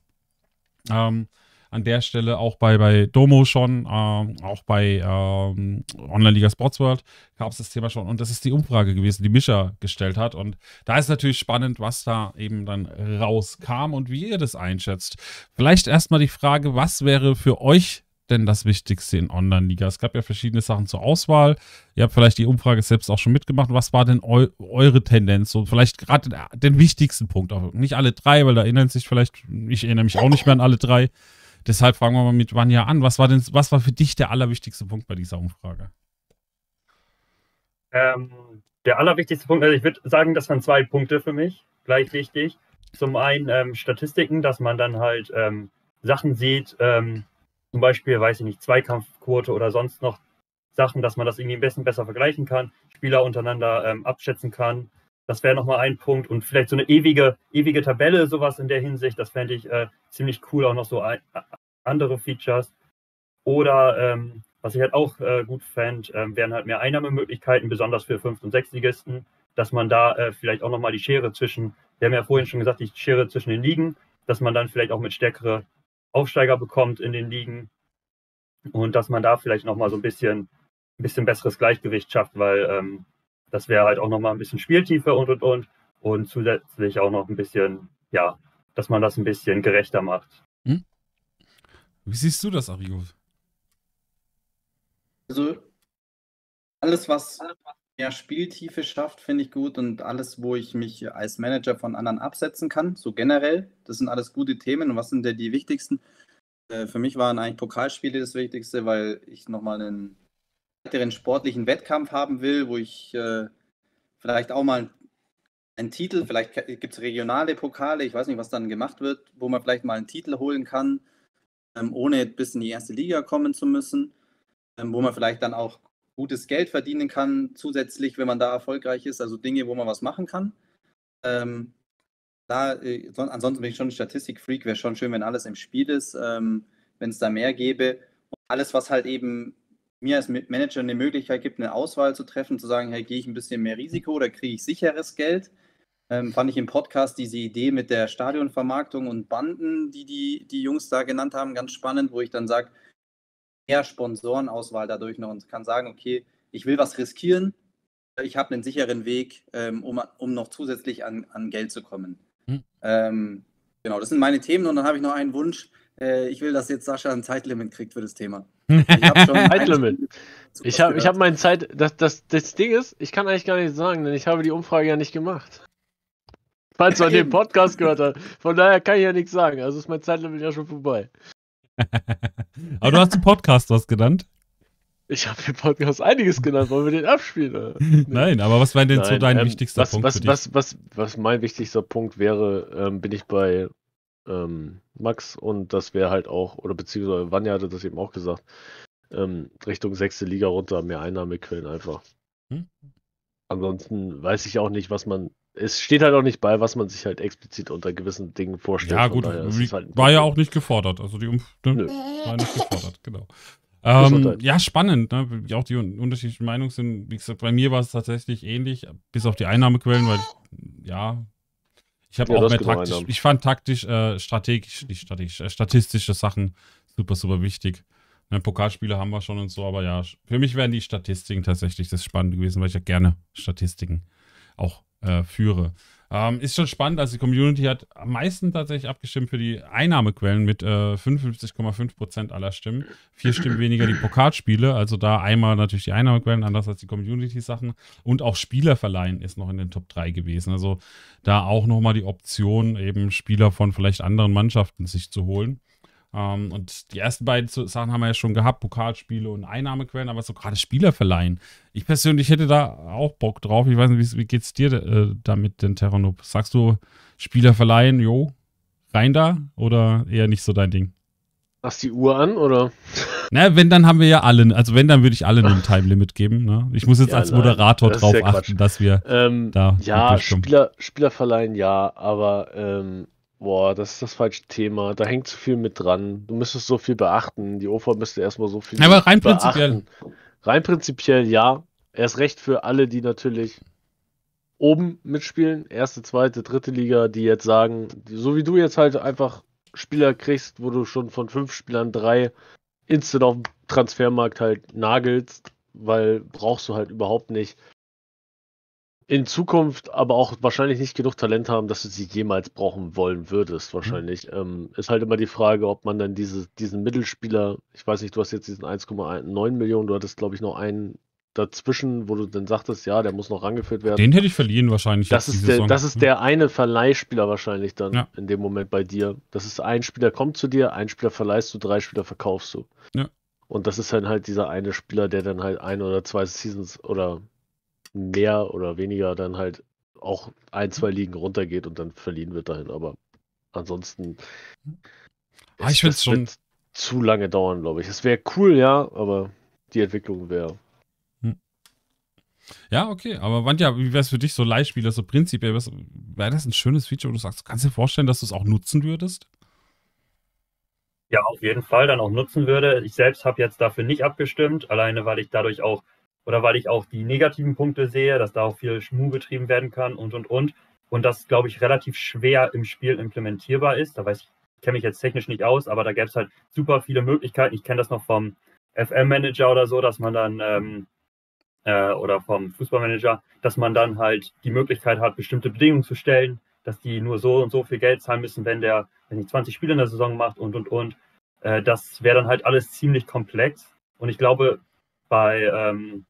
Ähm, an der Stelle auch bei, bei Domo schon, ähm, auch bei ähm, Online-Liga Sportsworld gab es das Thema schon. Und das ist die Umfrage gewesen, die Mischa gestellt hat. Und da ist natürlich spannend, was da eben dann rauskam und wie ihr das einschätzt. Vielleicht erstmal die Frage, was wäre für euch denn das Wichtigste in Online-Liga? Es gab ja verschiedene Sachen zur Auswahl. Ihr habt vielleicht die Umfrage selbst auch schon mitgemacht. Was war denn eu eure Tendenz? So vielleicht gerade den wichtigsten Punkt. Auch nicht alle drei, weil da erinnern sich vielleicht, ich erinnere mich auch nicht mehr an alle drei. Deshalb fragen wir mal mit Vanja an. Was war denn, was war für dich der allerwichtigste Punkt bei dieser Umfrage? Ähm, der allerwichtigste Punkt, also ich würde sagen, das waren zwei Punkte für mich, gleich wichtig. Zum einen ähm, Statistiken, dass man dann halt ähm, Sachen sieht, ähm, zum Beispiel, weiß ich nicht, Zweikampfquote oder sonst noch Sachen, dass man das irgendwie ein bisschen besser vergleichen kann, Spieler untereinander ähm, abschätzen kann. das wäre nochmal ein Punkt. Und vielleicht so eine ewige, ewige Tabelle, sowas in der Hinsicht, das fände ich äh, ziemlich cool. Auch noch so ein, andere Features. Oder ähm, was ich halt auch äh, gut fände, äh, wären halt mehr Einnahmemöglichkeiten, besonders für Fünft- und Sechstligisten, dass man da äh, vielleicht auch nochmal die Schere zwischen, wir haben ja vorhin schon gesagt, die Schere zwischen den Ligen, dass man dann vielleicht auch mit stärkere Aufsteiger bekommt in den Ligen und dass man da vielleicht nochmal so ein bisschen, ein bisschen besseres Gleichgewicht schafft, weil ähm, das wäre halt auch nochmal ein bisschen Spieltiefe und und und und zusätzlich auch noch ein bisschen, ja, dass man das ein bisschen gerechter macht. Hm? Wie siehst du das, Arrigo? Also alles, was mehr Spieltiefe schafft, finde ich gut und alles, wo ich mich als Manager von anderen absetzen kann, so generell, das sind alles gute Themen und was sind denn die wichtigsten? Äh, für mich waren eigentlich Pokalspiele das Wichtigste, weil ich nochmal einen weiteren sportlichen Wettkampf haben will, wo ich äh, vielleicht auch mal einen Titel, vielleicht gibt es regionale Pokale, ich weiß nicht, was dann gemacht wird, wo man vielleicht mal einen Titel holen kann, ähm, ohne bis in die erste Liga kommen zu müssen, ähm, wo man vielleicht dann auch gutes Geld verdienen kann, zusätzlich, wenn man da erfolgreich ist, also Dinge, wo man was machen kann. Ähm, da, äh, ansonsten bin ich schon ein Statistikfreak, wäre schon schön, wenn alles im Spiel ist, ähm, wenn es da mehr gäbe. Und alles, was halt eben mir als Manager eine Möglichkeit gibt, eine Auswahl zu treffen, zu sagen, hey, gehe ich ein bisschen mehr Risiko oder kriege ich sicheres Geld? Ähm, fand ich im Podcast diese Idee mit der Stadionvermarktung und Banden, die, die die Jungs da genannt haben, ganz spannend, wo ich dann sage, mehr Sponsorenauswahl dadurch noch und kann sagen, okay, ich will was riskieren, ich habe einen sicheren Weg, ähm, um, um noch zusätzlich an, an Geld zu kommen. Hm. Ähm, genau, das sind meine Themen und dann habe ich noch einen Wunsch. Äh, ich will, dass jetzt Sascha ein Zeitlimit kriegt für das Thema. Ich habe schon Zeitlimit. Ich habe ich hab meine Zeit. Das, das, das Ding ist, ich kann eigentlich gar nicht sagen, denn ich habe die Umfrage ja nicht gemacht. Falls man den Podcast gehört hat. Von daher kann ich ja nichts sagen. Also ist mein Zeitlimit ja schon vorbei. Aber du hast im Podcast was genannt. Ich habe im Podcast einiges genannt, wollen wir den abspielen? Nee. Nein, aber was wäre denn Nein, so dein ähm, wichtigster was, Punkt? Was, was, was, was, mein wichtigster Punkt wäre, ähm, bin ich bei ähm, Max und das wäre halt auch, oder beziehungsweise Vanja hatte das eben auch gesagt, ähm, Richtung sechste Liga runter, mehr Einnahmequellen einfach. Hm? Ansonsten weiß ich auch nicht, was man es steht halt auch nicht bei, was man sich halt explizit unter gewissen Dingen vorstellt. Ja, gut, halt war ja auch nicht gefordert. Also die Umf ne? war nicht gefordert, genau. Ähm, ja, spannend, ne? wie auch die unterschiedlichen Meinungen sind. Wie gesagt, bei mir war es tatsächlich ähnlich, bis auf die Einnahmequellen, weil, ja, ich habe ja, auch mehr taktisch, ich fand taktisch, äh, strategisch, nicht strategisch, äh, statistische Sachen super, super wichtig. Ne, Pokalspiele haben wir schon und so, aber ja, für mich wären die Statistiken tatsächlich das Spannende gewesen, weil ich ja gerne Statistiken auch äh, führe. Ähm, ist schon spannend, also die Community hat am meisten tatsächlich abgestimmt für die Einnahmequellen mit äh, 55,5% aller Stimmen. Vier Stimmen weniger die Pokalspiele, also da einmal natürlich die Einnahmequellen, anders als die Community-Sachen. Und auch Spielerverleihen ist noch in den Top 3 gewesen. Also da auch nochmal die Option, eben Spieler von vielleicht anderen Mannschaften sich zu holen. Ähm, und die ersten beiden Sachen haben wir ja schon gehabt, Pokalspiele und Einnahmequellen, aber so gerade Spieler verleihen. Ich persönlich hätte da auch Bock drauf. Ich weiß nicht, wie, wie geht's dir äh, damit, den Terranop? Sagst du Spieler verleihen, jo, rein da oder eher nicht so dein Ding? Machst die Uhr an oder? Na, wenn, dann haben wir ja alle, also wenn, dann würde ich allen ein Time Limit geben. Ne? Ich muss jetzt ja, als Moderator nein, drauf achten, dass wir ähm, da. Ja, Spieler, Spieler verleihen ja, aber ähm, Boah, das ist das falsche Thema. Da hängt zu viel mit dran. Du müsstest so viel beachten. Die OFA müsste erstmal so viel Aber rein beachten. prinzipiell. Rein prinzipiell ja. Erst recht für alle, die natürlich oben mitspielen. Erste, zweite, dritte Liga, die jetzt sagen, so wie du jetzt halt einfach Spieler kriegst, wo du schon von fünf Spielern drei instant auf dem Transfermarkt halt nagelst, weil brauchst du halt überhaupt nicht in Zukunft aber auch wahrscheinlich nicht genug Talent haben, dass du sie jemals brauchen wollen würdest, mhm. wahrscheinlich. Mhm. Ähm, ist halt immer die Frage, ob man dann diese, diesen Mittelspieler, ich weiß nicht, du hast jetzt diesen 1,9 Millionen, du hattest, glaube ich, noch einen dazwischen, wo du dann sagtest, ja, der muss noch rangeführt werden. Den hätte ich verliehen wahrscheinlich. Das ist, der, das ist der eine Verleihspieler wahrscheinlich dann ja. in dem Moment bei dir. Das ist ein Spieler kommt zu dir, ein Spieler verleihst du, drei Spieler verkaufst du. Ja. Und das ist dann halt dieser eine Spieler, der dann halt ein oder zwei Seasons oder mehr oder weniger dann halt auch ein, zwei Ligen runtergeht und dann verliehen wird dahin. Aber ansonsten. Ah, ich finde es schon. Zu lange dauern, glaube ich. Es wäre cool, ja, aber die Entwicklung wäre. Hm. Ja, okay, aber Wandja, wie wäre es für dich so Leihspieler, so prinzipiell? Wäre das ein schönes Feature, wo du sagst, kannst du dir vorstellen, dass du es auch nutzen würdest? Ja, auf jeden Fall dann auch nutzen würde. Ich selbst habe jetzt dafür nicht abgestimmt, alleine weil ich dadurch auch, oder weil ich auch die negativen Punkte sehe, dass da auch viel Schmu betrieben werden kann und und und. Und das, glaube ich, relativ schwer im Spiel implementierbar ist. Da weiß ich, kenne mich jetzt technisch nicht aus, aber da gäbe es halt super viele Möglichkeiten. Ich kenne das noch vom FM-Manager oder so, dass man dann ähm, äh, oder vom Fußballmanager, dass man dann halt die Möglichkeit hat, bestimmte Bedingungen zu stellen, dass die nur so und so viel Geld zahlen müssen, wenn der, wenn die 20 Spiele in der Saison macht und und und. Äh, das wäre dann halt alles ziemlich komplex. Und ich glaube, bei, ähm,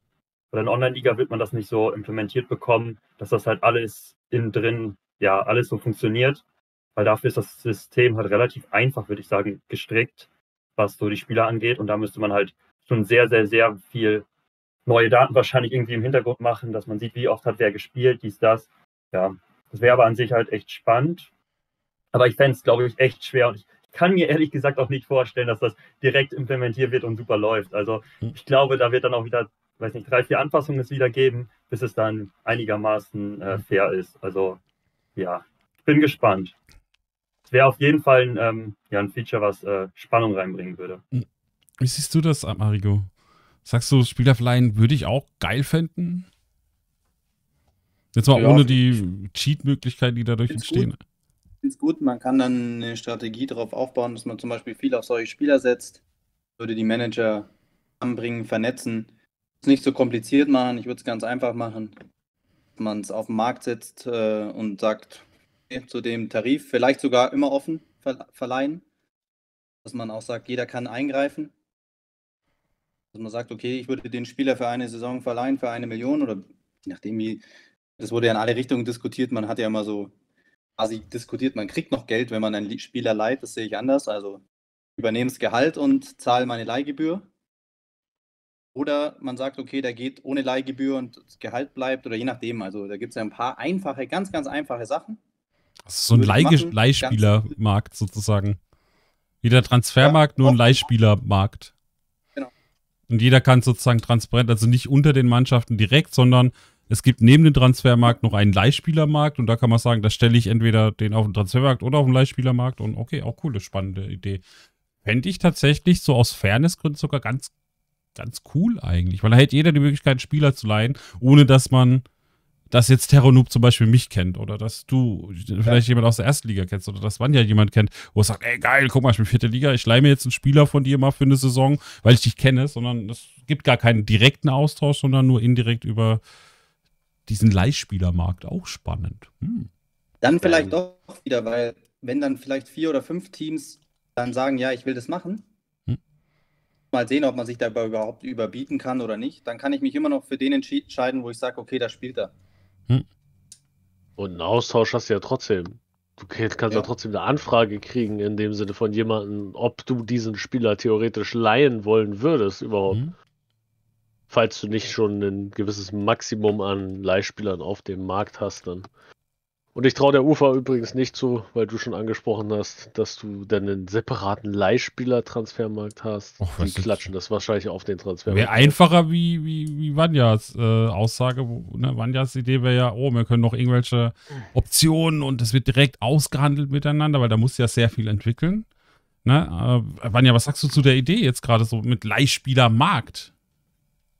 bei der Online-Liga wird man das nicht so implementiert bekommen, dass das halt alles innen drin, ja, alles so funktioniert. Weil dafür ist das System halt relativ einfach, würde ich sagen, gestrickt, was so die Spieler angeht. Und da müsste man halt schon sehr, sehr, sehr viel neue Daten wahrscheinlich irgendwie im Hintergrund machen, dass man sieht, wie oft hat wer gespielt, dies, das. Ja, das wäre aber an sich halt echt spannend. Aber ich fände es, glaube ich, echt schwer und ich kann mir ehrlich gesagt auch nicht vorstellen, dass das direkt implementiert wird und super läuft. Also hm. ich glaube, da wird dann auch wieder, weiß nicht, drei, vier Anpassungen es wieder geben, bis es dann einigermaßen äh, fair ist. Also ja, ich bin gespannt. Es wäre auf jeden Fall ein, ähm, ja, ein Feature, was äh, Spannung reinbringen würde. Hm. Wie siehst du das, Marigo? Sagst du, Spielerverleihen würde ich auch geil finden? Jetzt mal ja, ohne die Cheat-Möglichkeiten, die dadurch entstehen. Gut. Ich finde es gut, man kann dann eine Strategie darauf aufbauen, dass man zum Beispiel viel auf solche Spieler setzt, würde die Manager anbringen, vernetzen. Es nicht so kompliziert machen, ich würde es ganz einfach machen. Man es auf den Markt setzt äh, und sagt, okay, zu dem Tarif, vielleicht sogar immer offen ver verleihen. Dass man auch sagt, jeder kann eingreifen. Dass man sagt, okay, ich würde den Spieler für eine Saison verleihen, für eine Million oder je nachdem, wie. Das wurde ja in alle Richtungen diskutiert. Man hat ja immer so quasi diskutiert, man kriegt noch Geld, wenn man einen Spieler leiht. Das sehe ich anders. Also übernehme das Gehalt und zahle meine Leihgebühr. Oder man sagt, okay, der geht ohne Leihgebühr und das Gehalt bleibt oder je nachdem. Also da gibt es ja ein paar einfache, ganz, ganz einfache Sachen. Das ist so ein Leihspielermarkt sozusagen. Wie der Transfermarkt, ja, nur ein Leihspielermarkt. Und jeder kann sozusagen transparent, also nicht unter den Mannschaften direkt, sondern es gibt neben dem Transfermarkt noch einen Leihspielermarkt und da kann man sagen, da stelle ich entweder den auf den Transfermarkt oder auf den Leihspielermarkt und okay, auch coole, spannende Idee. Fände ich tatsächlich so aus Fairnessgründen sogar ganz, ganz cool eigentlich, weil da hätte jeder die Möglichkeit, einen Spieler zu leihen, ohne dass man dass jetzt Terranoob zum Beispiel mich kennt oder dass du vielleicht ja. jemand aus der ersten Liga kennst oder dass Wanja jemand kennt, wo es sagt, ey geil, guck mal, ich bin vierte Liga, ich leih mir jetzt einen Spieler von dir mal für eine Saison, weil ich dich kenne, sondern es gibt gar keinen direkten Austausch, sondern nur indirekt über diesen Leihspielermarkt. Auch spannend. Hm. Dann vielleicht doch wieder, weil wenn dann vielleicht vier oder fünf Teams dann sagen, ja, ich will das machen. Mal sehen, ob man sich dabei überhaupt überbieten kann oder nicht, dann kann ich mich immer noch für den entscheiden, wo ich sage, okay, da spielt er. Hm. Und einen Austausch hast du ja trotzdem. Du kannst ja. ja. trotzdem eine Anfrage kriegen, in dem Sinne von jemandem, ob du diesen Spieler theoretisch leihen wollen würdest überhaupt. Hm. Falls du nicht schon ein gewisses Maximum an Leihspielern auf dem Markt hast, dann. Und ich traue der UFA übrigens nicht zu, weil du schon angesprochen hast, dass du dann einen separaten Leihspieler-Transfermarkt hast. Och, die klatschen das wahrscheinlich auf den Transfermarkt. Wäre einfacher wie, wie, wie Vanjas äh, Aussage. Wo, ne? Vanjas Idee wäre ja, oh, wir können noch irgendwelche Optionen und das wird direkt ausgehandelt miteinander, weil da muss ja sehr viel entwickeln. Ne? Äh, Vanja, was sagst du zu der Idee jetzt gerade so mit Leihspielermarkt?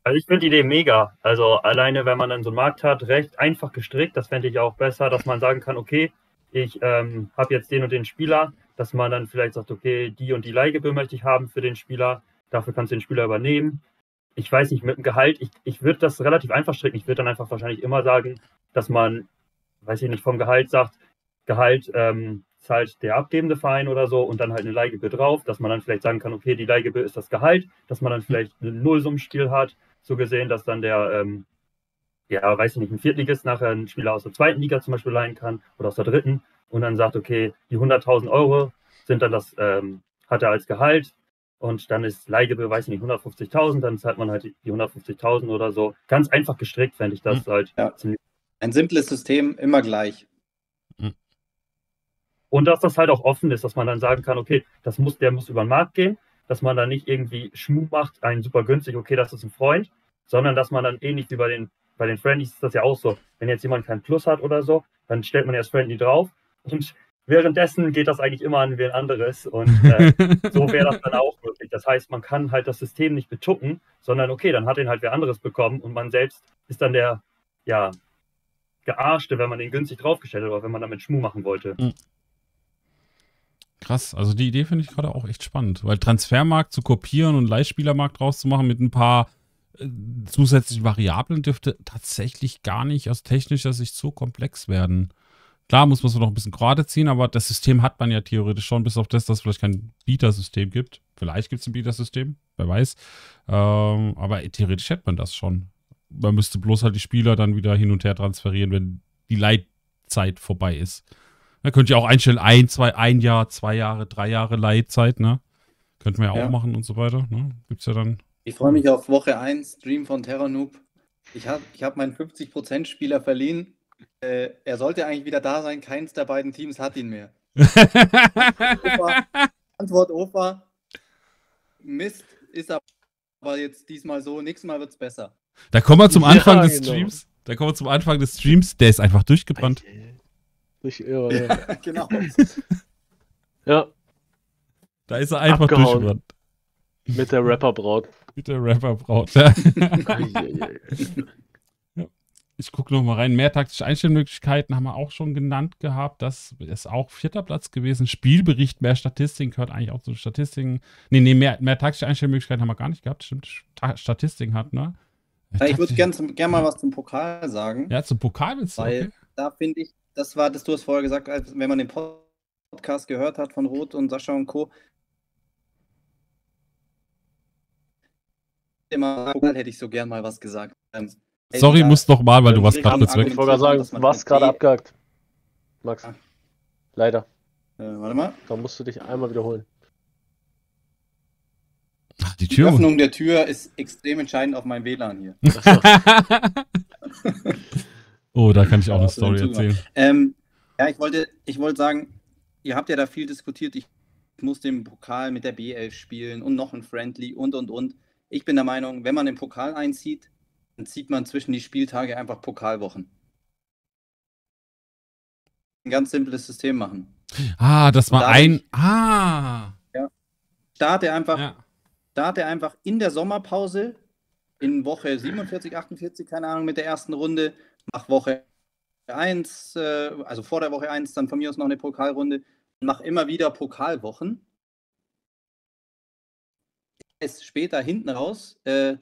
Also ich finde die Idee mega. Also alleine, wenn man dann so einen Markt hat, recht einfach gestrickt, das fände ich auch besser, dass man sagen kann, okay, ich ähm, habe jetzt den und den Spieler, dass man dann vielleicht sagt, okay, die und die Leihgebühr möchte ich haben für den Spieler, dafür kannst du den Spieler übernehmen. Ich weiß nicht, mit dem Gehalt, ich, ich würde das relativ einfach stricken. Ich würde dann einfach wahrscheinlich immer sagen, dass man, weiß ich nicht, vom Gehalt sagt, Gehalt ähm, zahlt der abgebende Verein oder so und dann halt eine Leihgebühr drauf, dass man dann vielleicht sagen kann, okay, die Leihgebühr ist das Gehalt, dass man dann vielleicht ein Nullsummenspiel hat so gesehen, dass dann der, ähm, ja, weiß ich nicht, ein Viertligist nachher einen Spieler aus der zweiten Liga zum Beispiel leihen kann oder aus der dritten und dann sagt, okay, die 100.000 Euro sind dann das, ähm, hat er als Gehalt und dann ist Leihgebühr, weiß ich nicht, 150.000, dann zahlt man halt die 150.000 oder so. Ganz einfach gestrickt, fände ich das mhm. halt ja. ziemlich. Ein simples System, immer gleich. Mhm. Und dass das halt auch offen ist, dass man dann sagen kann, okay, das muss, der muss über den Markt gehen, dass man da nicht irgendwie Schmuck macht, einen super günstig, okay, das ist ein Freund, sondern dass man dann ähnlich wie bei den bei den Friendlies ist das ja auch so. Wenn jetzt jemand kein Plus hat oder so, dann stellt man erst Friendly drauf und währenddessen geht das eigentlich immer an wen anderes und äh, so wäre das dann auch möglich. Das heißt, man kann halt das System nicht betucken, sondern okay, dann hat ihn halt wer anderes bekommen und man selbst ist dann der, ja, Gearschte, wenn man den günstig draufgestellt hat oder wenn man damit Schmuh machen wollte. Mhm. Krass, also die Idee finde ich gerade auch echt spannend, weil Transfermarkt zu kopieren und Leihspielermarkt draus zu machen mit ein paar äh, zusätzlichen Variablen dürfte tatsächlich gar nicht aus technischer Sicht so komplex werden. Klar muss man es noch ein bisschen gerade ziehen, aber das System hat man ja theoretisch schon, bis auf das, dass es vielleicht kein Bieter-System gibt. Vielleicht gibt es ein Bieter-System, wer weiß. Ähm, aber theoretisch hätte man das schon. Man müsste bloß halt die Spieler dann wieder hin und her transferieren, wenn die Leitzeit vorbei ist. Da könnt ihr auch einstellen, ein, zwei, ein Jahr, zwei Jahre, drei Jahre Leitzeit, ne? Könnten wir ja, ja. auch machen und so weiter, ne? Gibt's ja dann. Ich freue mich auf Woche 1, Stream von Terra Noob. Ich habe ich hab meinen 50% Spieler verliehen äh, er sollte eigentlich wieder da sein. Keins der beiden Teams hat ihn mehr. Opa, Antwort Opa. Mist ist aber jetzt diesmal so. Nächstes Mal wird es besser. Da kommen wir zum Anfang ja, des genau. Streams. Da kommen wir zum Anfang des Streams. Der ist einfach durchgebrannt. Durch irre, ja. genau. ja. Da ist er einfach Abgehauen. durchgebrannt. Mit der Rapperbraut. Mit der Rapperbraut. Ja. Ich gucke noch mal rein. Mehr taktische Einstellmöglichkeiten haben wir auch schon genannt gehabt. Das ist auch vierter Platz gewesen. Spielbericht, mehr Statistiken, gehört eigentlich auch zu Statistiken. Nee, nee, mehr, mehr taktische Einstellmöglichkeiten haben wir gar nicht gehabt. Stimmt, Statistiken hat, ne? Ich würde gerne gern mal was zum Pokal sagen. Ja, zum Pokal willst du? Weil okay. da finde ich, das war, das du hast vorher gesagt, als, wenn man den Podcast gehört hat von Roth und Sascha und Co. Hätte ich so gern mal was gesagt. Ähm, Sorry, muss noch mal, weil du warst gerade kurz weg. Ich wollte gerade sagen, du warst gerade abgehakt. Max. Ah. Leider. Äh, warte mal. Da musst du dich einmal wiederholen. Ach, die Tür. Die Öffnung der Tür ist extrem entscheidend auf meinem WLAN hier. oh, da kann ich auch eine Story erzählen. Ähm, ja, ich wollte, ich wollte sagen, ihr habt ja da viel diskutiert. Ich muss den Pokal mit der B11 spielen und noch ein Friendly und und und. Ich bin der Meinung, wenn man den Pokal einzieht, dann zieht man zwischen die Spieltage einfach Pokalwochen. Ein ganz simples System machen. Ah, das war ein. Ah. Ja. Starte einfach, ja. starte einfach in der Sommerpause in Woche 47, 48, keine Ahnung, mit der ersten Runde. Mach Woche 1, äh, also vor der Woche 1, dann von mir aus noch eine Pokalrunde. Mach immer wieder Pokalwochen. Es später hinten raus. Äh,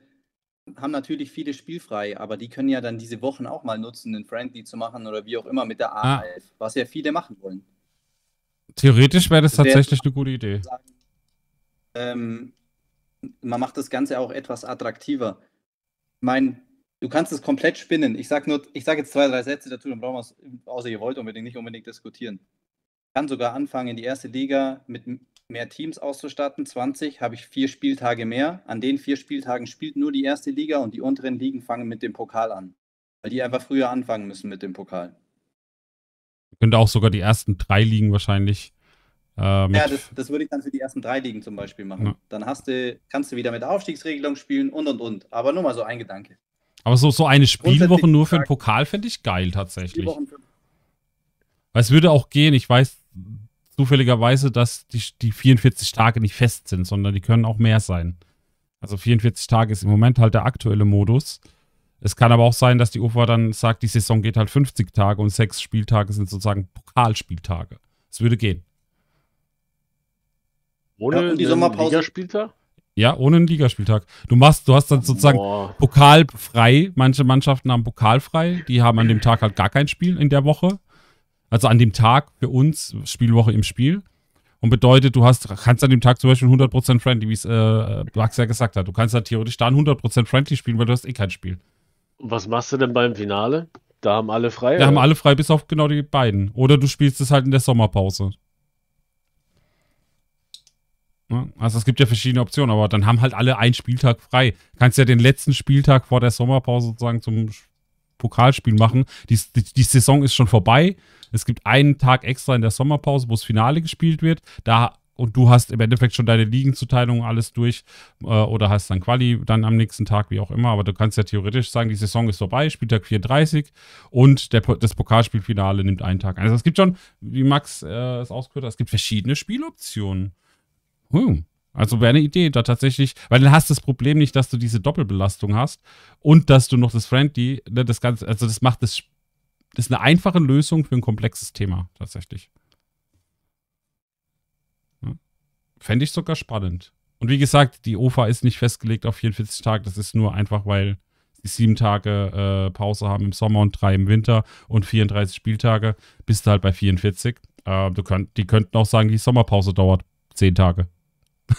haben natürlich viele spielfrei, aber die können ja dann diese Wochen auch mal nutzen, einen Friendly zu machen oder wie auch immer mit der A11, ah. was ja viele machen wollen. Theoretisch wäre das, das tatsächlich eine gute Idee. Sagen, ähm, man macht das Ganze auch etwas attraktiver. Ich meine, du kannst es komplett spinnen. Ich sage nur, ich sage jetzt zwei, drei Sätze dazu, dann brauchen wir es, außer ihr wollt unbedingt nicht unbedingt diskutieren. Ich kann sogar anfangen, in die erste Liga mit mehr Teams auszustatten. 20 habe ich vier Spieltage mehr. An den vier Spieltagen spielt nur die erste Liga und die unteren Ligen fangen mit dem Pokal an. Weil die einfach früher anfangen müssen mit dem Pokal. Könnte auch sogar die ersten drei Ligen wahrscheinlich. Äh, ja, das, das, würde ich dann für die ersten drei Ligen zum Beispiel machen. Ja. Dann hast du, kannst du wieder mit Aufstiegsregelung spielen und und und. Aber nur mal so ein Gedanke. Aber so, so eine Spielwoche nur für den Pokal fände ich geil tatsächlich. Weil es würde auch gehen, ich weiß, zufälligerweise, dass die, die 44 Tage nicht fest sind, sondern die können auch mehr sein. Also 44 Tage ist im Moment halt der aktuelle Modus. Es kann aber auch sein, dass die UFA dann sagt, die Saison geht halt 50 Tage und sechs Spieltage sind sozusagen Pokalspieltage. Es würde gehen. Ohne ja, die Sommerpause. Ligaspieltag? Ja, ohne einen Ligaspieltag. Du machst, du hast dann sozusagen Boah. Pokal frei. Manche Mannschaften haben Pokal frei. Die haben an dem Tag halt gar kein Spiel in der Woche. Also an dem Tag für uns, Spielwoche im Spiel. Und bedeutet, du hast, kannst an dem Tag zum Beispiel 100% Friendly, wie es äh, Max ja gesagt hat. Du kannst da theoretisch da 100% Friendly spielen, weil du hast eh kein Spiel. Was machst du denn beim Finale? Da haben alle frei? Da oder? haben alle frei, bis auf genau die beiden. Oder du spielst es halt in der Sommerpause. Also es gibt ja verschiedene Optionen, aber dann haben halt alle einen Spieltag frei. Kannst ja den letzten Spieltag vor der Sommerpause sozusagen zum Pokalspiel machen. Die, die, die Saison ist schon vorbei. Es gibt einen Tag extra in der Sommerpause, wo das Finale gespielt wird. Da und du hast im Endeffekt schon deine Ligenzuteilung alles durch äh, oder hast dann Quali dann am nächsten Tag, wie auch immer. Aber du kannst ja theoretisch sagen, die Saison ist vorbei, Spieltag 34 und der, das Pokalspielfinale nimmt einen Tag. Also es gibt schon, wie Max äh, es ausgeführt hat, es gibt verschiedene Spieloptionen. Hm. Also wäre eine Idee, da tatsächlich, weil dann hast du das Problem nicht, dass du diese Doppelbelastung hast und dass du noch das Friendly, ne, das Ganze, also das macht das, das ist eine einfache Lösung für ein komplexes Thema tatsächlich. Fände ich sogar spannend. Und wie gesagt, die OFA ist nicht festgelegt auf 44 Tage. Das ist nur einfach, weil sie sieben Tage äh, Pause haben im Sommer und drei im Winter und 34 Spieltage, bist du halt bei 44. Äh, du könnt, die könnten auch sagen, die Sommerpause dauert zehn Tage.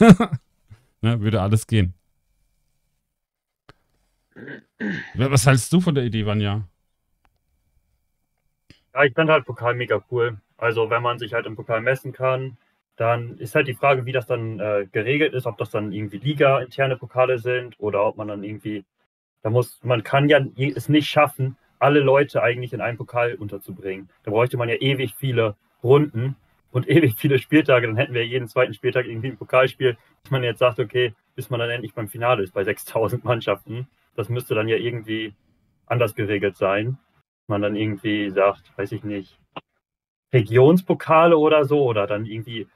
ne, würde alles gehen. Was hältst du von der Idee, Vanja? Ja, ich finde halt Pokal mega cool. Also, wenn man sich halt im Pokal messen kann, dann ist halt die Frage, wie das dann äh, geregelt ist, ob das dann irgendwie Liga-interne Pokale sind oder ob man dann irgendwie, da muss, man kann ja es nicht schaffen, alle Leute eigentlich in einen Pokal unterzubringen. Da bräuchte man ja ewig viele Runden und ewig viele Spieltage. Dann hätten wir jeden zweiten Spieltag irgendwie ein Pokalspiel, dass man jetzt sagt, okay, bis man dann endlich beim Finale ist bei 6000 Mannschaften. Das müsste dann ja irgendwie anders geregelt sein. Man dann irgendwie sagt, weiß ich nicht, Regionspokale oder so oder dann irgendwie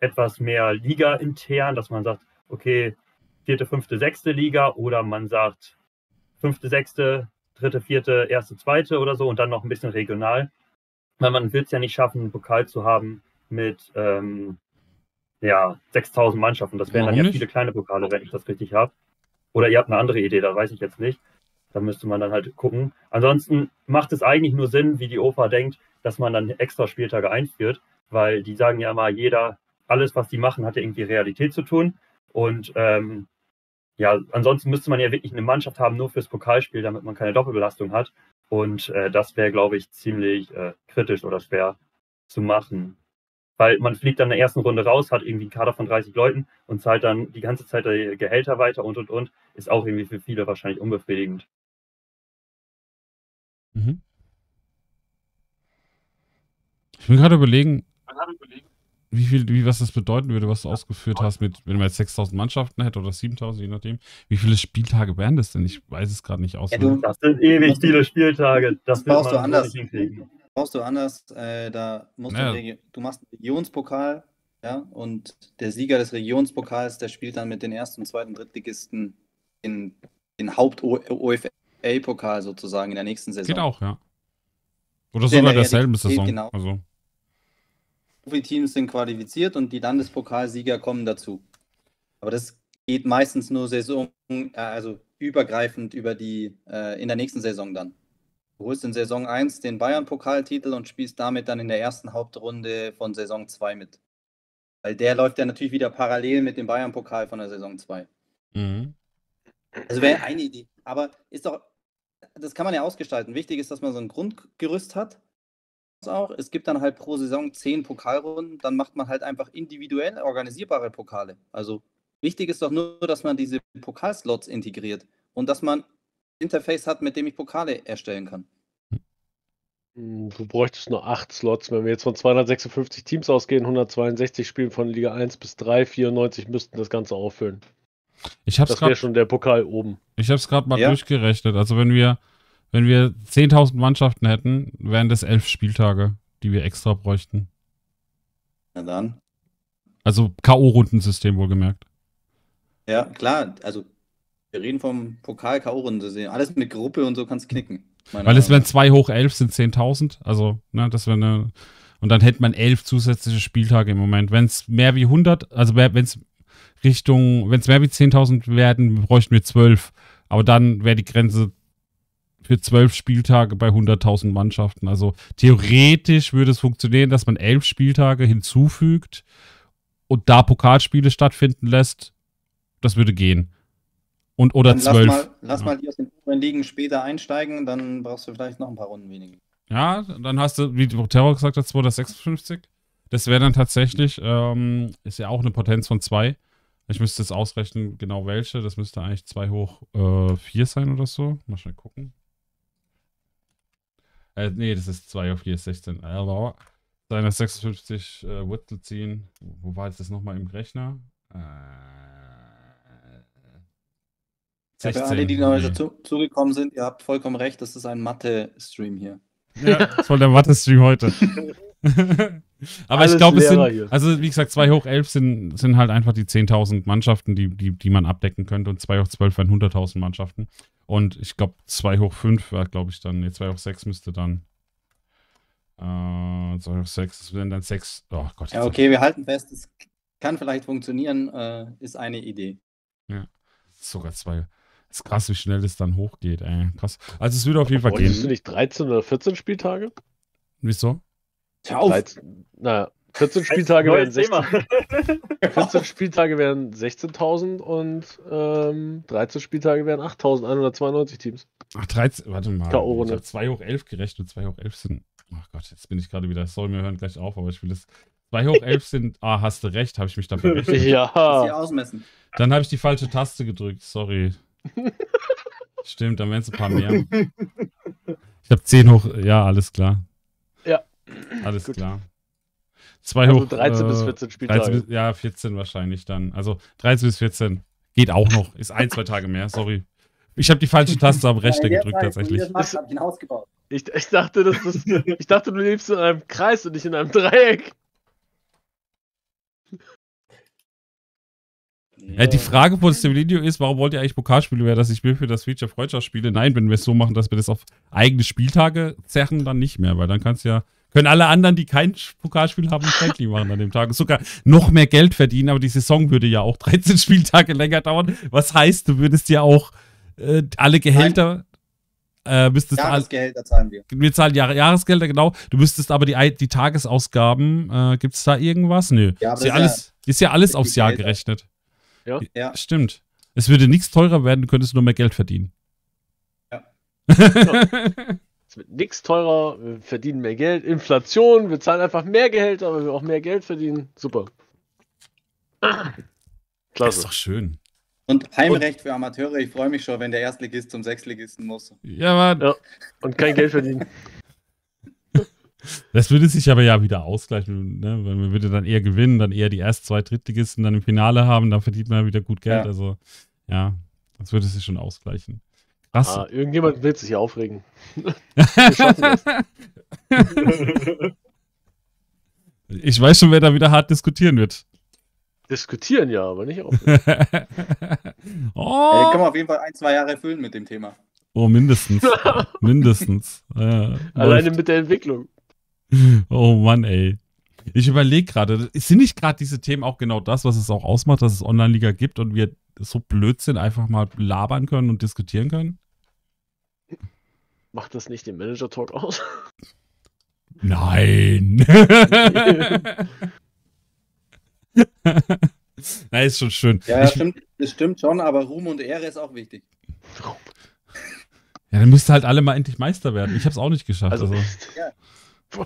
etwas mehr Liga intern, dass man sagt, okay, vierte, fünfte, sechste Liga oder man sagt fünfte, sechste, dritte, vierte, erste, zweite oder so und dann noch ein bisschen regional. Weil man wird es ja nicht schaffen, einen Pokal zu haben mit ähm, ja, 6000 Mannschaften. Das wären Warum dann ja viele kleine Pokale, wenn ich das richtig habe. Oder ihr habt eine andere Idee, da weiß ich jetzt nicht. Da müsste man dann halt gucken. Ansonsten macht es eigentlich nur Sinn, wie die OFA denkt, dass man dann extra Spieltage einführt, weil die sagen ja immer, jeder alles, was die machen, hat ja irgendwie Realität zu tun. Und ähm, ja, ansonsten müsste man ja wirklich eine Mannschaft haben, nur fürs Pokalspiel, damit man keine Doppelbelastung hat. Und äh, das wäre, glaube ich, ziemlich äh, kritisch oder schwer zu machen. Weil man fliegt dann in der ersten Runde raus, hat irgendwie einen Kader von 30 Leuten und zahlt dann die ganze Zeit die Gehälter weiter und und und. Ist auch irgendwie für viele wahrscheinlich unbefriedigend. Mhm. Ich bin gerade überlegen, wie viel, wie was das bedeuten würde, was du ausgeführt hast, mit, wenn man jetzt 6000 Mannschaften hätte oder 7000, je nachdem. Wie viele Spieltage wären das denn? Ich weiß es gerade nicht aus. Ja, das sind ewig viele Spieltage. Das, das brauchst du anders. Brauchst du anders. Äh, da musst ja. du, du machst einen Regionspokal, ja, und der Sieger des Regionspokals, der spielt dann mit den ersten zweiten Drittligisten in den Haupt-OFA-Pokal sozusagen in der nächsten Saison. Geht auch, ja. Oder sogar derselben Saison. Genau. Also. Profiteams sind qualifiziert und die Landespokalsieger kommen dazu. Aber das geht meistens nur Saison, äh, also übergreifend über die, äh, in der nächsten Saison dann. Du holst in Saison 1 den Bayern-Pokaltitel und spielst damit dann in der ersten Hauptrunde von Saison 2 mit. Weil der läuft ja natürlich wieder parallel mit dem Bayern-Pokal von der Saison 2. Mhm. Also wäre eine Idee. Aber ist doch, das kann man ja ausgestalten. Wichtig ist, dass man so ein Grundgerüst hat auch. Es gibt dann halt pro Saison zehn Pokalrunden, dann macht man halt einfach individuell organisierbare Pokale. Also wichtig ist doch nur, dass man diese Pokalslots integriert und dass man Interface hat, mit dem ich Pokale erstellen kann. Hm, du bräuchtest nur acht Slots. Wenn wir jetzt von 256 Teams ausgehen, 162 spielen von Liga 1 bis 3, 94 müssten das Ganze auffüllen. Ich hab's das wäre schon der Pokal oben. Ich habe es gerade mal ja. durchgerechnet. Also wenn wir wenn wir 10.000 Mannschaften hätten, wären das elf Spieltage, die wir extra bräuchten. Na dann. Also K.O.-Rundensystem wohlgemerkt. Ja, klar. Also wir reden vom Pokal-K.O.-Rundensystem. Alles mit Gruppe und so kannst knicken. Weil es wären 2 hoch 11 sind 10.000. Also, ne, das wäre eine. Und dann hätte man elf zusätzliche Spieltage im Moment. Wenn es mehr wie 100, also wenn es Richtung, wenn es mehr wie 10.000 werden, bräuchten wir 12. Aber dann wäre die Grenze für zwölf Spieltage bei 100.000 Mannschaften. Also theoretisch würde es funktionieren, dass man elf Spieltage hinzufügt und da Pokalspiele stattfinden lässt. Das würde gehen. Und oder zwölf. Lass mal, lass ja. mal die aus den oberen Ligen später einsteigen, dann brauchst du vielleicht noch ein paar Runden weniger. Ja, dann hast du, wie Terror gesagt hat, 256. Das wäre dann tatsächlich, ähm, ist ja auch eine Potenz von zwei. Ich müsste jetzt ausrechnen, genau welche. Das müsste eigentlich 2 hoch 4 äh, sein oder so. Mal schnell gucken. Äh, nee, das ist 2 auf 4 ist 16. So, 256 äh, Wurzel ziehen. Wo war jetzt das nochmal im Rechner? Äh, Ja, für alle, die neu dazu, zugekommen sind, ihr habt vollkommen recht, das ist ein Mathe-Stream hier. Ja, das war der Mathe-Stream heute. Aber Alles ich glaube, es sind, hier. also wie gesagt, 2 hoch 11 sind, sind halt einfach die 10.000 Mannschaften, die, die, die man abdecken könnte und 2 hoch 12 wären 100.000 Mannschaften. Und ich glaube, 2 hoch 5 wäre, glaube ich, dann, nee, 2 hoch 6 müsste dann, äh, 2 hoch 6, das wären dann 6, oh Gott. Ja, okay, wir halten fest, es kann vielleicht funktionieren, äh, ist eine Idee. Sogar 2. Ist krass, wie schnell das dann hochgeht, ey. Krass. Also es würde auf jeden Fall gehen. nicht 13 oder 14 Spieltage? Wieso? Hör auf! 13, naja, 14 Spieltage wären Neues Thema. 16, 14 Spieltage wären 16.000 und ähm, 13 Spieltage wären 8.192 Teams. Ach, 13, warte mal. Ich habe 2 hoch 11 gerechnet. 2 hoch 11 sind. Ach Gott, jetzt bin ich gerade wieder. Sorry, wir hören gleich auf, aber ich will das. 2 hoch 11 sind. Ah, hast du recht, habe ich mich da verrechnet. Ja, ausmessen. Dann habe ich die falsche Taste gedrückt. Sorry. Stimmt, dann wären es ein paar mehr. Ich habe 10 hoch. Ja, alles klar. Ja. Alles Gut. klar. 2 also hoch. 13 bis äh, 14 Spieltage. 13 bis, ja, 14 wahrscheinlich dann. Also 13 bis 14 geht auch noch. Ist ein, zwei Tage mehr. Sorry. Ich habe die falsche Taste am Rechner Ja, gedrückt tatsächlich. das ich ein Haus gebaut. Ich, ich, dachte, das ist, ich dachte, du lebst in einem Kreis und nicht in einem Dreieck. Äh, die Frage von Video ist, warum wollt ihr eigentlich Pokalspiele werden, dass ich mir für das Feature Freundschaft spiele? Nein, wenn wir es so machen, dass wir das auf eigene Spieltage zerren, dann nicht mehr, weil dann kannst du ja, können alle anderen, die kein Pokalspiel haben, friendly machen an dem Tag. Sogar noch mehr Geld verdienen, aber die Saison würde ja auch 13 Spieltage länger dauern. Was heißt, du würdest ja auch äh, alle Gehälter, äh, müsstest all, Jahresgehälter zahlen wir. wir zahlen Jahre, Jahresgelder, genau. Du müsstest aber die, die Tagesausgaben, äh, gibt es da irgendwas? Nö. Ja, aber ist, ja alles, ist ja alles aufs Jahr Gehälter. gerechnet. Ja. Stimmt. Es würde nichts teurer werden, du könntest nur mehr Geld verdienen. Ja. Es wird nichts teurer, wir verdienen mehr Geld, Inflation, wir zahlen einfach mehr Gehälter, weil wir auch mehr Geld verdienen. Super. Das ist Klasse. doch schön. Und Heimrecht für Amateure, ich freue mich schon, wenn der Erstligist zum Sechstligisten muss. Ja, Mann. Ja. Und kein Geld verdienen. Das würde sich aber ja wieder ausgleichen, ne? Weil man würde dann eher gewinnen, dann eher die erst zwei Drittligisten dann im Finale haben, dann verdient man wieder gut Geld. Ja. Also, ja, das würde sich schon ausgleichen. Krass. Ah, irgendjemand will sich hier aufregen. Ich weiß schon, wer da wieder hart diskutieren wird. Diskutieren ja, aber nicht aufregen. Äh, oh, können wir auf jeden Fall ein, zwei Jahre erfüllen mit dem Thema. oh, mindestens. mindestens. Ja, Alleine läuft. mit der Entwicklung. Oh Mann, ey. Ich überlege gerade, sind nicht gerade diese Themen auch genau das, was es auch ausmacht, dass es Online-Liga gibt und wir so Blödsinn einfach mal labern können und diskutieren können? Macht das nicht den Manager-Talk aus? Nein. Na, ist schon schön. Ja, ja ich, stimmt, das stimmt schon, aber Ruhm und Ehre ist auch wichtig. ja, dann müsste halt alle mal endlich Meister werden. Ich habe es auch nicht geschafft. Also, Also,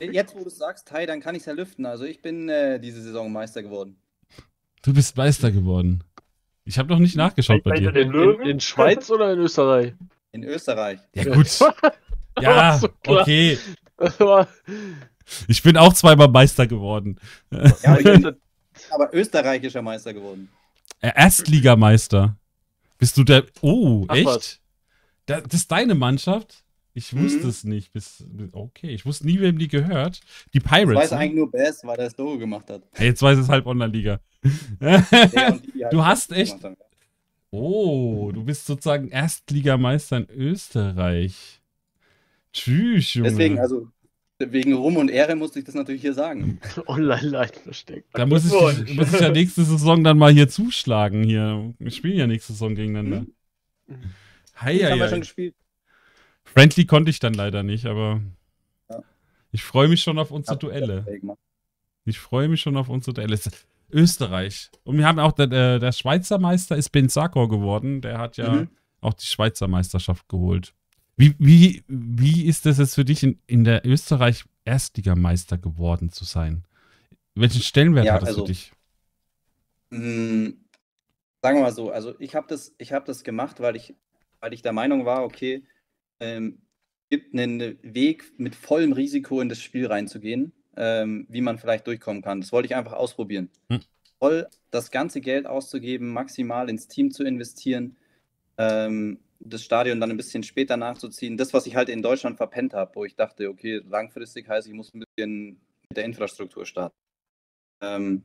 Jetzt, wo du es sagst, Kai, dann kann ich es ja lüften. Also ich bin äh, diese Saison Meister geworden. du bist Meister geworden. Ich habe noch nicht nachgeschaut bei dir. in, in, in Schweiz oder in Österreich? In Österreich. Ja, gut. Ja, So okay. Ich bin auch zweimal Meister geworden. Ja, aber, bin, aber österreichischer Meister geworden. Äh, Erstligameister. Bist du der. Oh, Ach, echt? was. Da, das ist deine Mannschaft? Ich Mhm. wusste es nicht. Bis, okay, ich wusste nie, wem die gehört. Die Ich Pirates. weiß ne? eigentlich nur Bass, weil er das Logo gemacht hat. Hey, jetzt weiß es halb Online-Liga. Du hast echt- oh, du bist sozusagen Erstligameister in Österreich. Tschüss, Junge. Deswegen, also wegen Ruhm und Ehre musste ich das natürlich hier sagen. Online-Line versteckt. da muss ich, muss ich ja nächste Saison dann mal hier zuschlagen. Hier. Wir spielen ja nächste Saison gegeneinander. Hei, Das hei, haben wir hei. schon gespielt. Friendly konnte ich dann leider nicht, aber Ja. ich freue mich schon auf unsere Duelle. Ich freue mich schon auf unsere Duelle. Österreich. Und wir haben auch, der, der, Schweizer Meister ist Ben Sakor geworden. Der hat ja Mhm. auch die Schweizer Meisterschaft geholt. Wie, wie, wie ist es jetzt für dich, in, in der Österreich Erstligameister geworden zu sein? Welchen Stellenwert Ja, hat das also- für dich? Mm, Sagen wir mal so, also ich habe das, ich hab das gemacht, weil ich, weil ich der Meinung war, okay, ähm, gibt einen Weg mit vollem Risiko in das Spiel reinzugehen. ähm, wie man vielleicht durchkommen kann. Das wollte ich einfach ausprobieren. Hm. Voll das ganze Geld auszugeben, maximal ins Team zu investieren, ähm, das Stadion dann ein bisschen später nachzuziehen. Das, was ich halt in Deutschland verpennt habe, wo ich dachte, okay, langfristig heißt, ich muss ein bisschen mit der Infrastruktur starten. Ähm,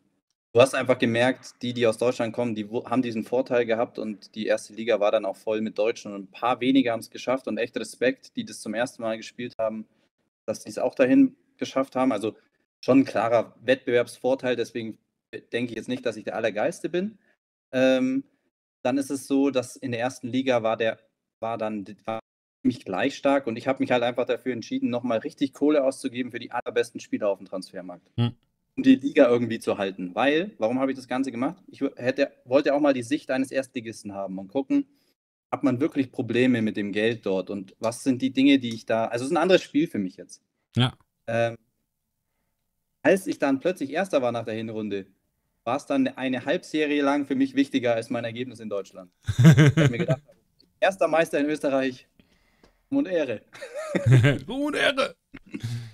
du hast einfach gemerkt, die, die aus Deutschland kommen, die haben diesen Vorteil gehabt und die erste Liga war dann auch voll mit Deutschen und ein paar wenige haben es geschafft und echt Respekt, die das zum ersten Mal gespielt haben, dass die es auch dahin geschafft haben. Also schon ein klarer Wettbewerbsvorteil, deswegen denke ich jetzt nicht, dass ich der Allergeiste bin. Ähm, dann ist es so, dass in der ersten Liga war der, war dann war mich gleich stark und ich habe mich halt einfach dafür entschieden, nochmal richtig Kohle auszugeben für die allerbesten Spieler auf dem Transfermarkt. Hm. Um die Liga irgendwie zu halten. Weil, warum habe ich das Ganze gemacht? Ich hätte, wollte auch mal die Sicht eines Erstligisten haben und gucken, hat man wirklich Probleme mit dem Geld dort und was sind die Dinge, die ich da. Also, es ist ein anderes Spiel für mich jetzt. Ja. Ähm, als ich dann plötzlich Erster war nach der Hinrunde, war es dann eine Halbserie lang für mich wichtiger als mein Ergebnis in Deutschland. ich habe mir gedacht, erster Meister in Österreich, und Ehre. und Ehre.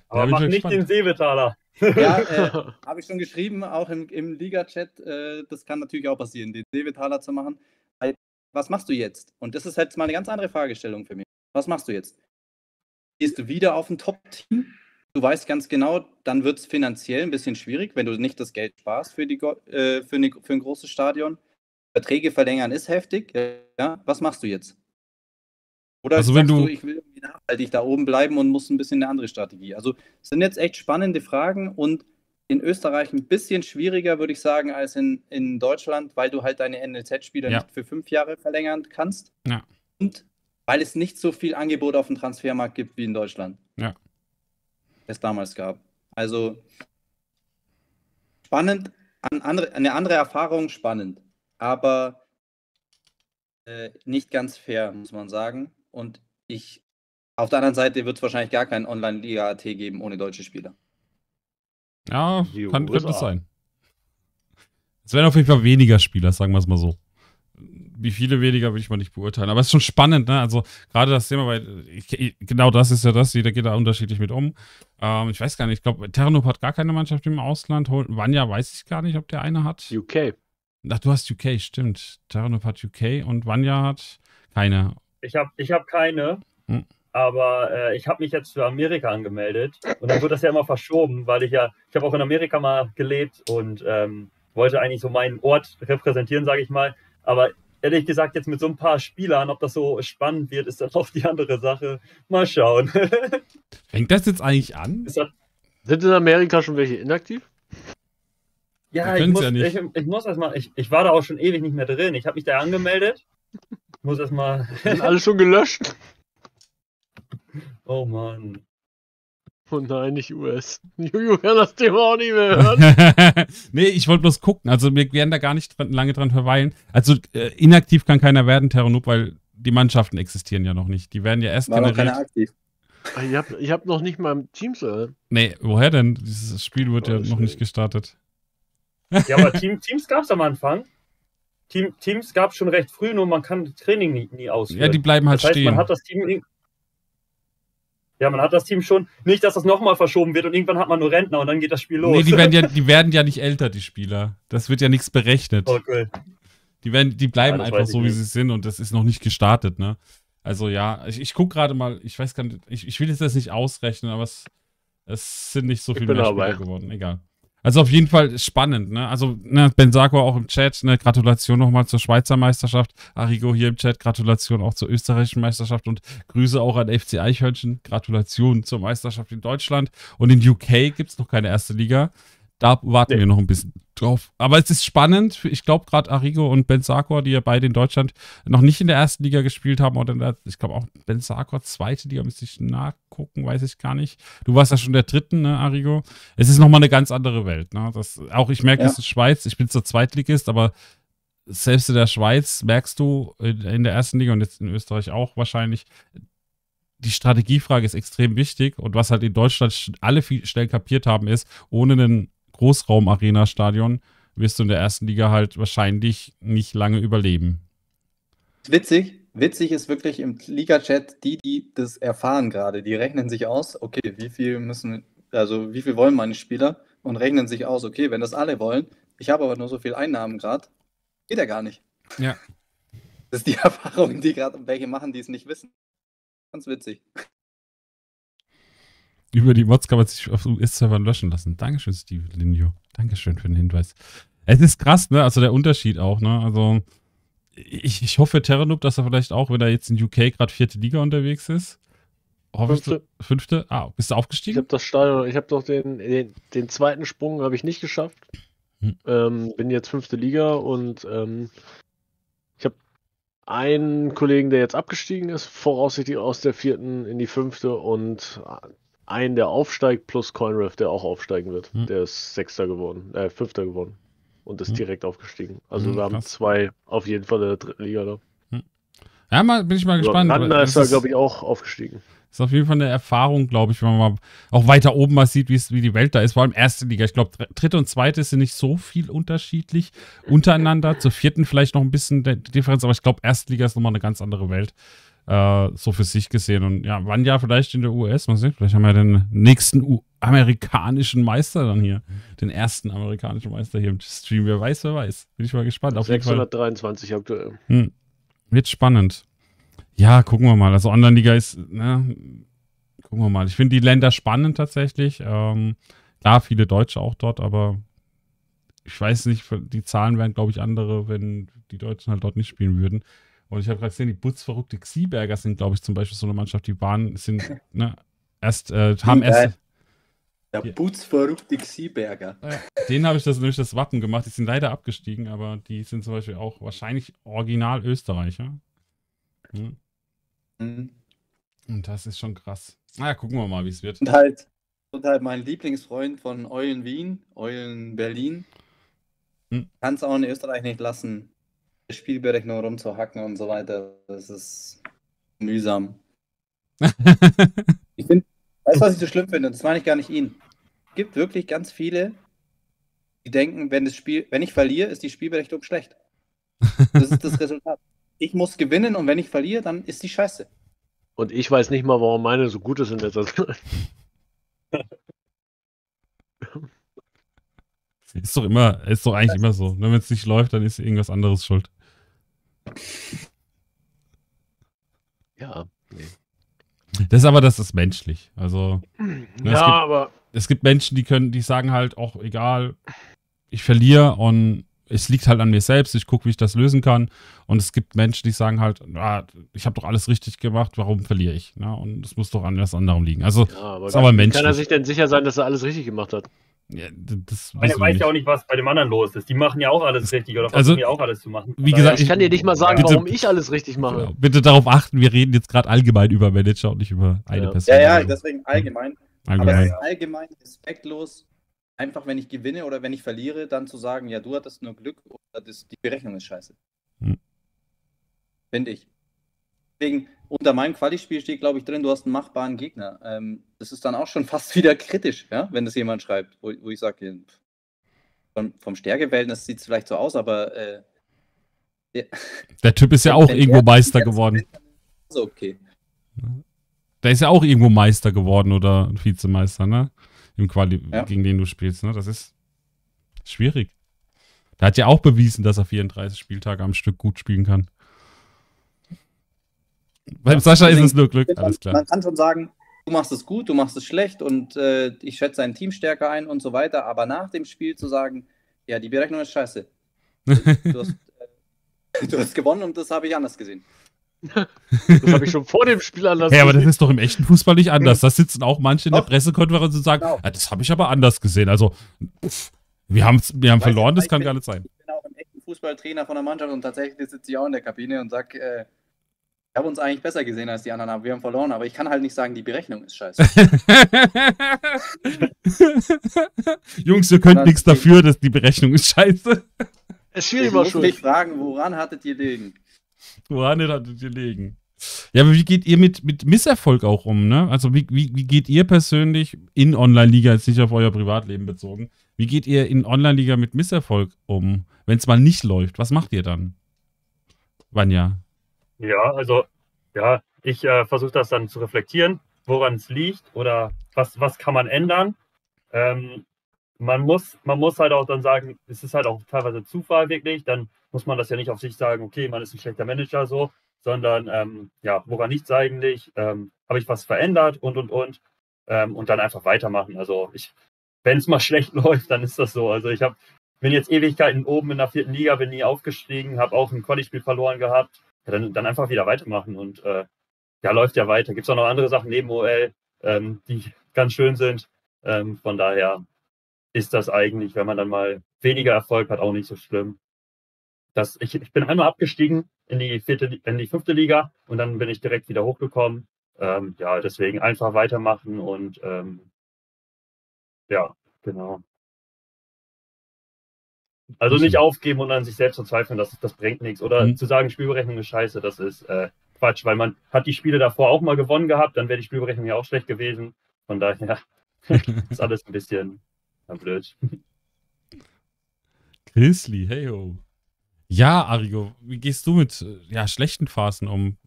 Aber mach nicht gespannt. den Seebetaler. Ja, äh, habe ich schon geschrieben, auch im, im Liga-Chat, äh, das kann natürlich auch passieren, den Seebetaler zu machen. Weil, was machst du jetzt? Und das ist jetzt mal eine ganz andere Fragestellung für mich. Was machst du jetzt? Gehst du wieder auf ein Top-Team? Du weißt ganz genau, dann wird es finanziell ein bisschen schwierig, wenn du nicht das Geld sparst für, die, äh, für, eine, für ein großes Stadion. Verträge verlängern ist heftig. Ja? Was machst du jetzt? Oder also wenn du, du, ich will irgendwie nachhaltig da oben bleiben und muss ein bisschen eine andere Strategie. Also es sind jetzt echt spannende Fragen und in Österreich ein bisschen schwieriger, würde ich sagen, als in, in Deutschland, weil du halt deine NLZ-Spieler ja. nicht für fünf Jahre verlängern kannst. Ja. Und weil es nicht so viel Angebot auf dem Transfermarkt gibt wie in Deutschland. Ja. Es damals gab. Also spannend, an andere, eine andere Erfahrung spannend, aber äh, nicht ganz fair, muss man sagen. Und ich, auf der anderen Seite wird es wahrscheinlich gar keinen Online-Liga-AT geben ohne deutsche Spieler. Ja, kann, könnte es sein. Es werden auf jeden Fall weniger Spieler, sagen wir es mal so. Wie viele weniger will ich mal nicht beurteilen. Aber es ist schon spannend, ne? Also gerade das Thema, weil ich, genau das ist ja das, jeder geht da unterschiedlich mit um. Ähm, ich weiß gar nicht, ich glaube, Terranop hat gar keine Mannschaft im Ausland. Vanya weiß ich gar nicht, ob der eine hat. UK. Ach, du hast UK, stimmt. Terranop hat UK und Vanya hat keine. Ich habe ich hab keine, hm. aber äh, ich habe mich jetzt für Amerika angemeldet und dann wird das ja immer verschoben, weil ich ja, ich habe auch in Amerika mal gelebt und ähm, wollte eigentlich so meinen Ort repräsentieren, sage ich mal. Aber ehrlich gesagt, jetzt mit so ein paar Spielern, ob das so spannend wird, ist dann auch die andere Sache. Mal schauen. Fängt das jetzt eigentlich an? Sind in Amerika schon welche inaktiv? Ja, ich muss, ja ich, ich muss erstmal, ich, ich war da auch schon ewig nicht mehr drin. Ich habe mich da angemeldet muss erstmal. Sind alle schon gelöscht? Oh Mann. Oh nein, nicht US. Juju kann das Thema auch nicht mehr hören. nee, ich wollte bloß gucken. Also wir werden da gar nicht dran, lange dran verweilen. Also äh, inaktiv kann keiner werden, Terranub, weil die Mannschaften existieren ja noch nicht. Die werden ja erst War generiert. Noch keiner aktiv. Ihr habt, ihr habt noch nicht mal Teams, oder? Nee, woher denn? Dieses Spiel wird oh, ja noch nicht gestartet. Ja, aber Team, Teams gab es am Anfang. Team, Teams gab es schon recht früh, nur man kann Training nie, nie ausführen. Ja, die bleiben halt das heißt, stehen. Man hat das Team. Ja, man hat das Team schon. Nicht, dass das nochmal verschoben wird und irgendwann hat man nur Rentner und dann geht das Spiel los. Nee, die werden ja, die werden ja nicht älter, die Spieler. Das wird ja nichts berechnet. Okay. Die, werden, die bleiben ja, einfach so, wie sie sind und das ist noch nicht gestartet, ne? Also ja, ich, ich gucke gerade mal, ich weiß gar nicht, ich, ich will jetzt das nicht ausrechnen, aber es, es sind nicht so viele mehr Spieler geworden. Egal. Also auf jeden Fall spannend, ne? Also ne, Ben Sarko auch im Chat, ne? Gratulation nochmal zur Schweizer Meisterschaft. Arrigo hier im Chat, Gratulation auch zur österreichischen Meisterschaft und Grüße auch an FC Eichhörnchen. Gratulation zur Meisterschaft in Deutschland. Und in UK gibt es noch keine erste Liga. Da warten nee. wir noch ein bisschen drauf. Aber es ist spannend. Ich glaube, gerade Arrigo und Ben Sarkor, die ja beide in Deutschland noch nicht in der ersten Liga gespielt haben, oder der, ich glaube auch Ben Sarkor, zweite Liga, müsste ich nachgucken, weiß ich gar nicht. Du warst ja schon der dritten, ne, Arrigo? Es ist nochmal eine ganz andere Welt. Ne? Das, auch ich merke, ja. es ist Schweiz. Ich bin zur Zweitligist, aber selbst in der Schweiz merkst du in der ersten Liga und jetzt in Österreich auch wahrscheinlich, die Strategiefrage ist extrem wichtig und was halt in Deutschland alle viel schnell kapiert haben, ist, ohne einen Großraum-Arena-Stadion wirst du in der ersten Liga halt wahrscheinlich nicht lange überleben. Witzig, witzig ist wirklich im Liga-Chat, die, die das erfahren gerade, die rechnen sich aus, okay, wie viel müssen, Also wie viel wollen meine Spieler? Und rechnen sich aus, okay, wenn das alle wollen, ich habe aber nur so viel Einnahmen gerade, geht ja gar nicht. Ja. Das ist die Erfahrung, die gerade welche machen, die es nicht wissen. Ganz witzig. Über die Mods kann man sich auf US-Servern löschen lassen. Dankeschön, Steve Linio. Dankeschön für den Hinweis. Es ist krass, ne? Also der Unterschied auch, ne? Also ich, ich hoffe Terranub, dass er vielleicht auch, wenn er jetzt in UK gerade vierte Liga unterwegs ist. Hoffe Fünfte. Ich, fünfte? Ah, bist du Ich aufgestiegen? habe das Stadion, ich habe doch den, den, den zweiten Sprung habe ich nicht geschafft. Hm. Ähm, bin jetzt fünfte Liga und ähm, ich habe einen Kollegen, der jetzt abgestiegen ist, voraussichtlich aus der vierten in die fünfte und einen, der aufsteigt, plus CoinRef, der auch aufsteigen wird. Hm. Der ist Sechster geworden, äh, Fünfter geworden und ist Hm. direkt aufgestiegen. Also Hm, wir haben krass. zwei auf jeden Fall in der dritten Liga da. Ja, mal, bin ich mal gespannt. Randner Das ist da, glaube ich, auch aufgestiegen. Ist auf jeden Fall eine Erfahrung, glaube ich, wenn man mal auch weiter oben mal sieht, wie die Welt da ist. Vor allem erste Liga. Ich glaube, dr- dritte und zweite sind nicht so viel unterschiedlich untereinander. Zur vierten vielleicht noch ein bisschen der Differenz, aber ich glaube, erste Liga ist nochmal eine ganz andere Welt. Äh, so für sich gesehen. Und ja, wann ja vielleicht in der US, mal sehen. Vielleicht haben wir den nächsten U amerikanischen Meister dann hier. Den ersten amerikanischen Meister hier im Stream. Wer weiß, wer weiß. Bin ich mal gespannt. Auf jeden Fall. 623 aktuell. Hm. Wird spannend. Ja, gucken wir mal. Also Online-Liga ist, ne, gucken wir mal. Ich finde die Länder spannend tatsächlich. Ähm, klar, viele Deutsche auch dort, aber ich weiß nicht, die Zahlen wären, glaube ich, andere, wenn die Deutschen halt dort nicht spielen würden. Und ich habe gerade gesehen, die Butzverrückte Xieberger sind, glaube ich, zum Beispiel so eine Mannschaft, die waren, sind, ne, erst, äh, haben erst, Der Ja. Bootsverrückte Xieberger. denen habe ich das nämlich das Wappen gemacht. Die sind leider abgestiegen, aber die sind zum Beispiel auch wahrscheinlich original Österreicher. Hm. Mhm. Und das ist schon krass. Naja, gucken wir mal, wie es wird. Und halt, und halt mein Lieblingsfreund von Eulen Wien, Eulen Berlin, Hm. kann es auch in Österreich nicht lassen, Spielberechnung rumzuhacken und so weiter. Das ist mühsam. Ich finde, weißt du, was ich so schlimm finde? Das meine ich gar nicht ihn. Es gibt wirklich ganz viele, die denken, wenn das Spiel, wenn ich verliere, ist die Spielberechnung schlecht. Das ist das Resultat. Ich muss gewinnen und wenn ich verliere, dann ist die scheiße. Und ich weiß nicht mal, warum meine so gut ist in letzter Zeit. Ist doch immer, ist doch eigentlich immer so. Wenn es nicht läuft, dann ist irgendwas anderes schuld. Ja. Nee. Das ist aber, das ist menschlich. Also, ne, Ja, es, gibt, aber es gibt Menschen, die können, die sagen halt auch, egal, ich verliere und es liegt halt an mir selbst, ich gucke, wie ich das lösen kann. Und es gibt Menschen, die sagen halt, ah, ich habe doch alles richtig gemacht, warum verliere ich? Ne? Und es muss doch an was anderem liegen. Also, Ja, aber, Ist aber menschlich. kann er sich denn sicher sein, dass er alles richtig gemacht hat? Ja, das wir weiß ja auch nicht, was bei dem anderen los ist. Die machen ja auch alles richtig oder Also, versuchen ja auch alles zu machen. wie gesagt, Ich kann dir nicht mal sagen, Bitte- warum ich alles richtig mache. Genau. Bitte darauf achten, wir reden jetzt gerade allgemein über Manager und nicht über eine Ja. Person. Ja, ja, Also, deswegen allgemein. Aber es allgemein. ist allgemein respektlos, einfach wenn ich gewinne oder wenn ich verliere, dann zu sagen, ja, du hattest nur Glück oder das, die Berechnung ist scheiße. Hm. Finde ich. Deswegen, unter meinem Quali-Spiel steht, glaube ich, drin, du hast einen machbaren Gegner. Ähm, das ist dann auch schon fast wieder kritisch, ja, wenn das jemand schreibt, wo, wo ich sage, vom, vom Stärkeverhältnis sieht es vielleicht so aus, aber äh, Der Typ ist ja auch irgendwo der Meister geworden. es okay. Der ist ja auch irgendwo Meister geworden oder Vizemeister, ne? Im Quali, Ja. gegen den du spielst, ne? Das ist schwierig. Der hat ja auch bewiesen, dass er 34 Spieltage am Stück gut spielen kann. Beim Sascha ist es nur Glück, Man, alles klar. man kann schon sagen, du machst es gut, du machst es schlecht und äh, ich schätze dein Team stärker ein und so weiter, aber nach dem Spiel zu sagen, ja, die Berechnung ist scheiße. Du hast, äh, du hast gewonnen und das habe ich anders gesehen. Das habe ich schon vor dem Spiel anders Hey, aber das gesehen. ist doch im echten Fußball nicht anders. Da sitzen auch manche in der. Pressekonferenz und sagen, Genau. ah, das habe ich aber anders gesehen. Also, pff, wir, haben's, wir haben verloren, das kann bin- gar nicht sein. Ich bin auch im echten Fußballtrainer von der Mannschaft und tatsächlich sitze ich auch in der Kabine und sage, äh, habe uns eigentlich besser gesehen als die anderen, aber wir haben verloren, aber ich kann halt nicht sagen, die Berechnung ist scheiße. Jungs, ihr könnt nichts dafür, dass die Berechnung ist scheiße. Es Ich Schiri war muss schuld. mich fragen, woran hattet ihr liegen? Woran hattet ihr legen? Ja, aber wie geht ihr mit, mit Misserfolg auch um, ne? Also wie, wie, wie geht ihr persönlich in Online-Liga, jetzt nicht auf euer Privatleben bezogen, wie geht ihr in Online-Liga mit Misserfolg um, wenn es mal nicht läuft? Was macht ihr dann? Vanja. Ja, also, ja, ich äh, versuche das dann zu reflektieren. woran es liegt oder was, was kann man ändern. Ähm, man muss, man muss halt auch dann sagen, es ist halt auch teilweise Zufall wirklich, dann muss man das ja nicht auf sich sagen, okay, man ist ein schlechter Manager so, sondern ähm, ja, woran liegt es eigentlich? Ähm, Habe ich was verändert und und und ähm, und dann einfach weitermachen. Also ich, wenn es mal schlecht läuft, dann ist das so. Also ich habe bin jetzt Ewigkeiten oben in der vierten Liga, bin nie aufgestiegen, habe auch ein Quali-Spiel verloren gehabt. Ja, dann, dann einfach wieder weitermachen und äh, ja, läuft ja weiter. Gibt es auch noch andere Sachen neben OL, ähm, die ganz schön sind. Ähm, von daher ist das eigentlich, wenn man dann mal weniger Erfolg hat, auch nicht so schlimm. Das, ich, ich bin einmal abgestiegen in die vierte, in die fünfte Liga und dann bin ich direkt wieder hochgekommen. Ähm, ja, deswegen einfach weitermachen und ähm, ja, genau. Also nicht aufgeben und an sich selbst verzweifeln, das, das bringt nichts. Oder mhm. zu sagen, Spielberechnung ist scheiße, das ist äh, Quatsch, weil man hat die Spiele davor auch mal gewonnen gehabt, dann wäre die Spielberechnung ja auch schlecht gewesen. Von daher ist alles ein bisschen blöd. Grizzly, hey ho. Ja, Arigo, wie gehst du mit ja, schlechten Phasen um,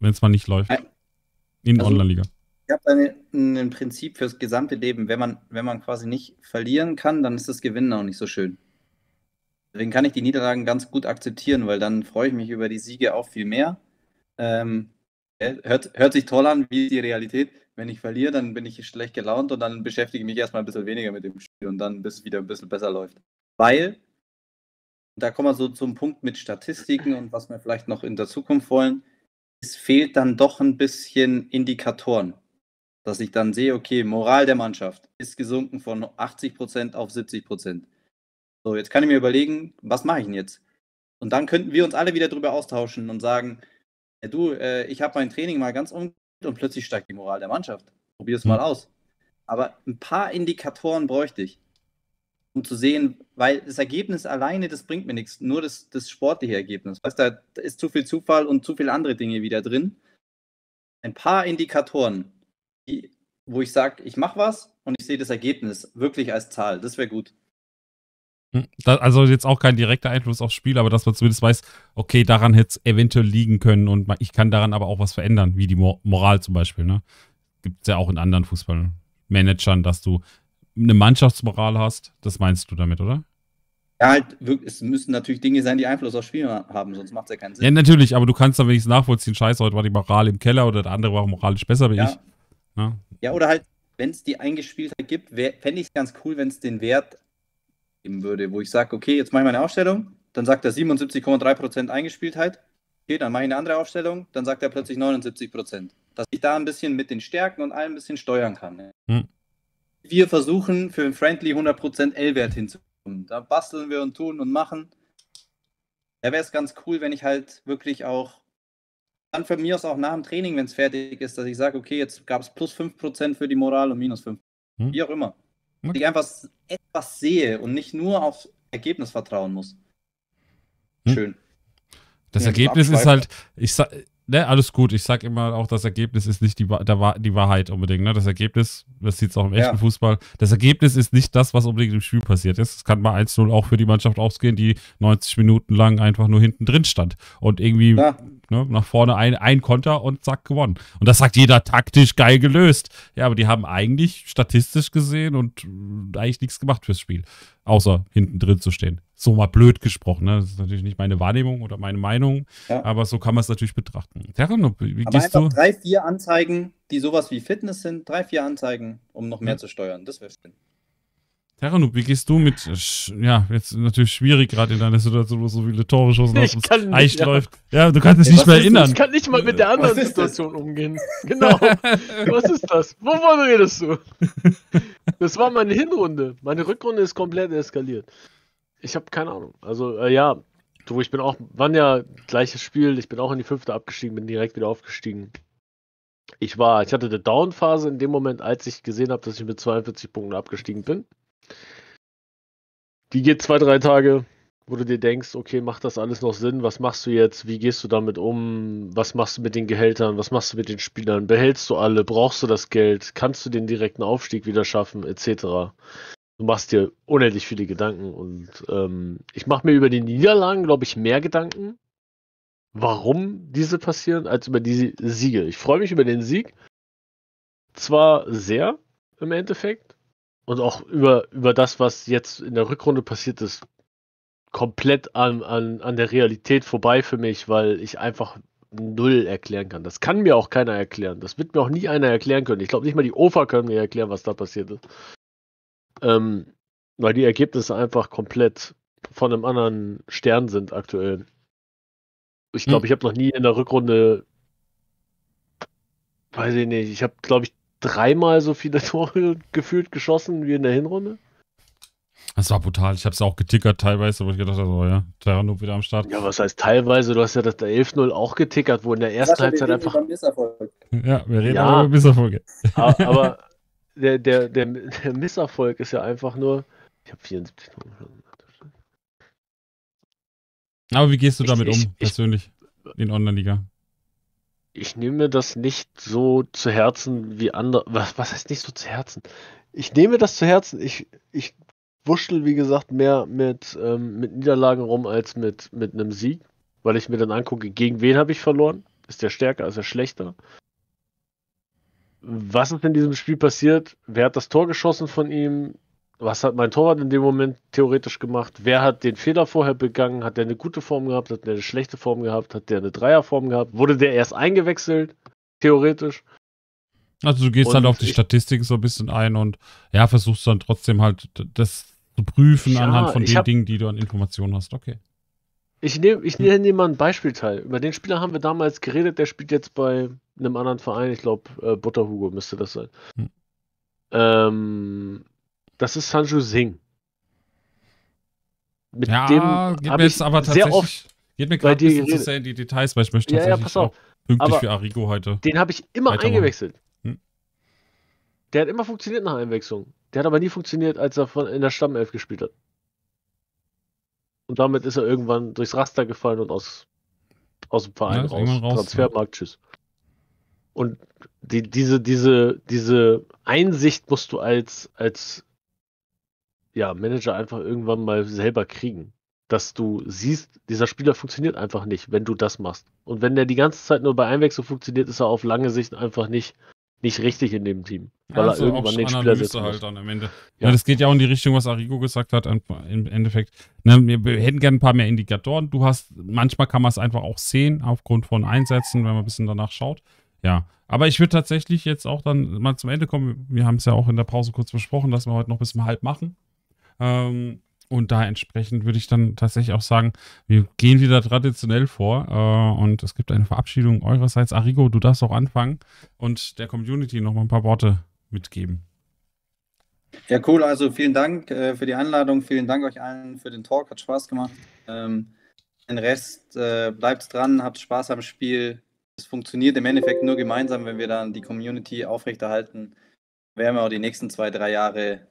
wenn es mal nicht läuft? In also, Online-Liga. Ich habe ein Prinzip fürs gesamte Leben. Wenn man, wenn man quasi nicht verlieren kann, dann ist das Gewinnen auch nicht so schön. Deswegen kann ich die Niederlagen ganz gut akzeptieren, weil dann freue ich mich über die Siege auch viel mehr. Ähm, hört, hört sich toll an, wie die Realität. Wenn ich verliere, dann bin ich schlecht gelaunt und dann beschäftige ich mich erstmal ein bisschen weniger mit dem Spiel und dann, bis es wieder ein bisschen besser läuft. Weil, da kommen wir so zum Punkt mit Statistiken und was wir vielleicht noch in der Zukunft wollen, es fehlt dann doch ein bisschen Indikatoren. Dass ich dann sehe, okay, Moral der Mannschaft ist gesunken von 80% auf 70%. So, jetzt kann ich mir überlegen, was mache ich denn jetzt? Und dann könnten wir uns alle wieder darüber austauschen und sagen, ja, du, äh, ich habe mein Training mal ganz umgestellt und plötzlich steigt die Moral der Mannschaft. Probier es mhm. mal aus. Aber ein paar Indikatoren bräuchte ich, um zu sehen, weil das Ergebnis alleine, das bringt mir nichts, nur das, das sportliche Ergebnis. Weißt du, da ist zu viel Zufall und zu viele andere Dinge wieder drin. Ein paar Indikatoren, die, wo ich sage, ich mache was und ich sehe das Ergebnis wirklich als Zahl, das wäre gut. Hm, also jetzt auch kein direkter Einfluss aufs Spiel, aber dass man zumindest weiß, okay, daran hätte es eventuell liegen können und ich kann daran aber auch was verändern, wie die Moral zum Beispiel. Ne? Gibt es ja auch in anderen Fußballmanagern, dass du eine Mannschaftsmoral hast. Das meinst du damit, oder? Ja, halt, es müssen natürlich Dinge sein, die Einfluss aufs Spiel haben, sonst macht es ja keinen Sinn. Ja, natürlich, aber du kannst dann wenigstens nachvollziehen, scheiße, heute war die Moral im Keller oder der andere war moralisch besser wie ja. ich. Ja, ja oder halt, wenn es die Eingespieltheit gibt, fände ich es ganz cool, wenn es den Wert geben würde, wo ich sage, okay, jetzt mache ich meine Aufstellung, dann sagt er 77,3% Eingespieltheit. Okay, dann mache ich eine andere Aufstellung, dann sagt er plötzlich 79%. Dass ich da ein bisschen mit den Stärken und allem ein bisschen steuern kann. Hm. Wir versuchen für ein Friendly 100% L-Wert hinzukommen. Da basteln wir und tun und machen. Da wäre es ganz cool, wenn ich halt wirklich auch dann von mir aus auch nach dem Training, wenn es fertig ist, dass ich sage, okay, jetzt gab es plus 5% für die Moral und minus 5%. Hm. Wie auch immer. Dass ich einfach etwas sehe und nicht nur aufs Ergebnis vertrauen muss. Hm. Schön. Das ja, Ergebnis ist halt, ich sag, ne, alles gut. Ich sag immer auch, das Ergebnis ist nicht die, der, die Wahrheit unbedingt. Ne? Das Ergebnis, das sieht es auch im echten ja. Fußball, das Ergebnis ist nicht das, was unbedingt im Spiel passiert ist. Es kann mal 1-0 auch für die Mannschaft ausgehen, die 90 Minuten lang einfach nur hinten drin stand und irgendwie ja ne, nach vorne ein, ein Konter und zack, gewonnen. Und das sagt jeder taktisch geil gelöst. Ja, aber die haben eigentlich statistisch gesehen und äh, eigentlich nichts gemacht fürs Spiel, außer hinten drin zu stehen. So mal blöd gesprochen, ne? Das ist natürlich nicht meine Wahrnehmung oder meine Meinung, ja. aber so kann man es natürlich betrachten. Terran, wie aber gehst du? Drei, vier Anzeigen, die sowas wie Fitness sind, drei, vier Anzeigen, um noch mehr ja. zu steuern. Das wäre schön. Terranub, wie gehst du mit, ja, jetzt natürlich schwierig gerade in deiner Situation, wo so viele Tore schossen aus dem Eich ja. läuft. Ja, du kannst dich nicht mehr erinnern. Ich kann nicht mal mit der anderen Situation das? umgehen. Genau. Was ist das? Wovon redest du? Das war meine Hinrunde. Meine Rückrunde ist komplett eskaliert. Ich habe keine Ahnung. Also, äh, ja, du, ich bin auch, wann ja gleiches Spiel, ich bin auch in die fünfte abgestiegen, bin direkt wieder aufgestiegen. Ich war, ich hatte eine Down-Phase in dem Moment, als ich gesehen habe, dass ich mit 42 Punkten abgestiegen bin. Die geht zwei, drei Tage, wo du dir denkst, okay, macht das alles noch Sinn? Was machst du jetzt? Wie gehst du damit um? Was machst du mit den Gehältern? Was machst du mit den Spielern? Behältst du alle? Brauchst du das Geld? Kannst du den direkten Aufstieg wieder schaffen? Etc. Du machst dir unendlich viele Gedanken und ähm, ich mache mir über die Niederlagen, glaube ich, mehr Gedanken, warum diese passieren, als über die Siege. Ich freue mich über den Sieg, zwar sehr im Endeffekt und auch über, über das, was jetzt in der Rückrunde passiert ist, komplett an, an, an der Realität vorbei für mich, weil ich einfach null erklären kann. Das kann mir auch keiner erklären. Das wird mir auch nie einer erklären können. Ich glaube nicht mal die OFA können mir erklären, was da passiert ist. Ähm, weil die Ergebnisse einfach komplett von einem anderen Stern sind aktuell. Ich glaube, hm. ich habe noch nie in der Rückrunde, weiß ich nicht, ich habe, glaube ich, dreimal so viele Tore gefühlt geschossen wie in der Hinrunde. Das war brutal. Ich habe es auch getickert teilweise, wo ich gedacht habe, oh ja, Terrano wieder am Start. Ja, was heißt teilweise? Du hast ja das 11-0 auch getickert, wo in der ersten Halbzeit einfach. Ja, wir reden ja, über Misserfolge. Aber der, der, der, der Misserfolg ist ja einfach nur. Ich habe 74 Aber wie gehst du damit ich, um, ich, persönlich, in Online-Liga? Ich nehme das nicht so zu Herzen wie andere. Was, was heißt nicht so zu Herzen? Ich nehme das zu Herzen. Ich, ich wurschtel, wie gesagt, mehr mit, ähm, mit Niederlagen rum als mit, mit einem Sieg, weil ich mir dann angucke, gegen wen habe ich verloren? Ist der stärker, ist er schlechter? Was ist in diesem Spiel passiert? Wer hat das Tor geschossen von ihm? Was hat mein Torwart in dem Moment theoretisch gemacht? Wer hat den Fehler vorher begangen? Hat der eine gute Form gehabt? Hat der eine schlechte Form gehabt? Hat der eine Dreierform gehabt? Wurde der erst eingewechselt? Theoretisch? Also du gehst und halt auf die Statistik so ein bisschen ein und ja, versuchst dann trotzdem halt das zu prüfen ja, anhand von den hab, Dingen, die du an Informationen hast. Okay. Ich nehme ich nehm, nehm mal ein Beispielteil. Über den Spieler haben wir damals geredet, der spielt jetzt bei einem anderen Verein, ich glaube äh, Butterhugo müsste das sein. Hm. Ähm, das ist Sanju Singh. Mit ja, dem geht mir jetzt aber tatsächlich, sehr oft geht mir gerade ein bisschen zu sehr in die Details, weil ich möchte tatsächlich ja, ja, pass auf. pünktlich für Arrigo heute. Den habe ich immer eingewechselt. Hm? Der hat immer funktioniert nach Einwechslung. Der hat aber nie funktioniert, als er von, in der Stammelf gespielt hat. Und damit ist er irgendwann durchs Raster gefallen und aus, aus dem Verein ja, raus. raus. Transfermarkt, ja. tschüss. Und die, diese, diese, diese Einsicht musst du als, als ja, Manager einfach irgendwann mal selber kriegen. Dass du siehst, dieser Spieler funktioniert einfach nicht, wenn du das machst. Und wenn der die ganze Zeit nur bei Einwechsel funktioniert, ist er auf lange Sicht einfach nicht nicht richtig in dem Team. Weil also er irgendwann den Spieler setzen halt dann am Ende. Ja. ja. das geht ja auch in die Richtung, was Arrigo gesagt hat, im Endeffekt. Ne, wir hätten gerne ein paar mehr Indikatoren. Du hast, manchmal kann man es einfach auch sehen, aufgrund von Einsätzen, wenn man ein bisschen danach schaut. Ja, aber ich würde tatsächlich jetzt auch dann mal zum Ende kommen. Wir haben es ja auch in der Pause kurz besprochen, dass wir heute noch bis um halb machen. Ähm, und da entsprechend würde ich dann tatsächlich auch sagen, wir gehen wieder traditionell vor äh, und es gibt eine Verabschiedung eurerseits. Arrigo, du darfst auch anfangen und der Community noch mal ein paar Worte mitgeben. Ja, cool. Also vielen Dank äh, für die Einladung. Vielen Dank euch allen für den Talk. Hat Spaß gemacht. Ähm, den Rest äh, bleibt dran, habt Spaß am Spiel. Es funktioniert im Endeffekt nur gemeinsam, wenn wir dann die Community aufrechterhalten. Werden wir auch die nächsten zwei, drei Jahre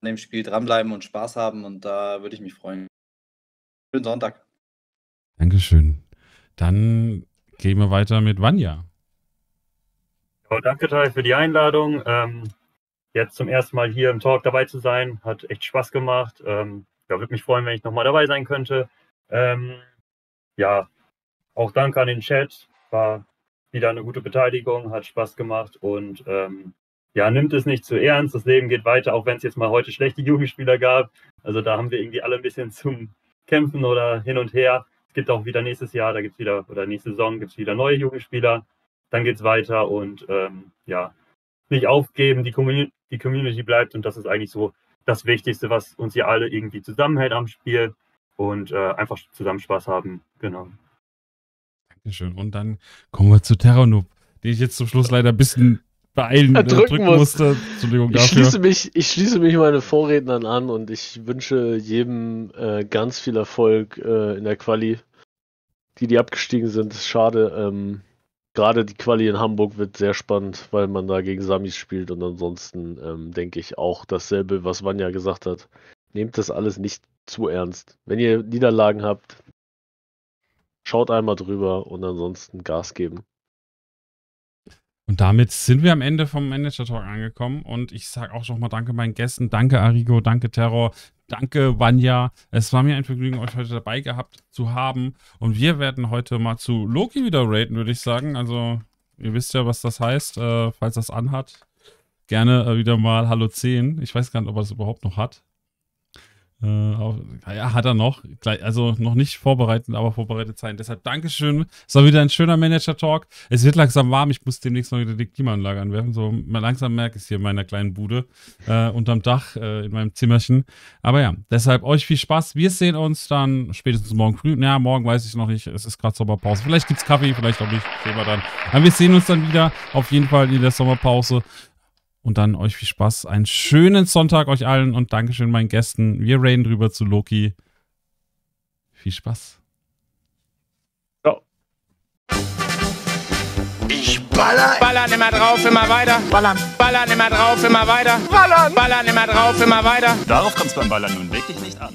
an dem Spiel dranbleiben und Spaß haben und da würde ich mich freuen. Schönen Sonntag. Dankeschön. Dann gehen wir weiter mit Vanja. Ja, danke, Teil, für die Einladung. Ähm, jetzt zum ersten Mal hier im Talk dabei zu sein, hat echt Spaß gemacht. Ähm, ja, würde mich freuen, wenn ich nochmal dabei sein könnte. Ähm, ja, auch danke an den Chat. War wieder eine gute Beteiligung, hat Spaß gemacht und ähm, ja, nimmt es nicht zu ernst, das Leben geht weiter, auch wenn es jetzt mal heute schlechte Jugendspieler gab. Also da haben wir irgendwie alle ein bisschen zum Kämpfen oder hin und her. Es gibt auch wieder nächstes Jahr, da gibt es wieder, oder nächste Saison gibt es wieder neue Jugendspieler. Dann geht es weiter und ähm, ja, nicht aufgeben, die, Community, die Community bleibt und das ist eigentlich so das Wichtigste, was uns hier alle irgendwie zusammenhält am Spiel und äh, einfach zusammen Spaß haben. Genau. Dankeschön. Und dann kommen wir zu Terranoob, den ich jetzt zum Schluss leider ein bisschen beeilen, äh, drücken, musste. Entschuldigung ich Schließe mich, ich schließe mich meine Vorrednern an und ich wünsche jedem äh, ganz viel Erfolg äh, in der Quali. Die, die abgestiegen sind, ist schade. Ähm, Gerade die Quali in Hamburg wird sehr spannend, weil man da gegen Samis spielt und ansonsten ähm, denke ich auch dasselbe, was Vanja gesagt hat. Nehmt das alles nicht zu ernst. Wenn ihr Niederlagen habt, schaut einmal drüber und ansonsten Gas geben. Und damit sind wir am Ende vom Manager Talk angekommen. Und ich sage auch schon mal Danke meinen Gästen. Danke Arigo, danke Terror, danke Vanya. Es war mir ein Vergnügen, euch heute dabei gehabt zu haben. Und wir werden heute mal zu Loki wieder raten, würde ich sagen. Also, ihr wisst ja, was das heißt, äh, falls das anhat. gerne äh, wieder mal Hallo 10. Ich weiß gar nicht, ob er es überhaupt noch hat. Äh, ja, hat er noch. Also noch nicht vorbereitet, aber vorbereitet sein. Deshalb Dankeschön. Es war wieder ein schöner Manager-Talk. Es wird langsam warm. Ich muss demnächst mal wieder die Klimaanlage anwerfen. So langsam merke ich es hier in meiner kleinen Bude äh, unterm Dach äh, in meinem Zimmerchen. Aber ja, deshalb euch viel Spaß. Wir sehen uns dann spätestens morgen früh. Ja, morgen weiß ich noch nicht. Es ist gerade Sommerpause. Vielleicht gibt es Kaffee, vielleicht auch nicht. Sehen wir dann. Aber wir sehen uns dann wieder. Auf jeden Fall in der Sommerpause. Und dann euch viel Spaß. Einen schönen Sonntag euch allen und Dankeschön meinen Gästen. Wir raiden drüber zu Loki. Viel Spaß. Ciao. Ich baller. Ballern immer drauf, immer weiter. Ballern. Ballern immer drauf, immer weiter. Ballern. Ballern immer drauf, immer weiter. Darauf kommt es beim Ballern nun wirklich nicht an.